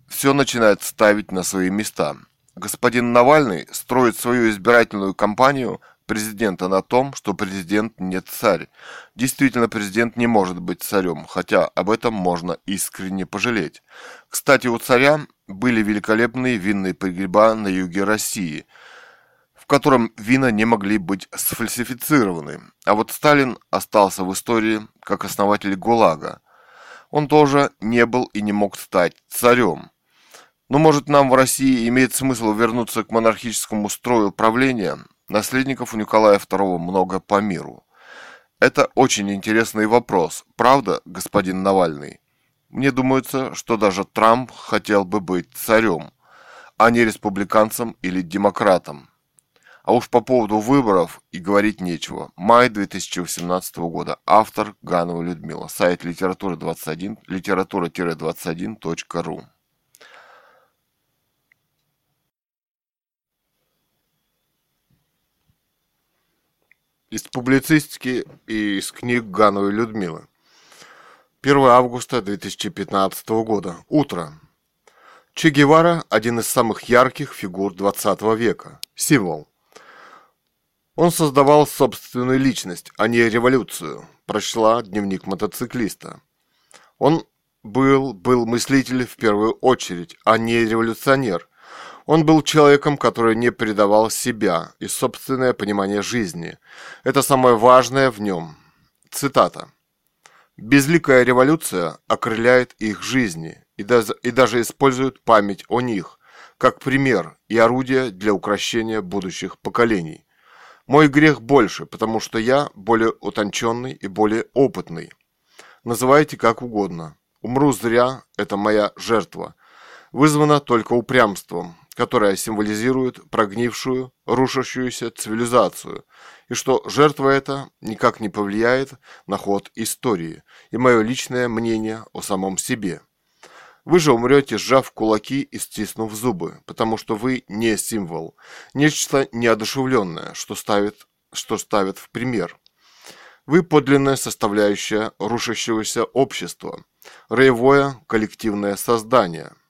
все начинает ставить на свои места. Господин Навальный строит свою избирательную кампанию президента на том, что президент не царь. Действительно, президент не может быть царем, хотя об этом можно искренне пожалеть. Кстати, у царя были великолепные винные погреба на юге России, в котором вина не могли быть сфальсифицированы. А вот Сталин остался в истории как основатель ГУЛАГа. Он тоже не был и не мог стать царем. Но может нам в России имеет смысл вернуться к монархическому строю правления – Наследников у Николая II много по миру. Это очень интересный вопрос, правда, господин Навальный? Мне думается, что даже Трамп хотел бы быть царем, а не республиканцем или демократом. А уж по поводу выборов и говорить нечего. Май 2018 года. Автор Ганова Людмила. Сайт литература21, литература-21.ру. Из публицистики и из книг Гановой Людмилы. 1 августа 2015 года. Утро. Че Гевара – один из самых ярких фигур 20 века. Символ. Он создавал собственную личность, а не революцию. Прочла дневник мотоциклиста. Он был, был мыслитель в первую очередь, а не революционер – он был человеком, который не предавал себя и собственное понимание жизни. Это самое важное в нем. Цитата. «Безликая революция окрыляет их жизни и даже, использует память о них, как пример и орудие для укрощения будущих поколений. Мой грех больше, потому что я более утонченный и более опытный. Называйте как угодно. Умру зря, это моя жертва. Вызвана только упрямством, которая символизирует прогнившую, рушащуюся цивилизацию, и что жертва эта никак не повлияет на ход истории и мое личное мнение о самом себе. Вы же умрете, сжав кулаки и стиснув зубы, потому что вы не символ, нечто неодушевленное, что ставит, что ставит в пример. Вы подлинная составляющая рушащегося общества, роевое коллективное создание –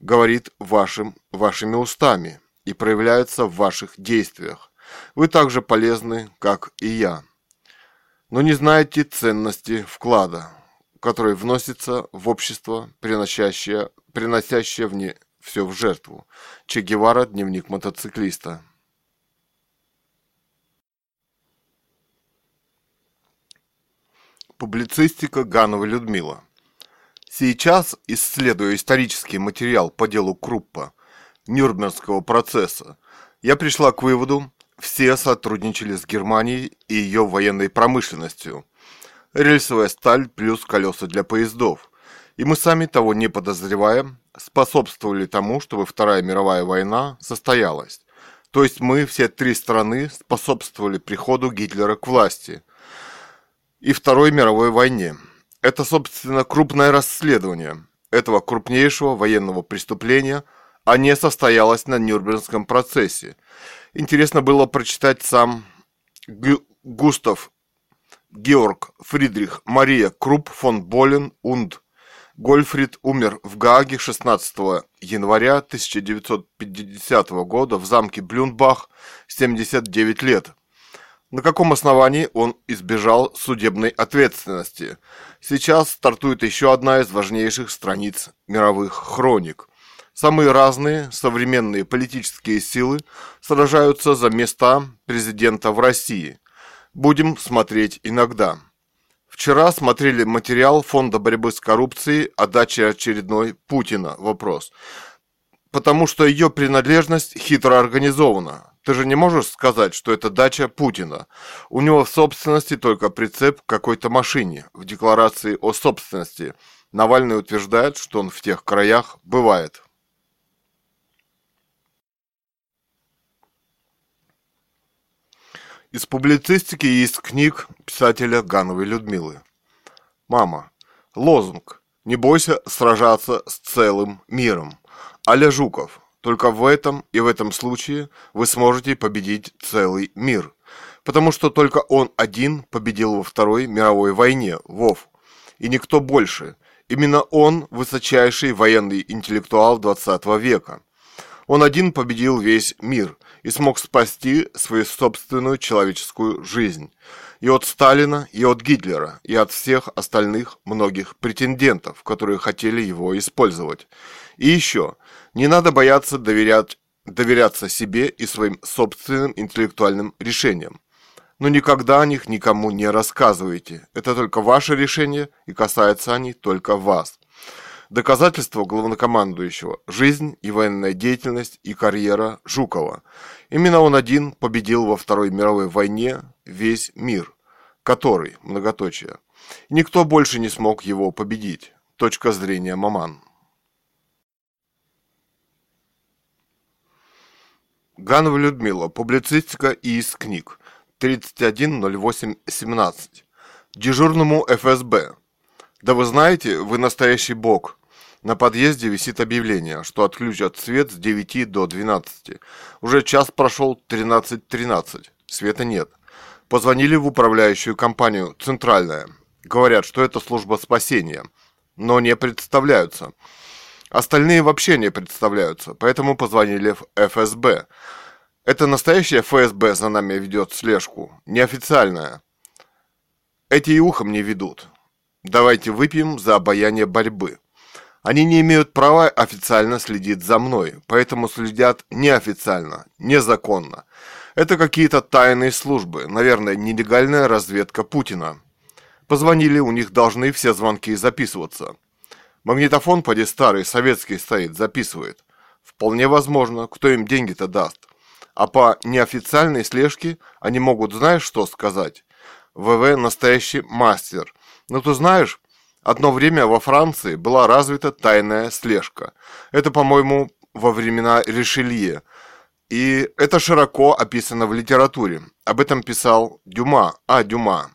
говорит вашим, вашими устами и проявляется в ваших действиях. Вы так же полезны, как и я. Но не знаете ценности вклада, который вносится в общество, приносящее, приносящее в не все в жертву. Че Гевара, дневник мотоциклиста. Публицистика Ганова Людмила. Сейчас, исследуя исторический материал по делу Круппа, Нюрнбергского процесса, я пришла к выводу, все сотрудничали с Германией и ее военной промышленностью. Рельсовая сталь плюс колеса для поездов. И мы сами, того не подозревая, способствовали тому, чтобы Вторая мировая война состоялась. То есть мы, все три страны, способствовали приходу Гитлера к власти и Второй мировой войне. Это, собственно, крупное расследование этого крупнейшего военного преступления, а не состоялось на Нюрнбергском процессе. Интересно было прочитать сам Г Густав Георг Фридрих Мария Крупп фон Болен und Гольфрид умер в Гааге 16 января 1950 года в замке Блюнбах, 79 лет. На каком основании он избежал судебной ответственности? Сейчас стартует еще одна из важнейших страниц мировых хроник. Самые разные современные политические силы сражаются за места президента в России. Будем смотреть иногда. Вчера смотрели материал Фонда борьбы с коррупцией о даче очередной Путина. Вопрос. Потому что ее принадлежность хитро организована. Ты же не можешь сказать, что это дача Путина. У него в собственности только прицеп к какой-то машине. В декларации о собственности Навальный утверждает, что он в тех краях бывает. Из публицистики из книг писателя Гановой Людмилы. Мама. Лозунг. Не бойся сражаться с целым миром. Аля Жуков. Только в этом и в этом случае вы сможете победить целый мир. Потому что только он один победил во Второй мировой войне, Вов. И никто больше. Именно он высочайший военный интеллектуал 20 века. Он один победил весь мир и смог спасти свою собственную человеческую жизнь. И от Сталина, и от Гитлера, и от всех остальных многих претендентов, которые хотели его использовать. И еще, не надо бояться доверять, доверяться себе и своим собственным интеллектуальным решениям. Но никогда о них никому не рассказывайте. Это только ваше решение, и касаются они только вас. Доказательство главнокомандующего – жизнь и военная деятельность и карьера Жукова. Именно он один победил во Второй мировой войне весь мир, который, многоточие, никто больше не смог его победить. Точка зрения Маман. Ганова Людмила. Публицистика и из книг. 310817. Дежурному ФСБ. Да вы знаете, вы настоящий бог. На подъезде висит объявление, что отключат свет с 9 до 12. Уже час прошел 13.13. .13. Света нет. Позвонили в управляющую компанию «Центральная». Говорят, что это служба спасения. Но не представляются. Остальные вообще не представляются, поэтому позвонили в ФСБ. Это настоящая ФСБ за нами ведет слежку, неофициальная. Эти и ухом не ведут. Давайте выпьем за обаяние борьбы. Они не имеют права официально следить за мной, поэтому следят неофициально, незаконно. Это какие-то тайные службы, наверное, нелегальная разведка Путина. Позвонили, у них должны все звонки записываться. Магнитофон поди старый, советский стоит, записывает. Вполне возможно, кто им деньги-то даст. А по неофициальной слежке они могут, знаешь, что сказать? ВВ настоящий мастер. Но ты знаешь, одно время во Франции была развита тайная слежка. Это, по-моему, во времена Ришелье. И это широко описано в литературе. Об этом писал Дюма, а Дюма.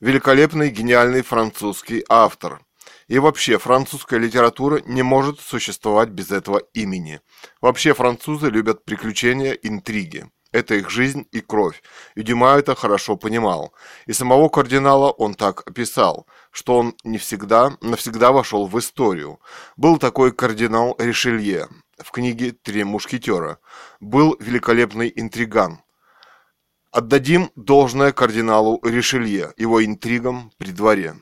Великолепный, гениальный французский автор. И вообще, французская литература не может существовать без этого имени. Вообще, французы любят приключения, интриги. Это их жизнь и кровь. И Дюма это хорошо понимал. И самого кардинала он так описал, что он не всегда, навсегда вошел в историю. Был такой кардинал Ришелье в книге «Три мушкетера». Был великолепный интриган. Отдадим должное кардиналу Ришелье, его интригам при дворе.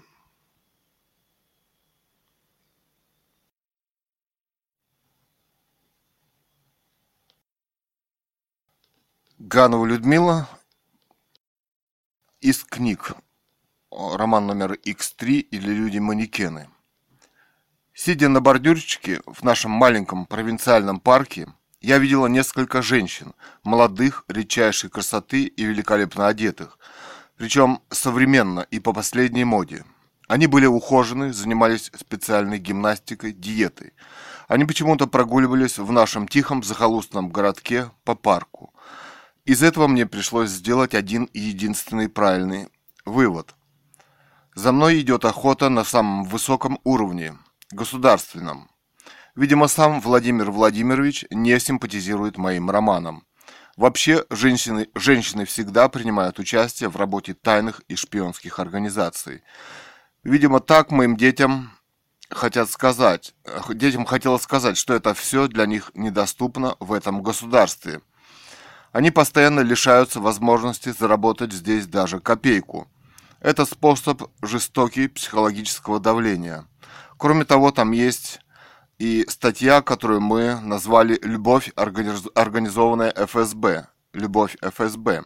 Ганова Людмила из книг. Роман номер X3 или «Люди-манекены». Сидя на бордюрчике в нашем маленьком провинциальном парке, я видела несколько женщин, молодых, редчайшей красоты и великолепно одетых, причем современно и по последней моде. Они были ухожены, занимались специальной гимнастикой, диетой. Они почему-то прогуливались в нашем тихом захолустном городке по парку – из этого мне пришлось сделать один единственный правильный вывод. За мной идет охота на самом высоком уровне, государственном. Видимо, сам Владимир Владимирович не симпатизирует моим романам. Вообще, женщины, женщины всегда принимают участие в работе тайных и шпионских организаций. Видимо, так моим детям хотят сказать, детям хотелось сказать, что это все для них недоступно в этом государстве – они постоянно лишаются возможности заработать здесь даже копейку. Это способ жестокий психологического давления. Кроме того, там есть и статья, которую мы назвали «Любовь, организованная ФСБ». «Любовь ФСБ».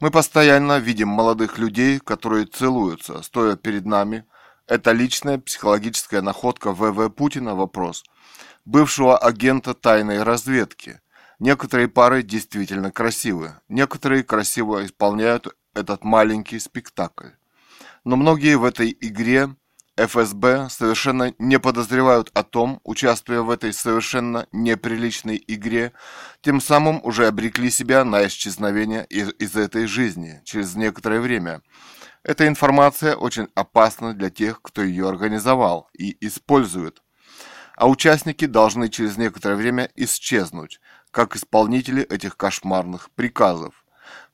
Мы постоянно видим молодых людей, которые целуются, стоя перед нами. Это личная психологическая находка ВВ Путина вопрос, бывшего агента тайной разведки – Некоторые пары действительно красивы, некоторые красиво исполняют этот маленький спектакль. Но многие в этой игре ФСБ совершенно не подозревают о том, участвуя в этой совершенно неприличной игре, тем самым уже обрекли себя на исчезновение из, из этой жизни через некоторое время. Эта информация очень опасна для тех, кто ее организовал и использует. А участники должны через некоторое время исчезнуть, как исполнители этих кошмарных приказов.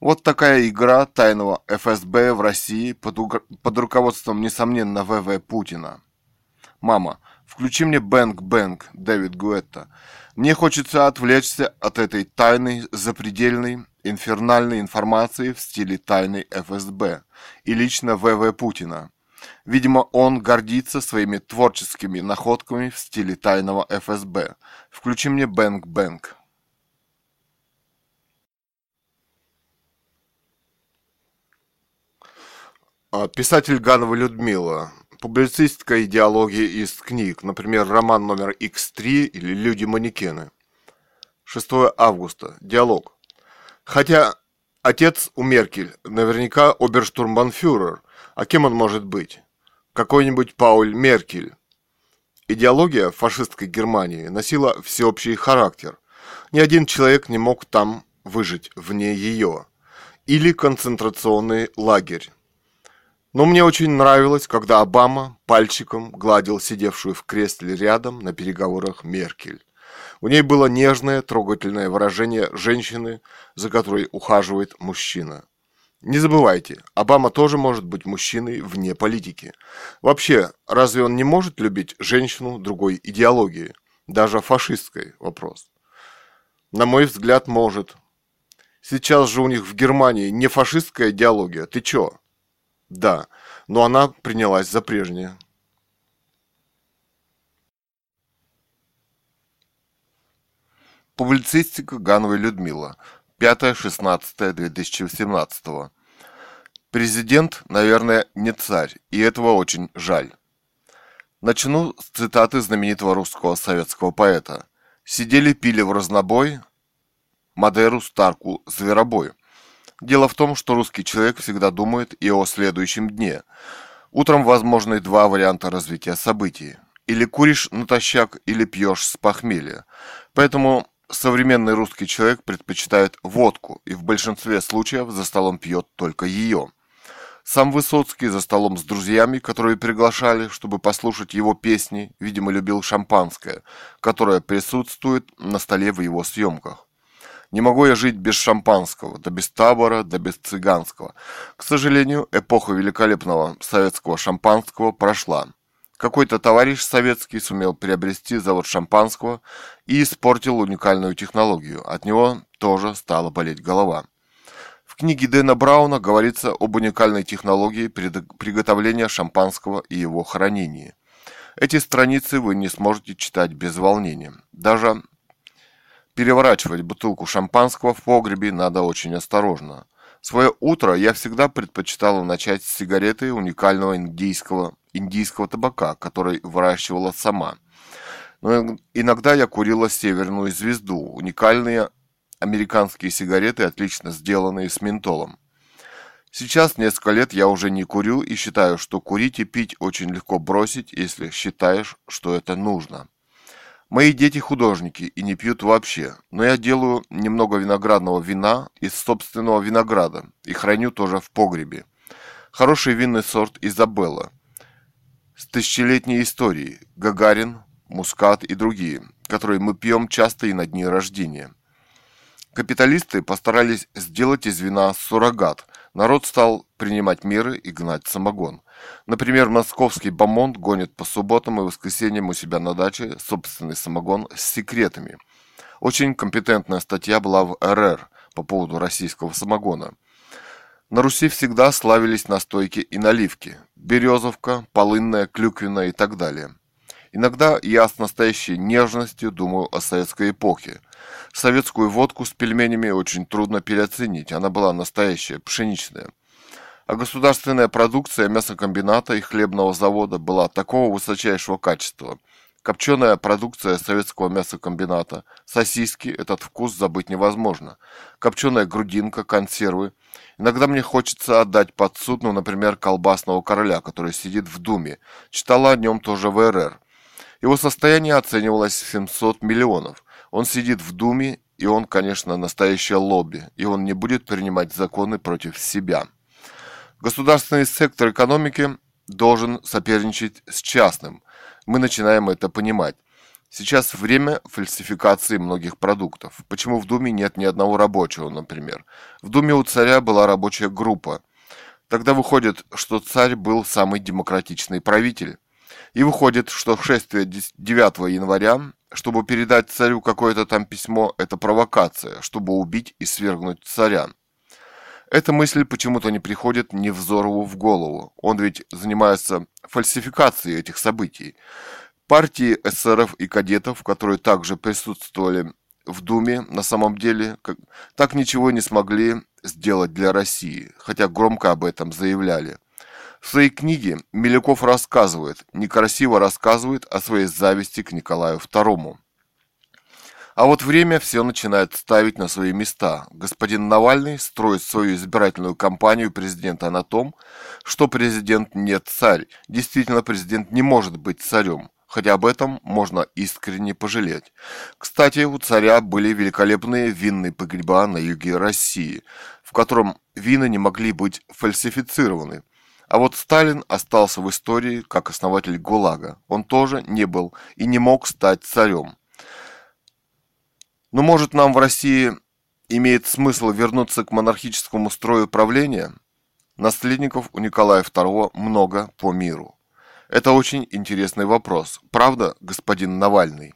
Вот такая игра тайного ФСБ в России под, под руководством, несомненно, ВВ Путина. Мама, включи мне Бэнк Бэнк, Дэвид Гуэтта. Мне хочется отвлечься от этой тайной, запредельной, инфернальной информации в стиле тайной ФСБ и лично ВВ Путина. Видимо, он гордится своими творческими находками в стиле тайного ФСБ. Включи мне Бэнк Бэнк. А, писатель Ганова Людмила. Публицистика идеология из книг, например, роман номер X3 или Люди-манекены. 6 августа. Диалог. Хотя отец у Меркель наверняка оберштурмбанфюрер, а кем он может быть? Какой-нибудь Пауль Меркель. Идеология фашистской Германии носила всеобщий характер. Ни один человек не мог там выжить вне ее. Или концентрационный лагерь. Но мне очень нравилось, когда Обама пальчиком гладил сидевшую в кресле рядом на переговорах Меркель. У ней было нежное, трогательное выражение женщины, за которой ухаживает мужчина. Не забывайте, Обама тоже может быть мужчиной вне политики. Вообще, разве он не может любить женщину другой идеологии? Даже фашистской вопрос. На мой взгляд, может. Сейчас же у них в Германии не фашистская идеология. Ты чё? Да, но она принялась за прежнее. Публицистика Гановой Людмила. 5-16-2017. Президент, наверное, не царь, и этого очень жаль. Начну с цитаты знаменитого русского советского поэта. «Сидели, пили в разнобой, Мадеру, Старку, Зверобой». Дело в том, что русский человек всегда думает и о следующем дне. Утром возможны два варианта развития событий. Или куришь натощак, или пьешь с похмелья. Поэтому современный русский человек предпочитает водку и в большинстве случаев за столом пьет только ее. Сам Высоцкий за столом с друзьями, которые приглашали, чтобы послушать его песни, видимо, любил шампанское, которое присутствует на столе в его съемках. Не могу я жить без шампанского, да без табора, да без цыганского. К сожалению, эпоха великолепного советского шампанского прошла. Какой-то товарищ советский сумел приобрести завод шампанского и испортил уникальную технологию. От него тоже стала болеть голова. В книге Дэна Брауна говорится об уникальной технологии приготовления шампанского и его хранения. Эти страницы вы не сможете читать без волнения. Даже Переворачивать бутылку шампанского в погребе надо очень осторожно. Свое утро я всегда предпочитала начать с сигареты уникального индийского, индийского табака, который выращивала сама. Но иногда я курила северную звезду, уникальные американские сигареты, отлично сделанные с ментолом. Сейчас несколько лет я уже не курю и считаю, что курить и пить очень легко бросить, если считаешь, что это нужно. Мои дети художники и не пьют вообще, но я делаю немного виноградного вина из собственного винограда и храню тоже в погребе. Хороший винный сорт Изабелла с тысячелетней историей, Гагарин, Мускат и другие, которые мы пьем часто и на дни рождения. Капиталисты постарались сделать из вина суррогат. Народ стал принимать меры и гнать самогон. Например, московский бомонд гонит по субботам и воскресеньям у себя на даче собственный самогон с секретами. Очень компетентная статья была в РР по поводу российского самогона. На Руси всегда славились настойки и наливки. Березовка, полынная, клюквенная и так далее. Иногда я с настоящей нежностью думаю о советской эпохе. Советскую водку с пельменями очень трудно переоценить, она была настоящая, пшеничная а государственная продукция мясокомбината и хлебного завода была такого высочайшего качества. Копченая продукция советского мясокомбината, сосиски, этот вкус забыть невозможно. Копченая грудинка, консервы. Иногда мне хочется отдать под суд, ну, например, колбасного короля, который сидит в Думе. Читала о нем тоже в РР. Его состояние оценивалось в 700 миллионов. Он сидит в Думе, и он, конечно, настоящее лобби, и он не будет принимать законы против себя. Государственный сектор экономики должен соперничать с частным. Мы начинаем это понимать. Сейчас время фальсификации многих продуктов. Почему в Думе нет ни одного рабочего, например? В Думе у царя была рабочая группа. Тогда выходит, что царь был самый демократичный правитель. И выходит, что шествие 9 января, чтобы передать царю какое-то там письмо, это провокация, чтобы убить и свергнуть царя. Эта мысль почему-то не приходит Невзорову в голову. Он ведь занимается фальсификацией этих событий. Партии эсеров и кадетов, которые также присутствовали в Думе, на самом деле как, так ничего не смогли сделать для России, хотя громко об этом заявляли. В своей книге Миляков рассказывает, некрасиво рассказывает о своей зависти к Николаю II. А вот время все начинает ставить на свои места. Господин Навальный строит свою избирательную кампанию президента на том, что президент не царь. Действительно, президент не может быть царем хотя об этом можно искренне пожалеть. Кстати, у царя были великолепные винные погреба на юге России, в котором вина не могли быть фальсифицированы. А вот Сталин остался в истории как основатель ГУЛАГа. Он тоже не был и не мог стать царем. Но может нам в России имеет смысл вернуться к монархическому строю правления? Наследников у Николая II много по миру. Это очень интересный вопрос. Правда, господин Навальный?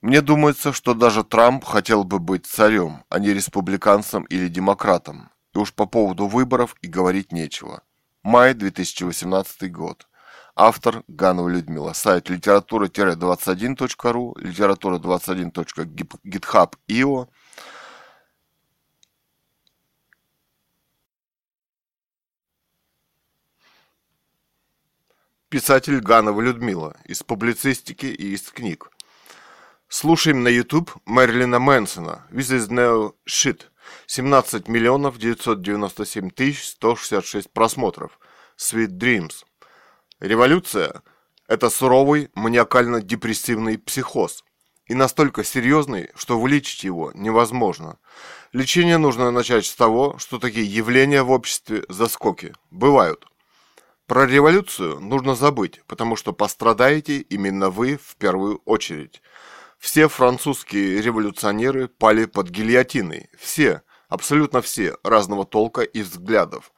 Мне думается, что даже Трамп хотел бы быть царем, а не республиканцем или демократом. И уж по поводу выборов и говорить нечего. Май 2018 год. Автор Ганова Людмила. Сайт литература-21.ру, литература21.github.io, Писатель Ганова Людмила из публицистики и из книг. Слушаем на YouTube Мэрилина Мэнсона «This is no shit». 17 миллионов 997 тысяч 166 просмотров. Sweet Dreams. Революция – это суровый маниакально-депрессивный психоз. И настолько серьезный, что вылечить его невозможно. Лечение нужно начать с того, что такие явления в обществе заскоки бывают. Про революцию нужно забыть, потому что пострадаете именно вы в первую очередь. Все французские революционеры пали под гильотиной. Все, абсолютно все, разного толка и взглядов.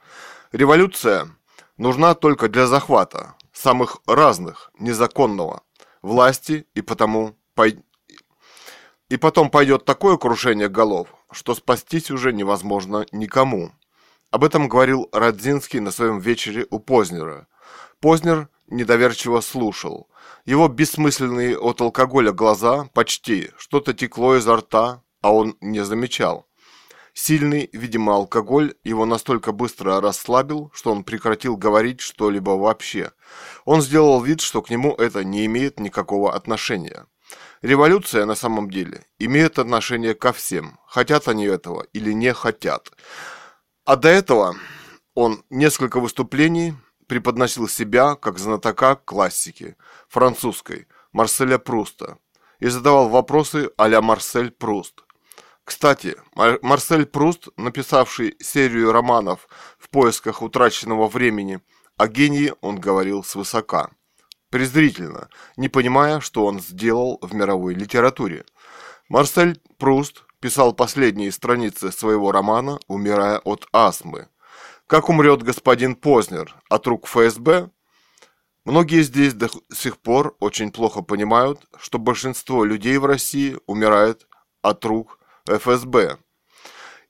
Революция нужна только для захвата, самых разных, незаконного, власти и потому пой... и потом пойдет такое крушение голов, что спастись уже невозможно никому. Об этом говорил Радзинский на своем вечере у Познера. Познер недоверчиво слушал. Его бессмысленные от алкоголя глаза почти что-то текло изо рта, а он не замечал. Сильный, видимо, алкоголь его настолько быстро расслабил, что он прекратил говорить что-либо вообще. Он сделал вид, что к нему это не имеет никакого отношения. Революция на самом деле имеет отношение ко всем, хотят они этого или не хотят. А до этого он несколько выступлений преподносил себя как знатока классики французской Марселя Пруста и задавал вопросы а-ля Марсель Пруст. Кстати, Марсель Пруст, написавший серию романов в поисках утраченного времени, о гении он говорил свысока, презрительно, не понимая, что он сделал в мировой литературе. Марсель Пруст писал последние страницы своего романа, умирая от астмы. Как умрет господин Познер от рук ФСБ? Многие здесь до сих пор очень плохо понимают, что большинство людей в России умирает от рук ФСБ.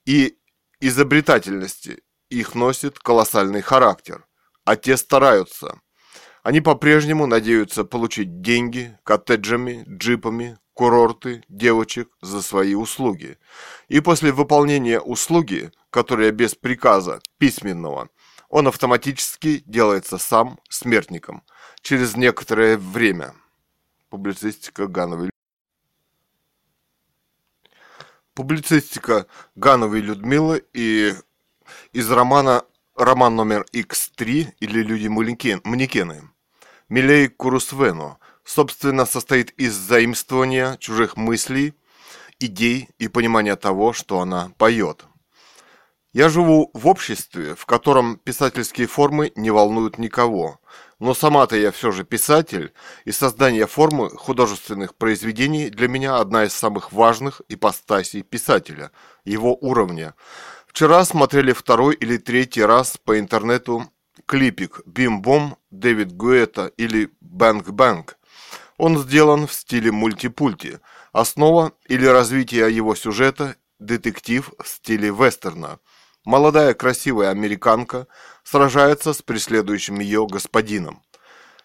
И изобретательности их носит колоссальный характер, а те стараются. Они по-прежнему надеются получить деньги коттеджами, джипами, курорты девочек за свои услуги. И после выполнения услуги, которая без приказа письменного, он автоматически делается сам смертником через некоторое время. Публицистика Гановой Публицистика Гановой Людмилы и из романа роман номер X3 или Люди манекены. Милей Курусвену собственно, состоит из заимствования чужих мыслей, идей и понимания того, что она поет. Я живу в обществе, в котором писательские формы не волнуют никого. Но сама-то я все же писатель, и создание формы художественных произведений для меня одна из самых важных ипостасей писателя, его уровня. Вчера смотрели второй или третий раз по интернету клипик «Бим-бом» Дэвид Гуэта или «Бэнк-бэнк». Он сделан в стиле мультипульти. Основа или развитие его сюжета – детектив в стиле вестерна – Молодая красивая американка сражается с преследующим ее господином.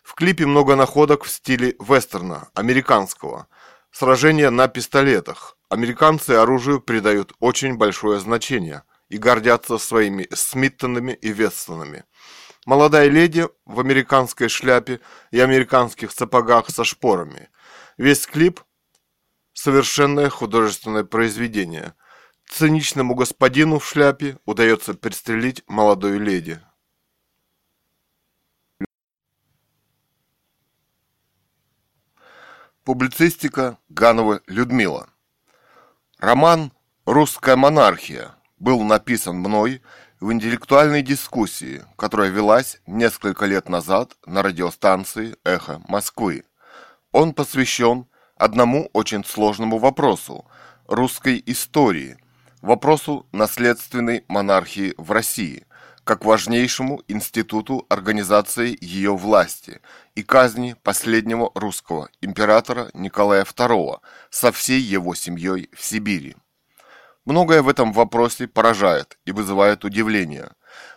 В клипе много находок в стиле вестерна, американского. Сражения на пистолетах. Американцы оружию придают очень большое значение и гордятся своими Смиттонами и Вестонами. Молодая леди в американской шляпе и американских сапогах со шпорами. Весь клип – совершенное художественное произведение – Циничному господину в шляпе удается пристрелить молодую леди. Публицистика Ганова Людмила Роман «Русская монархия» был написан мной в интеллектуальной дискуссии, которая велась несколько лет назад на радиостанции «Эхо Москвы». Он посвящен одному очень сложному вопросу – русской истории – вопросу наследственной монархии в России, как важнейшему институту организации ее власти и казни последнего русского императора Николая II со всей его семьей в Сибири. Многое в этом вопросе поражает и вызывает удивление.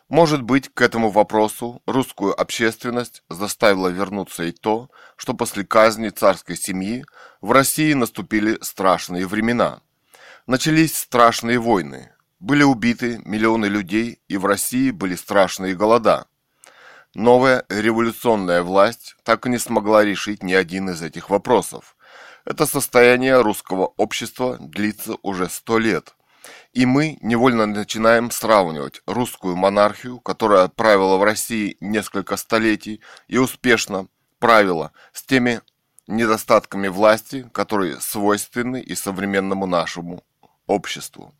Может быть, к этому вопросу русскую общественность заставило вернуться и то, что после казни царской семьи в России наступили страшные времена – Начались страшные войны. Были убиты миллионы людей, и в России были страшные голода. Новая революционная власть так и не смогла решить ни один из этих вопросов. Это состояние русского общества длится уже сто лет. И мы невольно начинаем сравнивать русскую монархию, которая правила в России несколько столетий и успешно правила, с теми недостатками власти, которые свойственны и современному нашему обществу.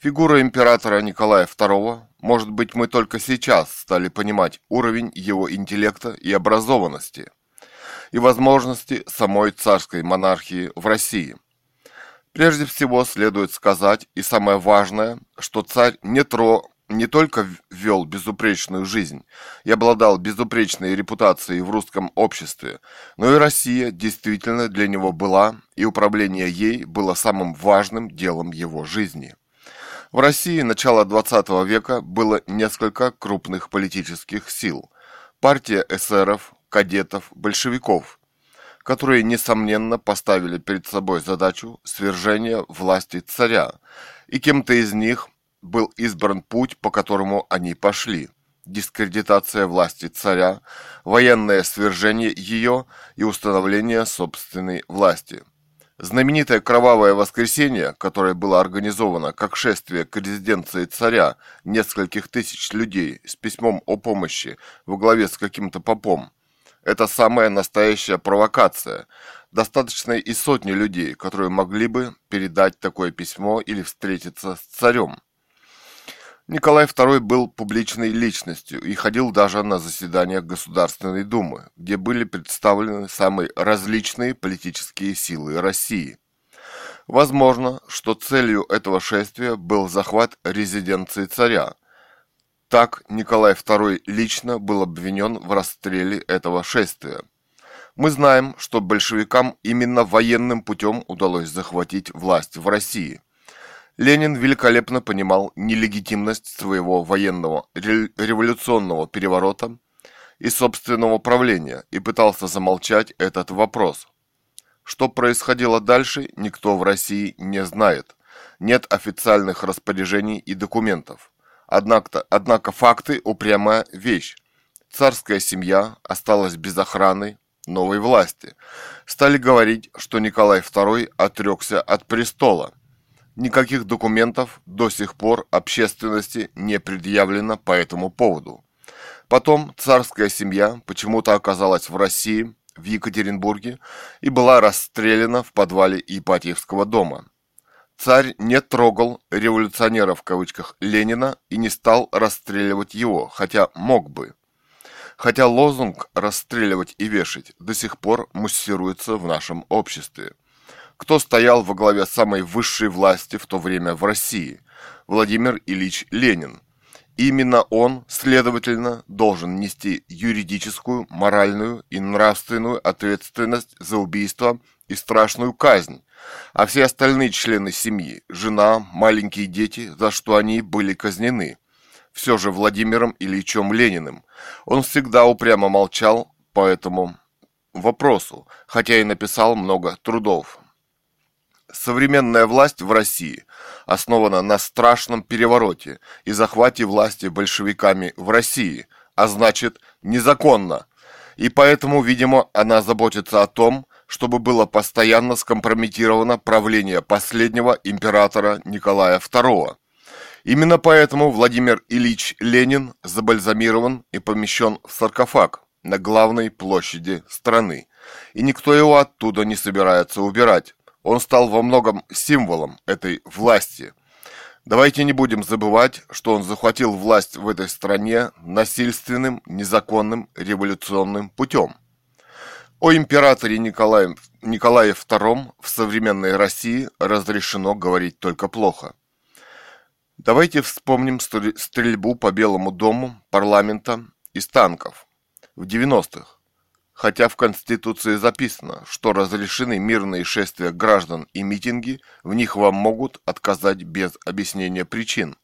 Фигура императора Николая II, может быть, мы только сейчас стали понимать уровень его интеллекта и образованности и возможности самой царской монархии в России. Прежде всего следует сказать, и самое важное, что царь не, тро, не только вел безупречную жизнь и обладал безупречной репутацией в русском обществе, но и Россия действительно для него была, и управление ей было самым важным делом его жизни. В России начала XX века было несколько крупных политических сил. Партия эсеров, кадетов, большевиков, которые, несомненно, поставили перед собой задачу свержения власти царя, и кем-то из них был избран путь, по которому они пошли. Дискредитация власти царя, военное свержение ее и установление собственной власти. Знаменитое кровавое воскресенье, которое было организовано как шествие к резиденции царя нескольких тысяч людей с письмом о помощи во главе с каким-то попом, это самая настоящая провокация. Достаточно и сотни людей, которые могли бы передать такое письмо или встретиться с царем. Николай II был публичной личностью и ходил даже на заседания Государственной Думы, где были представлены самые различные политические силы России. Возможно, что целью этого шествия был захват резиденции царя. Так Николай II лично был обвинен в расстреле этого шествия. Мы знаем, что большевикам именно военным путем удалось захватить власть в России – Ленин великолепно понимал нелегитимность своего военного революционного переворота и собственного правления и пытался замолчать этот вопрос. Что происходило дальше, никто в России не знает. Нет официальных распоряжений и документов. Однако, однако факты – упрямая вещь. Царская семья осталась без охраны новой власти. Стали говорить, что Николай II отрекся от престола – Никаких документов до сих пор общественности не предъявлено по этому поводу. Потом царская семья почему-то оказалась в России, в Екатеринбурге, и была расстреляна в подвале Ипатьевского дома. Царь не трогал «революционера» в кавычках Ленина и не стал расстреливать его, хотя мог бы. Хотя лозунг «расстреливать и вешать» до сих пор муссируется в нашем обществе. Кто стоял во главе самой высшей власти в то время в России? Владимир Ильич Ленин. Именно он, следовательно, должен нести юридическую, моральную и нравственную ответственность за убийство и страшную казнь, а все остальные члены семьи, жена, маленькие дети, за что они были казнены. Все же Владимиром Ильичем Лениным. Он всегда упрямо молчал по этому вопросу, хотя и написал много трудов. Современная власть в России основана на страшном перевороте и захвате власти большевиками в России, а значит незаконно. И поэтому, видимо, она заботится о том, чтобы было постоянно скомпрометировано правление последнего императора Николая II. Именно поэтому Владимир Ильич Ленин забальзамирован и помещен в саркофаг на главной площади страны. И никто его оттуда не собирается убирать. Он стал во многом символом этой власти. Давайте не будем забывать, что он захватил власть в этой стране насильственным, незаконным, революционным путем. О императоре Николае, Николае II в современной России разрешено говорить только плохо. Давайте вспомним стрельбу по Белому дому, парламента из танков в 90-х. Хотя в Конституции записано, что разрешены мирные шествия граждан и митинги, в них вам могут отказать без объяснения причин.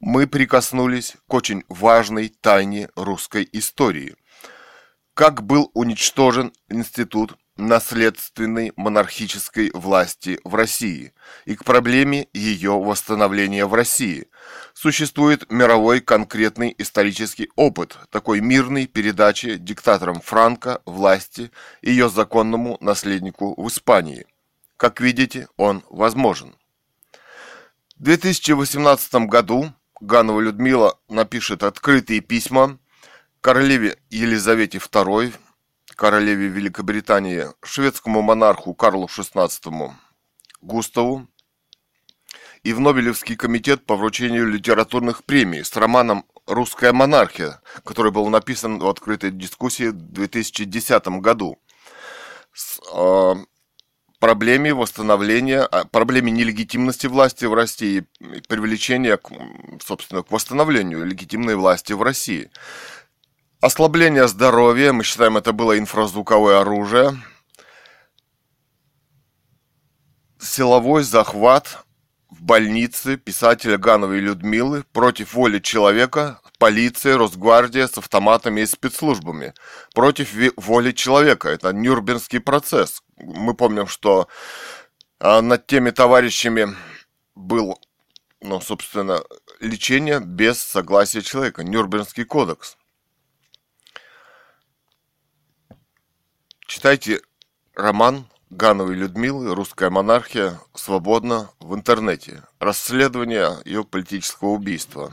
Мы прикоснулись к очень важной тайне русской истории – как был уничтожен институт наследственной монархической власти в России и к проблеме ее восстановления в России. Существует мировой конкретный исторический опыт такой мирной передачи диктатором Франко власти ее законному наследнику в Испании. Как видите, он возможен. В 2018 году Ганова Людмила напишет открытые письма королеве Елизавете II, королеве Великобритании, шведскому монарху Карлу XVI Густаву и в Нобелевский комитет по вручению литературных премий с романом «Русская монархия», который был написан в открытой дискуссии в 2010 году. С э, проблеме восстановления, а, проблеме нелегитимности власти в России, привлечения, собственно, к восстановлению легитимной власти в России. Ослабление здоровья, мы считаем, это было инфразвуковое оружие. Силовой захват в больнице писателя Гановой Людмилы против воли человека, полиция, Росгвардия с автоматами и спецслужбами. Против воли человека. Это Нюрнбергский процесс. Мы помним, что а, над теми товарищами был, ну, собственно, лечение без согласия человека. Нюрнбергский кодекс. Читайте роман Гановой Людмилы «Русская монархия. Свободно» в интернете. Расследование ее политического убийства.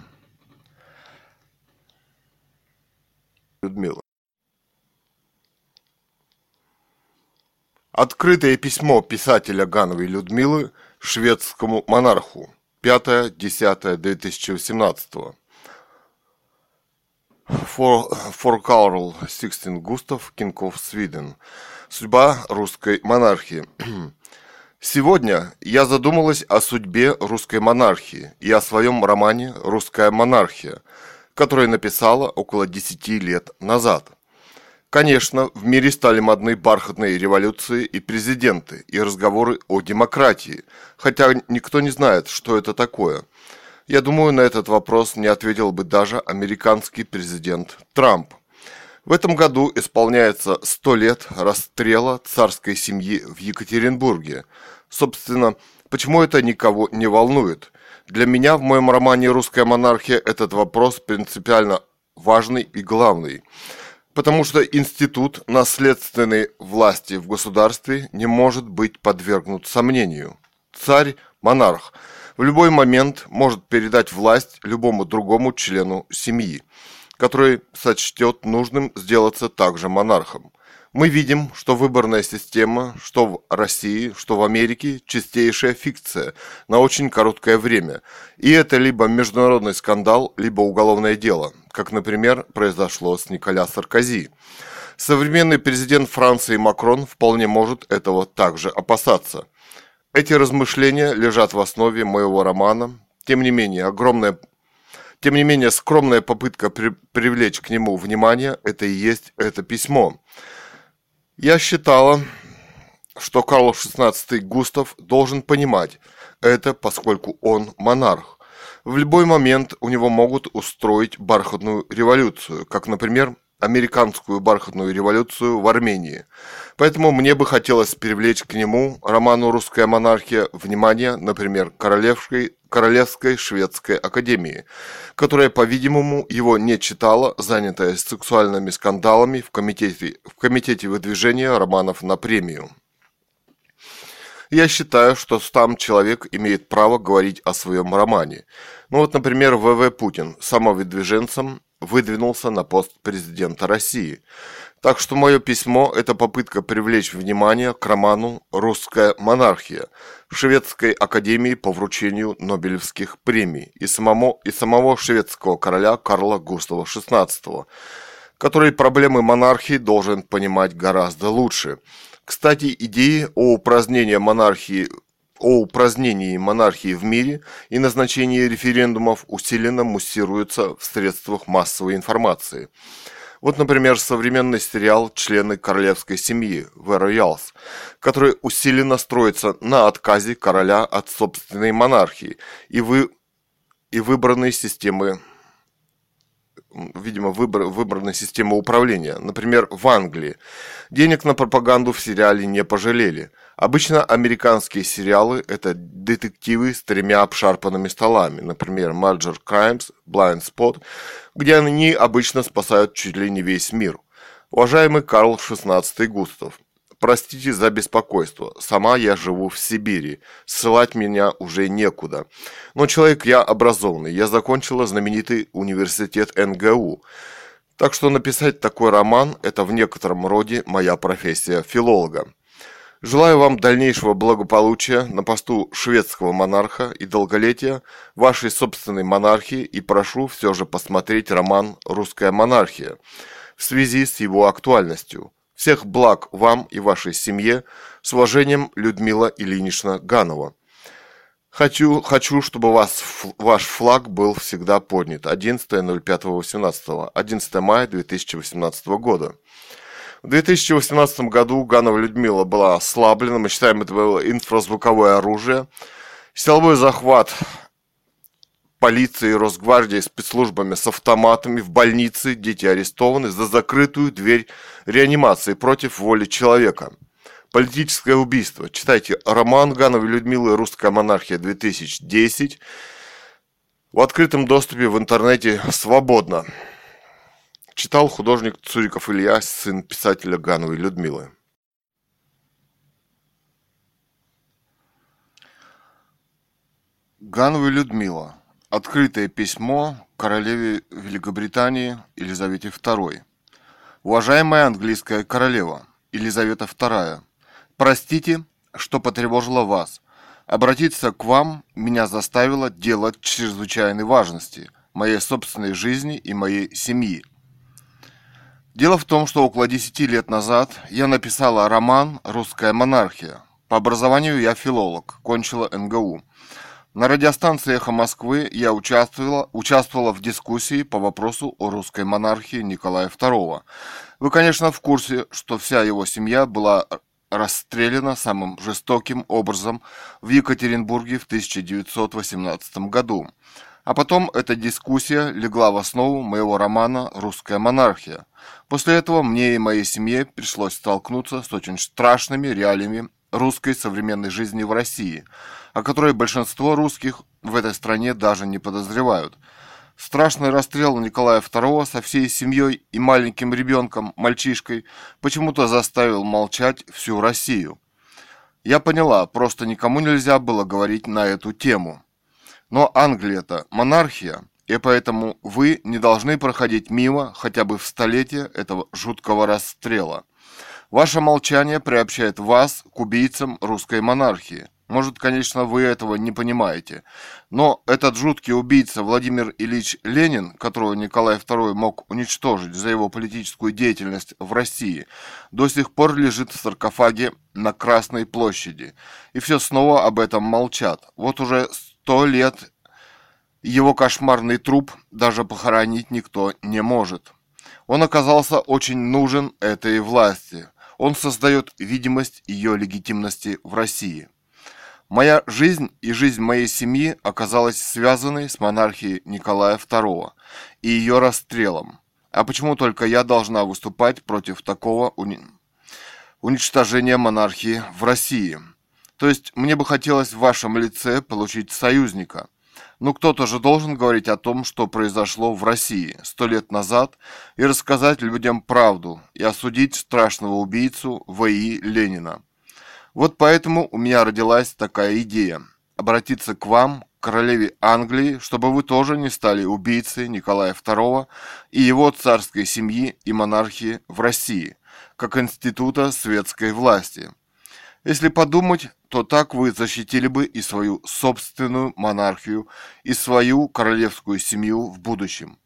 Людмила. Открытое письмо писателя Гановой Людмилы шведскому монарху. 5-10-2018 For, for Carl Sixteen Густав, of Sweden. Судьба русской монархии. Сегодня я задумалась о судьбе русской монархии и о своем романе «Русская монархия», который написала около 10 лет назад. Конечно, в мире стали модны бархатные революции и президенты, и разговоры о демократии, хотя никто не знает, что это такое – я думаю, на этот вопрос не ответил бы даже американский президент Трамп. В этом году исполняется 100 лет расстрела царской семьи в Екатеринбурге. Собственно, почему это никого не волнует? Для меня в моем романе «Русская монархия» этот вопрос принципиально важный и главный. Потому что институт наследственной власти в государстве не может быть подвергнут сомнению. Царь – монарх – в любой момент может передать власть любому другому члену семьи, который сочтет нужным сделаться также монархом. Мы видим, что выборная система, что в России, что в Америке, чистейшая фикция на очень короткое время. И это либо международный скандал, либо уголовное дело, как, например, произошло с Николя Саркози. Современный президент Франции Макрон вполне может этого также опасаться. Эти размышления лежат в основе моего романа. Тем не менее, огромная тем не менее, скромная попытка при, привлечь к нему внимание – это и есть это письмо. Я считала, что Карл XVI Густав должен понимать это, поскольку он монарх. В любой момент у него могут устроить бархатную революцию, как, например, американскую бархатную революцию в Армении. Поэтому мне бы хотелось привлечь к нему, роману «Русская монархия», внимание, например, Королевской, Королевской шведской академии, которая, по-видимому, его не читала, занятая сексуальными скандалами в комитете, в комитете выдвижения романов на премию. Я считаю, что сам человек имеет право говорить о своем романе. Ну вот, например, В.В. Путин самовыдвиженцем выдвинулся на пост президента России. Так что мое письмо – это попытка привлечь внимание к роману «Русская монархия» Шведской академии по вручению Нобелевских премий и самому, и самого шведского короля Карла Густава XVI, который проблемы монархии должен понимать гораздо лучше. Кстати, идеи о упразднении монархии о упразднении монархии в мире и назначении референдумов усиленно муссируются в средствах массовой информации. Вот, например, современный сериал «Члены королевской семьи» The Royals, который усиленно строится на отказе короля от собственной монархии и, вы, и выбранной системы видимо, выбор, выбранной системы управления. Например, в Англии. Денег на пропаганду в сериале не пожалели. Обычно американские сериалы – это детективы с тремя обшарпанными столами. Например, Major Crimes, Blind Spot, где они обычно спасают чуть ли не весь мир. Уважаемый Карл XVI Густав – Простите за беспокойство. Сама я живу в Сибири. Ссылать меня уже некуда. Но человек я образованный. Я закончила знаменитый университет НГУ. Так что написать такой роман – это в некотором роде моя профессия филолога. Желаю вам дальнейшего благополучия на посту шведского монарха и долголетия вашей собственной монархии и прошу все же посмотреть роман «Русская монархия» в связи с его актуальностью – всех благ вам и вашей семье. С уважением, Людмила Ильинична Ганова. Хочу, хочу, чтобы вас, ваш флаг был всегда поднят. 11.05.18. 11 мая 2018 года. В 2018 году Ганова Людмила была ослаблена. Мы считаем, это было инфразвуковое оружие. Силовой захват полицией, Росгвардией, спецслужбами с автоматами в больнице дети арестованы за закрытую дверь реанимации против воли человека. Политическое убийство. Читайте роман Гановой Людмилы «Русская монархия-2010» в открытом доступе в интернете свободно. Читал художник Цуриков Илья, сын писателя Гановой Людмилы. Ганова Людмила. Открытое письмо королеве Великобритании Елизавете II. Уважаемая английская королева Елизавета II, простите, что потревожила вас. Обратиться к вам меня заставило дело чрезвычайной важности моей собственной жизни и моей семьи. Дело в том, что около 10 лет назад я написала роман «Русская монархия». По образованию я филолог, кончила НГУ. На радиостанции «Эхо Москвы» я участвовала, участвовала в дискуссии по вопросу о русской монархии Николая II. Вы, конечно, в курсе, что вся его семья была расстреляна самым жестоким образом в Екатеринбурге в 1918 году. А потом эта дискуссия легла в основу моего романа «Русская монархия». После этого мне и моей семье пришлось столкнуться с очень страшными реалиями русской современной жизни в России – о которой большинство русских в этой стране даже не подозревают. Страшный расстрел Николая II со всей семьей и маленьким ребенком, мальчишкой, почему-то заставил молчать всю Россию. Я поняла, просто никому нельзя было говорить на эту тему. Но Англия-то монархия, и поэтому вы не должны проходить мимо хотя бы в столетие этого жуткого расстрела. Ваше молчание приобщает вас к убийцам русской монархии. Может, конечно, вы этого не понимаете. Но этот жуткий убийца Владимир Ильич Ленин, которого Николай II мог уничтожить за его политическую деятельность в России, до сих пор лежит в саркофаге на Красной площади. И все снова об этом молчат. Вот уже сто лет его кошмарный труп даже похоронить никто не может. Он оказался очень нужен этой власти. Он создает видимость ее легитимности в России. Моя жизнь и жизнь моей семьи оказалась связанной с монархией Николая II и ее расстрелом. А почему только я должна выступать против такого уни... уничтожения монархии в России? То есть мне бы хотелось в вашем лице получить союзника. Ну кто-то же должен говорить о том, что произошло в России сто лет назад, и рассказать людям правду, и осудить страшного убийцу В.И. Ленина. Вот поэтому у меня родилась такая идея – обратиться к вам, королеве Англии, чтобы вы тоже не стали убийцей Николая II и его царской семьи и монархии в России, как института светской власти. Если подумать, то так вы защитили бы и свою собственную монархию, и свою королевскую семью в будущем.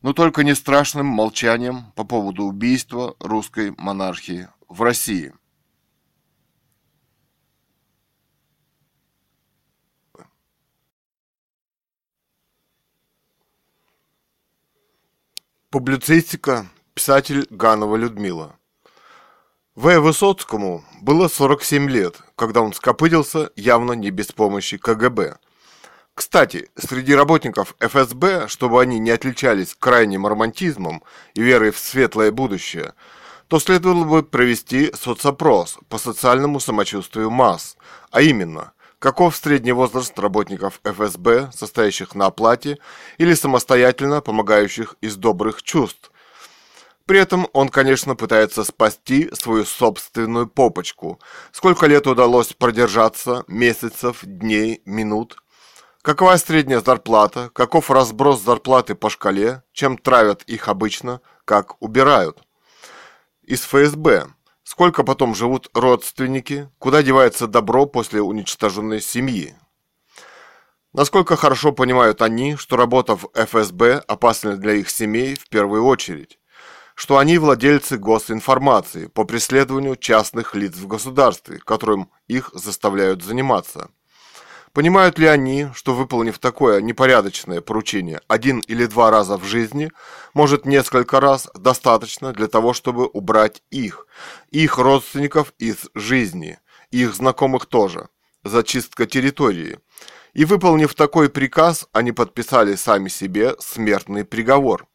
Но только не страшным молчанием по поводу убийства русской монархии в России. Публицистика. Писатель Ганова Людмила. В. Высоцкому было 47 лет, когда он скопытился явно не без помощи КГБ. Кстати, среди работников ФСБ, чтобы они не отличались крайним романтизмом и верой в светлое будущее, то следовало бы провести соцопрос по социальному самочувствию масс, а именно – Каков средний возраст работников ФСБ, состоящих на оплате или самостоятельно помогающих из добрых чувств? При этом он, конечно, пытается спасти свою собственную попочку. Сколько лет удалось продержаться? Месяцев, дней, минут? Какова средняя зарплата? Каков разброс зарплаты по шкале? Чем травят их обычно? Как убирают? Из ФСБ. Сколько потом живут родственники? Куда девается добро после уничтоженной семьи? Насколько хорошо понимают они, что работа в ФСБ опасна для их семей в первую очередь? Что они владельцы госинформации по преследованию частных лиц в государстве, которым их заставляют заниматься? Понимают ли они, что выполнив такое непорядочное поручение один или два раза в жизни, может несколько раз достаточно для того, чтобы убрать их, их родственников из жизни, их знакомых тоже, зачистка территории. И выполнив такой приказ, они подписали сами себе смертный приговор.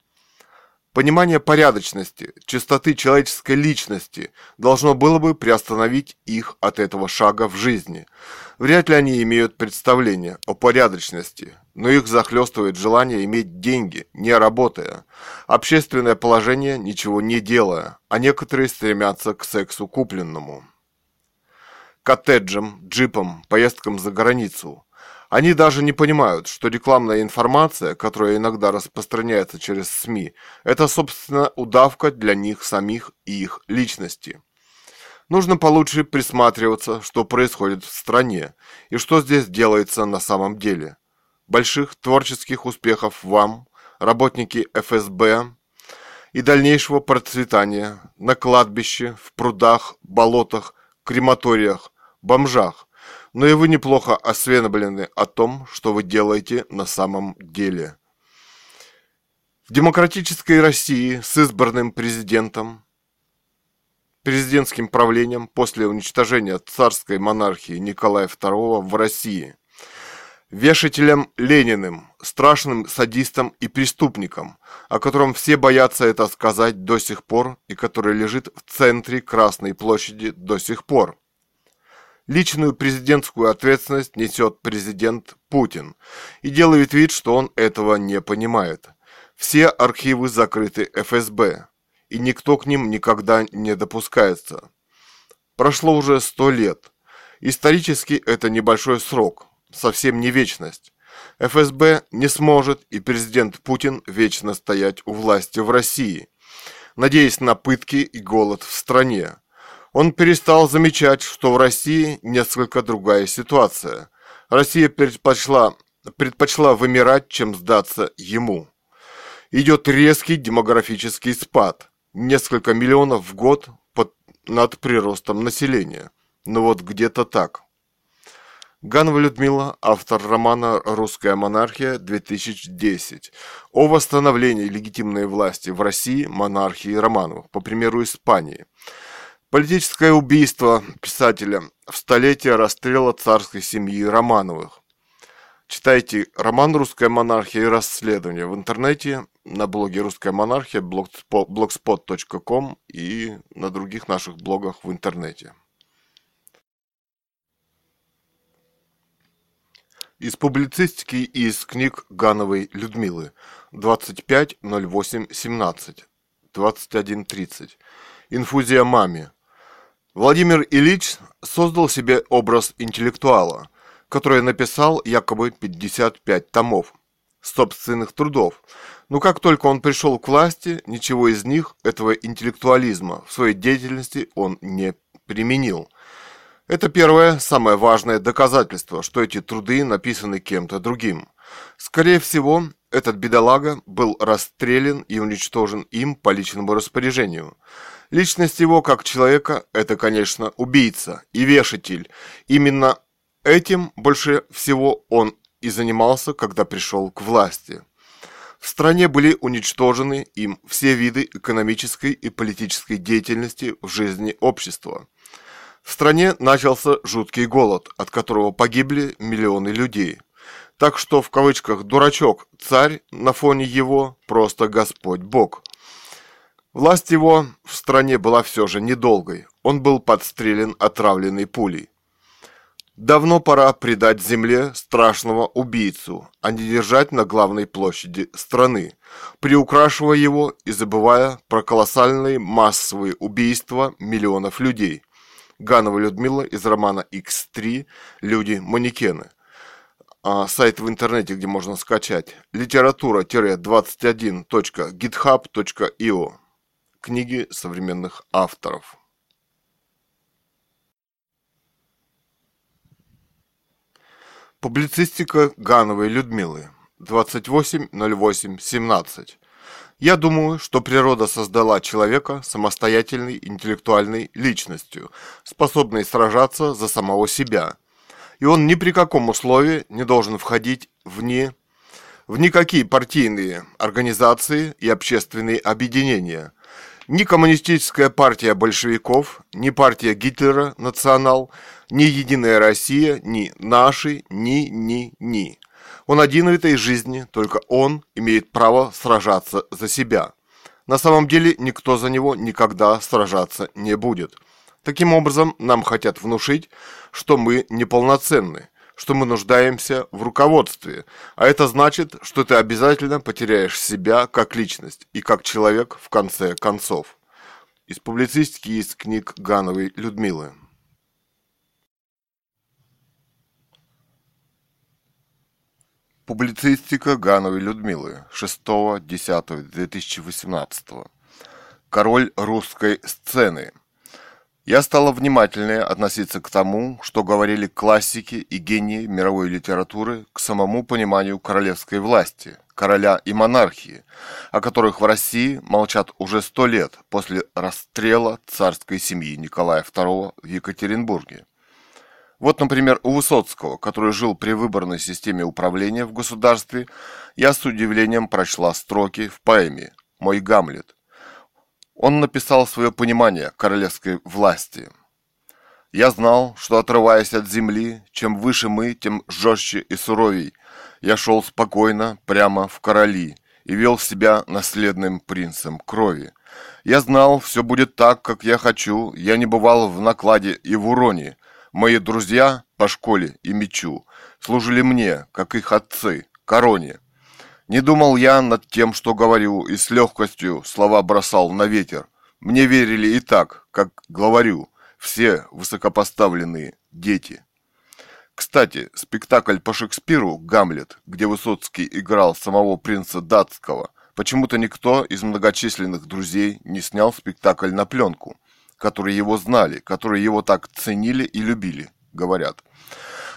Понимание порядочности, чистоты человеческой личности должно было бы приостановить их от этого шага в жизни. Вряд ли они имеют представление о порядочности, но их захлестывает желание иметь деньги, не работая, общественное положение, ничего не делая, а некоторые стремятся к сексу купленному. Коттеджам, джипам, поездкам за границу – они даже не понимают, что рекламная информация, которая иногда распространяется через СМИ, это, собственно, удавка для них самих и их личности. Нужно получше присматриваться, что происходит в стране и что здесь делается на самом деле. Больших творческих успехов вам, работники ФСБ, и дальнейшего процветания на кладбище, в прудах, болотах, крематориях, бомжах, но и вы неплохо осведомлены о том, что вы делаете на самом деле. В демократической России с избранным президентом, президентским правлением после уничтожения царской монархии Николая II в России, вешателем Лениным, страшным садистом и преступником, о котором все боятся это сказать до сих пор и который лежит в центре Красной площади до сих пор. Личную президентскую ответственность несет президент Путин и делает вид, что он этого не понимает. Все архивы закрыты ФСБ, и никто к ним никогда не допускается. Прошло уже сто лет. Исторически это небольшой срок, совсем не вечность. ФСБ не сможет и президент Путин вечно стоять у власти в России, надеясь на пытки и голод в стране. Он перестал замечать, что в России несколько другая ситуация. Россия предпочла, предпочла вымирать, чем сдаться ему. Идет резкий демографический спад. Несколько миллионов в год под, над приростом населения. Ну вот где-то так. Ганова Людмила, автор романа «Русская монархия-2010» о восстановлении легитимной власти в России монархии Романовых, по примеру Испании. Политическое убийство писателя в столетие расстрела царской семьи Романовых. Читайте роман «Русская монархия и расследование» в интернете на блоге «Русская монархия» blogspot.com и на других наших блогах в интернете. Из публицистики и из книг Гановой Людмилы 25.08.17 21.30 Инфузия маме Владимир Ильич создал себе образ интеллектуала, который написал якобы 55 томов собственных трудов. Но как только он пришел к власти, ничего из них, этого интеллектуализма, в своей деятельности он не применил. Это первое, самое важное доказательство, что эти труды написаны кем-то другим. Скорее всего, этот бедолага был расстрелян и уничтожен им по личному распоряжению. Личность его как человека – это, конечно, убийца и вешатель. Именно этим больше всего он и занимался, когда пришел к власти. В стране были уничтожены им все виды экономической и политической деятельности в жизни общества. В стране начался жуткий голод, от которого погибли миллионы людей. Так что в кавычках «дурачок» царь на фоне его просто Господь Бог. Власть его в стране была все же недолгой. Он был подстрелен отравленной пулей. Давно пора предать земле страшного убийцу, а не держать на главной площади страны, приукрашивая его и забывая про колоссальные массовые убийства миллионов людей – Ганова Людмила из романа X3 «Люди-манекены». А, сайт в интернете, где можно скачать. Литература-21.github.io. Книги современных авторов. Публицистика Гановой Людмилы. 28.08.17. Я думаю, что природа создала человека самостоятельной интеллектуальной личностью, способной сражаться за самого себя. И он ни при каком условии не должен входить в, не, в никакие партийные организации и общественные объединения. Ни коммунистическая партия большевиков, ни партия Гитлера «Национал», ни Единая Россия, ни наши, ни, ни, ни. Он один в этой жизни, только он имеет право сражаться за себя. На самом деле никто за него никогда сражаться не будет. Таким образом, нам хотят внушить, что мы неполноценны, что мы нуждаемся в руководстве, а это значит, что ты обязательно потеряешь себя как личность и как человек в конце концов. Из публицистики из книг Гановой Людмилы. Публицистика Гановой Людмилы 6.10.2018 Король русской сцены Я стала внимательнее относиться к тому, что говорили классики и гении мировой литературы к самому пониманию королевской власти, короля и монархии, о которых в России молчат уже сто лет после расстрела царской семьи Николая II в Екатеринбурге. Вот, например, у Высоцкого, который жил при выборной системе управления в государстве, я с удивлением прочла строки в поэме «Мой Гамлет». Он написал свое понимание королевской власти. «Я знал, что, отрываясь от земли, чем выше мы, тем жестче и суровей. Я шел спокойно прямо в короли и вел себя наследным принцем крови. Я знал, все будет так, как я хочу, я не бывал в накладе и в уроне, Мои друзья по школе и мечу служили мне, как их отцы, короне. Не думал я над тем, что говорю, и с легкостью слова бросал на ветер. Мне верили и так, как главарю, все высокопоставленные дети. Кстати, спектакль по Шекспиру «Гамлет», где Высоцкий играл самого принца датского, почему-то никто из многочисленных друзей не снял спектакль на пленку. которые его знали, которые его так ценили и любили, говорят.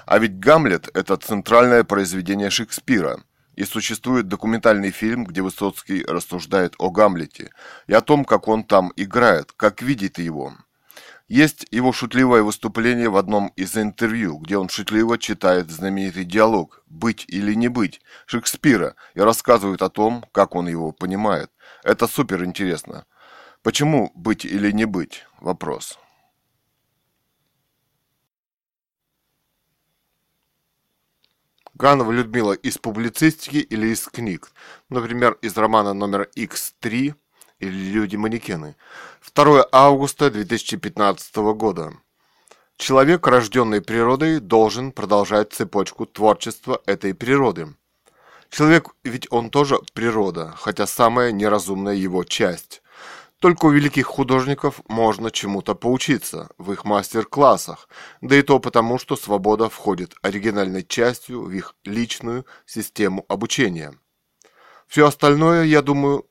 А ведь «Гамлет» – это центральное произведение Шекспира, и существует документальный фильм, где Высоцкий рассуждает о Гамлете и о том, как он там играет, как видит его. Есть его шутливое выступление в одном из интервью, где он шутливо читает знаменитый диалог «Быть или не быть» Шекспира и рассказывает о том, как он его понимает. Это супер интересно. Почему быть или не быть? Вопрос. Ганова Людмила из публицистики или из книг. Например, из романа номер X3 или «Люди-манекены». 2 августа 2015 года. Человек, рожденный природой, должен продолжать цепочку творчества этой природы. Человек ведь он тоже природа, хотя самая неразумная его часть. Только у великих художников можно чему-то поучиться в их мастер-классах, да и то потому, что свобода входит оригинальной частью в их личную систему обучения. Все остальное, я думаю,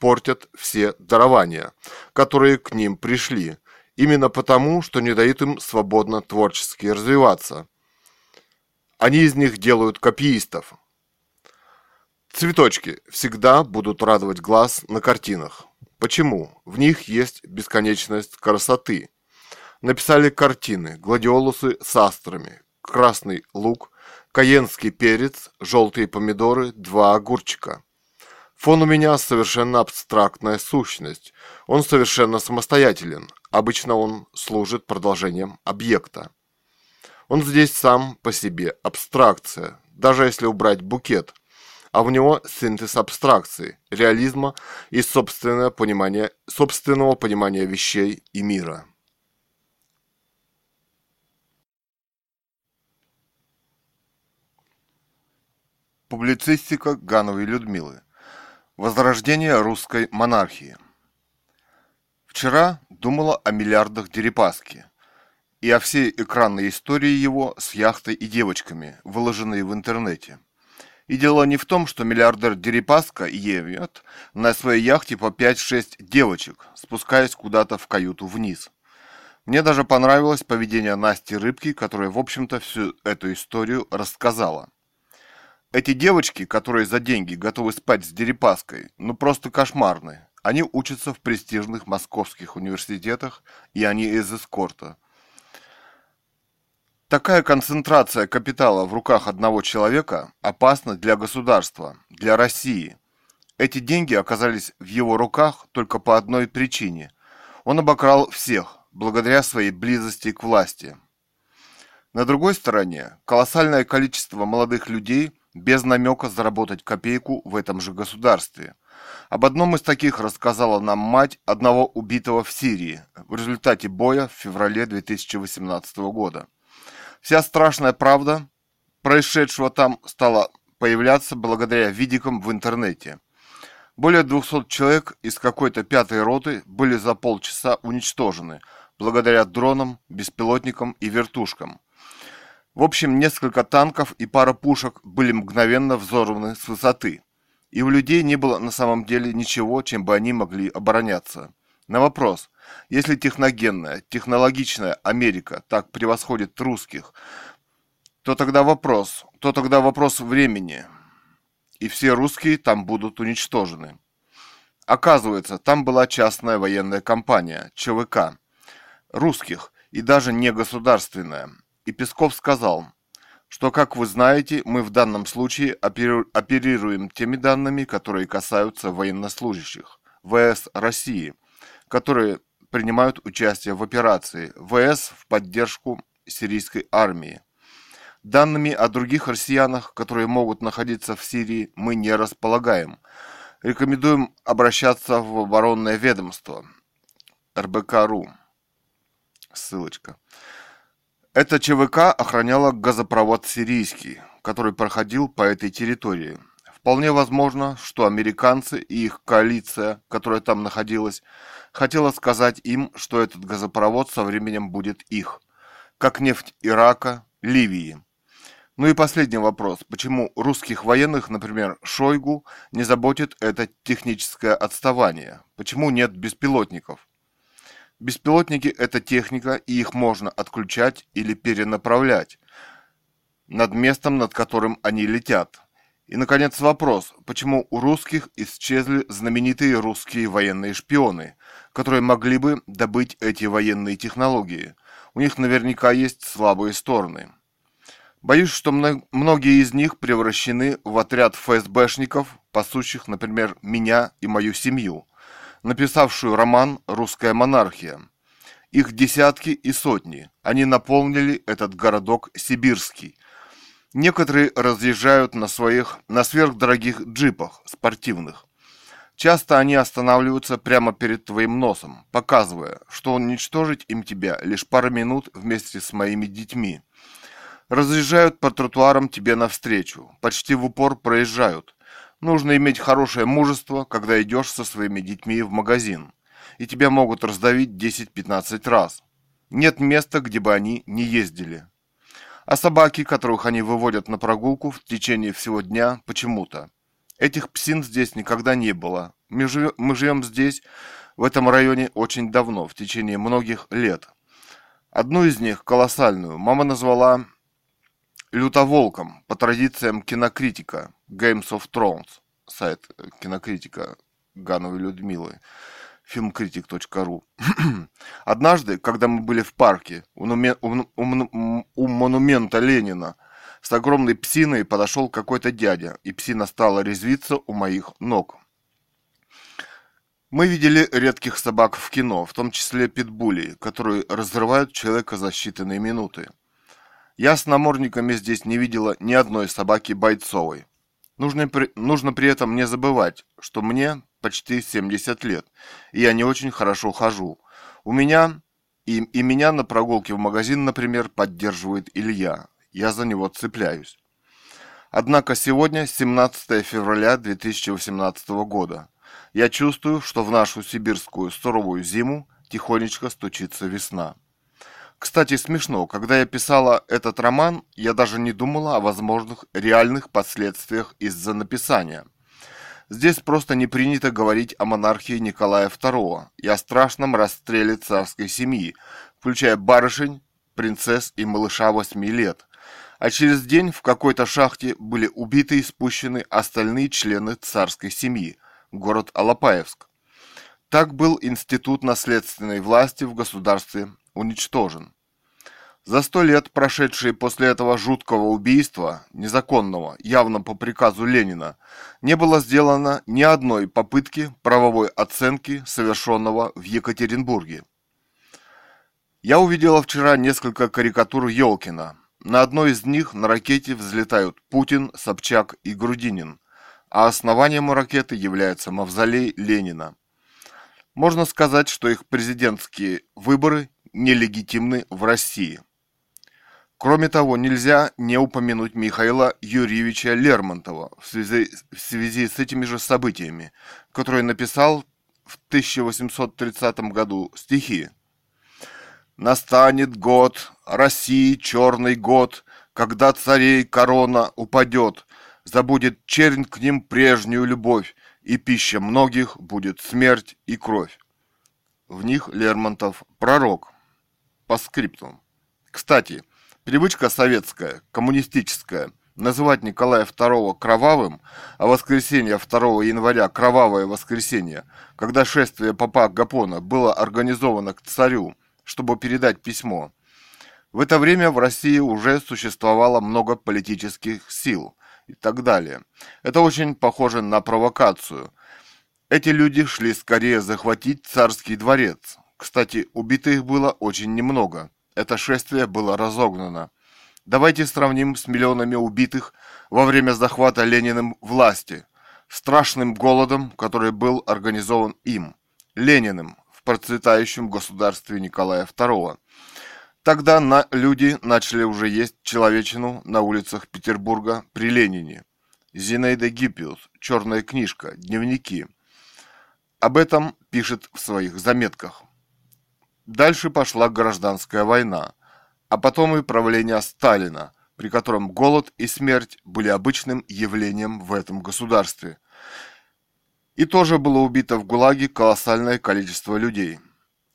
портят все дарования, которые к ним пришли, именно потому, что не дают им свободно творчески развиваться. Они из них делают копиистов. Цветочки всегда будут радовать глаз на картинах. Почему? В них есть бесконечность красоты. Написали картины, гладиолусы с астрами, красный лук, каенский перец, желтые помидоры, два огурчика. Фон у меня совершенно абстрактная сущность. Он совершенно самостоятелен. Обычно он служит продолжением объекта. Он здесь сам по себе абстракция, даже если убрать букет – а в него синтез абстракции, реализма и собственное понимание, собственного понимания вещей и мира. Публицистика Гановой Людмилы. Возрождение русской монархии. Вчера думала о миллиардах Дерипаски и о всей экранной истории его с яхтой и девочками, выложенной в интернете. И дело не в том, что миллиардер Дерипаска евет на своей яхте по 5-6 девочек, спускаясь куда-то в каюту вниз. Мне даже понравилось поведение Насти Рыбки, которая, в общем-то, всю эту историю рассказала. Эти девочки, которые за деньги готовы спать с Дерипаской, ну просто кошмарные. Они учатся в престижных московских университетах, и они из эскорта – Такая концентрация капитала в руках одного человека опасна для государства, для России. Эти деньги оказались в его руках только по одной причине. Он обокрал всех, благодаря своей близости к власти. На другой стороне, колоссальное количество молодых людей без намека заработать копейку в этом же государстве. Об одном из таких рассказала нам мать одного убитого в Сирии в результате боя в феврале 2018 года. Вся страшная правда происшедшего там стала появляться благодаря видикам в интернете. Более 200 человек из какой-то пятой роты были за полчаса уничтожены благодаря дронам, беспилотникам и вертушкам. В общем, несколько танков и пара пушек были мгновенно взорваны с высоты. И у людей не было на самом деле ничего, чем бы они могли обороняться. На вопрос, если техногенная, технологичная Америка так превосходит русских, то тогда вопрос, то тогда вопрос времени, и все русские там будут уничтожены. Оказывается, там была частная военная компания, ЧВК, русских, и даже не государственная. И Песков сказал, что, как вы знаете, мы в данном случае оперируем теми данными, которые касаются военнослужащих ВС России, которые принимают участие в операции ВС в поддержку сирийской армии. Данными о других россиянах, которые могут находиться в Сирии, мы не располагаем. Рекомендуем обращаться в оборонное ведомство РБК.ру. Ссылочка. Эта ЧВК охраняла газопровод сирийский, который проходил по этой территории. Вполне возможно, что американцы и их коалиция, которая там находилась, хотела сказать им, что этот газопровод со временем будет их, как нефть Ирака, Ливии. Ну и последний вопрос. Почему русских военных, например, Шойгу, не заботит это техническое отставание? Почему нет беспилотников? Беспилотники – это техника, и их можно отключать или перенаправлять над местом, над которым они летят. И, наконец, вопрос, почему у русских исчезли знаменитые русские военные шпионы, которые могли бы добыть эти военные технологии. У них наверняка есть слабые стороны. Боюсь, что многие из них превращены в отряд ФСБшников, пасущих, например, меня и мою семью, написавшую роман «Русская монархия». Их десятки и сотни. Они наполнили этот городок Сибирский – Некоторые разъезжают на своих, на сверхдорогих джипах спортивных. Часто они останавливаются прямо перед твоим носом, показывая, что уничтожить им тебя лишь пару минут вместе с моими детьми. Разъезжают по тротуарам тебе навстречу, почти в упор проезжают. Нужно иметь хорошее мужество, когда идешь со своими детьми в магазин, и тебя могут раздавить 10-15 раз. Нет места, где бы они не ездили. А собаки, которых они выводят на прогулку в течение всего дня, почему-то. Этих псин здесь никогда не было. Мы живем, мы живем здесь, в этом районе, очень давно, в течение многих лет. Одну из них, колоссальную, мама назвала лютоволком по традициям кинокритика Games of Thrones, сайт кинокритика Гановой Людмилы filmcritic.ru. Однажды, когда мы были в парке у, у, у, у монумента Ленина, с огромной псиной подошел какой-то дядя, и псина стала резвиться у моих ног. Мы видели редких собак в кино, в том числе питбулей, которые разрывают человека за считанные минуты. Я с намордниками здесь не видела ни одной собаки бойцовой. Нужно при, нужно при этом не забывать, что мне почти 70 лет, и я не очень хорошо хожу. У меня и, и меня на прогулке в магазин, например, поддерживает Илья. Я за него цепляюсь. Однако сегодня 17 февраля 2018 года. Я чувствую, что в нашу сибирскую суровую зиму тихонечко стучится весна. Кстати, смешно, когда я писала этот роман, я даже не думала о возможных реальных последствиях из-за написания. Здесь просто не принято говорить о монархии Николая II и о страшном расстреле царской семьи, включая барышень, принцесс и малыша 8 лет. А через день в какой-то шахте были убиты и спущены остальные члены царской семьи, город Алапаевск. Так был институт наследственной власти в государстве уничтожен. За сто лет, прошедшие после этого жуткого убийства, незаконного, явно по приказу Ленина, не было сделано ни одной попытки правовой оценки совершенного в Екатеринбурге. Я увидела вчера несколько карикатур Ёлкина. На одной из них на ракете взлетают Путин, Собчак и Грудинин, а основанием ракеты является мавзолей Ленина. Можно сказать, что их президентские выборы нелегитимны в России. Кроме того, нельзя не упомянуть Михаила Юрьевича Лермонтова в связи, в связи с этими же событиями, который написал в 1830 году стихи. «Настанет год, России черный год, когда царей корона упадет, забудет чернь к ним прежнюю любовь, и пища многих будет смерть и кровь». В них Лермонтов пророк по скрипту. Кстати, привычка советская, коммунистическая, называть Николая II кровавым, а воскресенье 2 января кровавое воскресенье, когда шествие папа Гапона было организовано к царю, чтобы передать письмо. В это время в России уже существовало много политических сил и так далее. Это очень похоже на провокацию. Эти люди шли скорее захватить царский дворец, кстати, убитых было очень немного. Это шествие было разогнано. Давайте сравним с миллионами убитых во время захвата Лениным власти, страшным голодом, который был организован им, Лениным, процветающем государстве Николая II. Тогда на, люди начали уже есть человечину на улицах Петербурга при Ленине. Зинаида Гиппиус, черная книжка, дневники. Об этом пишет в своих заметках. Дальше пошла гражданская война, а потом и правление Сталина, при котором голод и смерть были обычным явлением в этом государстве. И тоже было убито в ГУЛАГе колоссальное количество людей.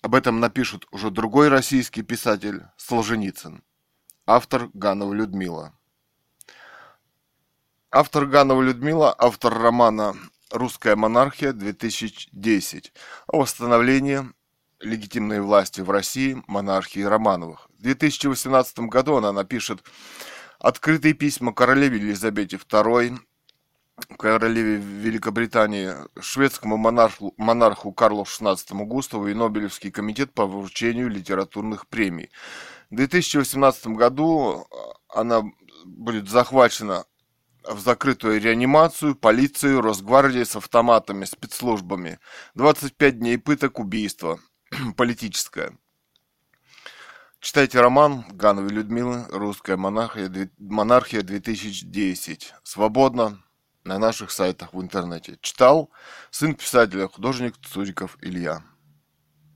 Об этом напишет уже другой российский писатель Солженицын. Автор Ганова Людмила. Автор Ганова Людмила, автор романа «Русская монархия 2010» о восстановлении легитимной власти в России монархии Романовых. В 2018 году она напишет открытые письма королеве Елизавете II, королеве Великобритании, шведскому монарху, монарху Карлу XVI Густаву и Нобелевский комитет по вручению литературных премий. В 2018 году она будет захвачена в закрытую реанимацию, полицию, Росгвардией с автоматами, спецслужбами. 25 дней пыток, убийства. Политическое. Читайте роман Гановой Людмилы «Русская монархия, монархия 2010». Свободно на наших сайтах в интернете. Читал сын писателя, художник Цуриков Илья.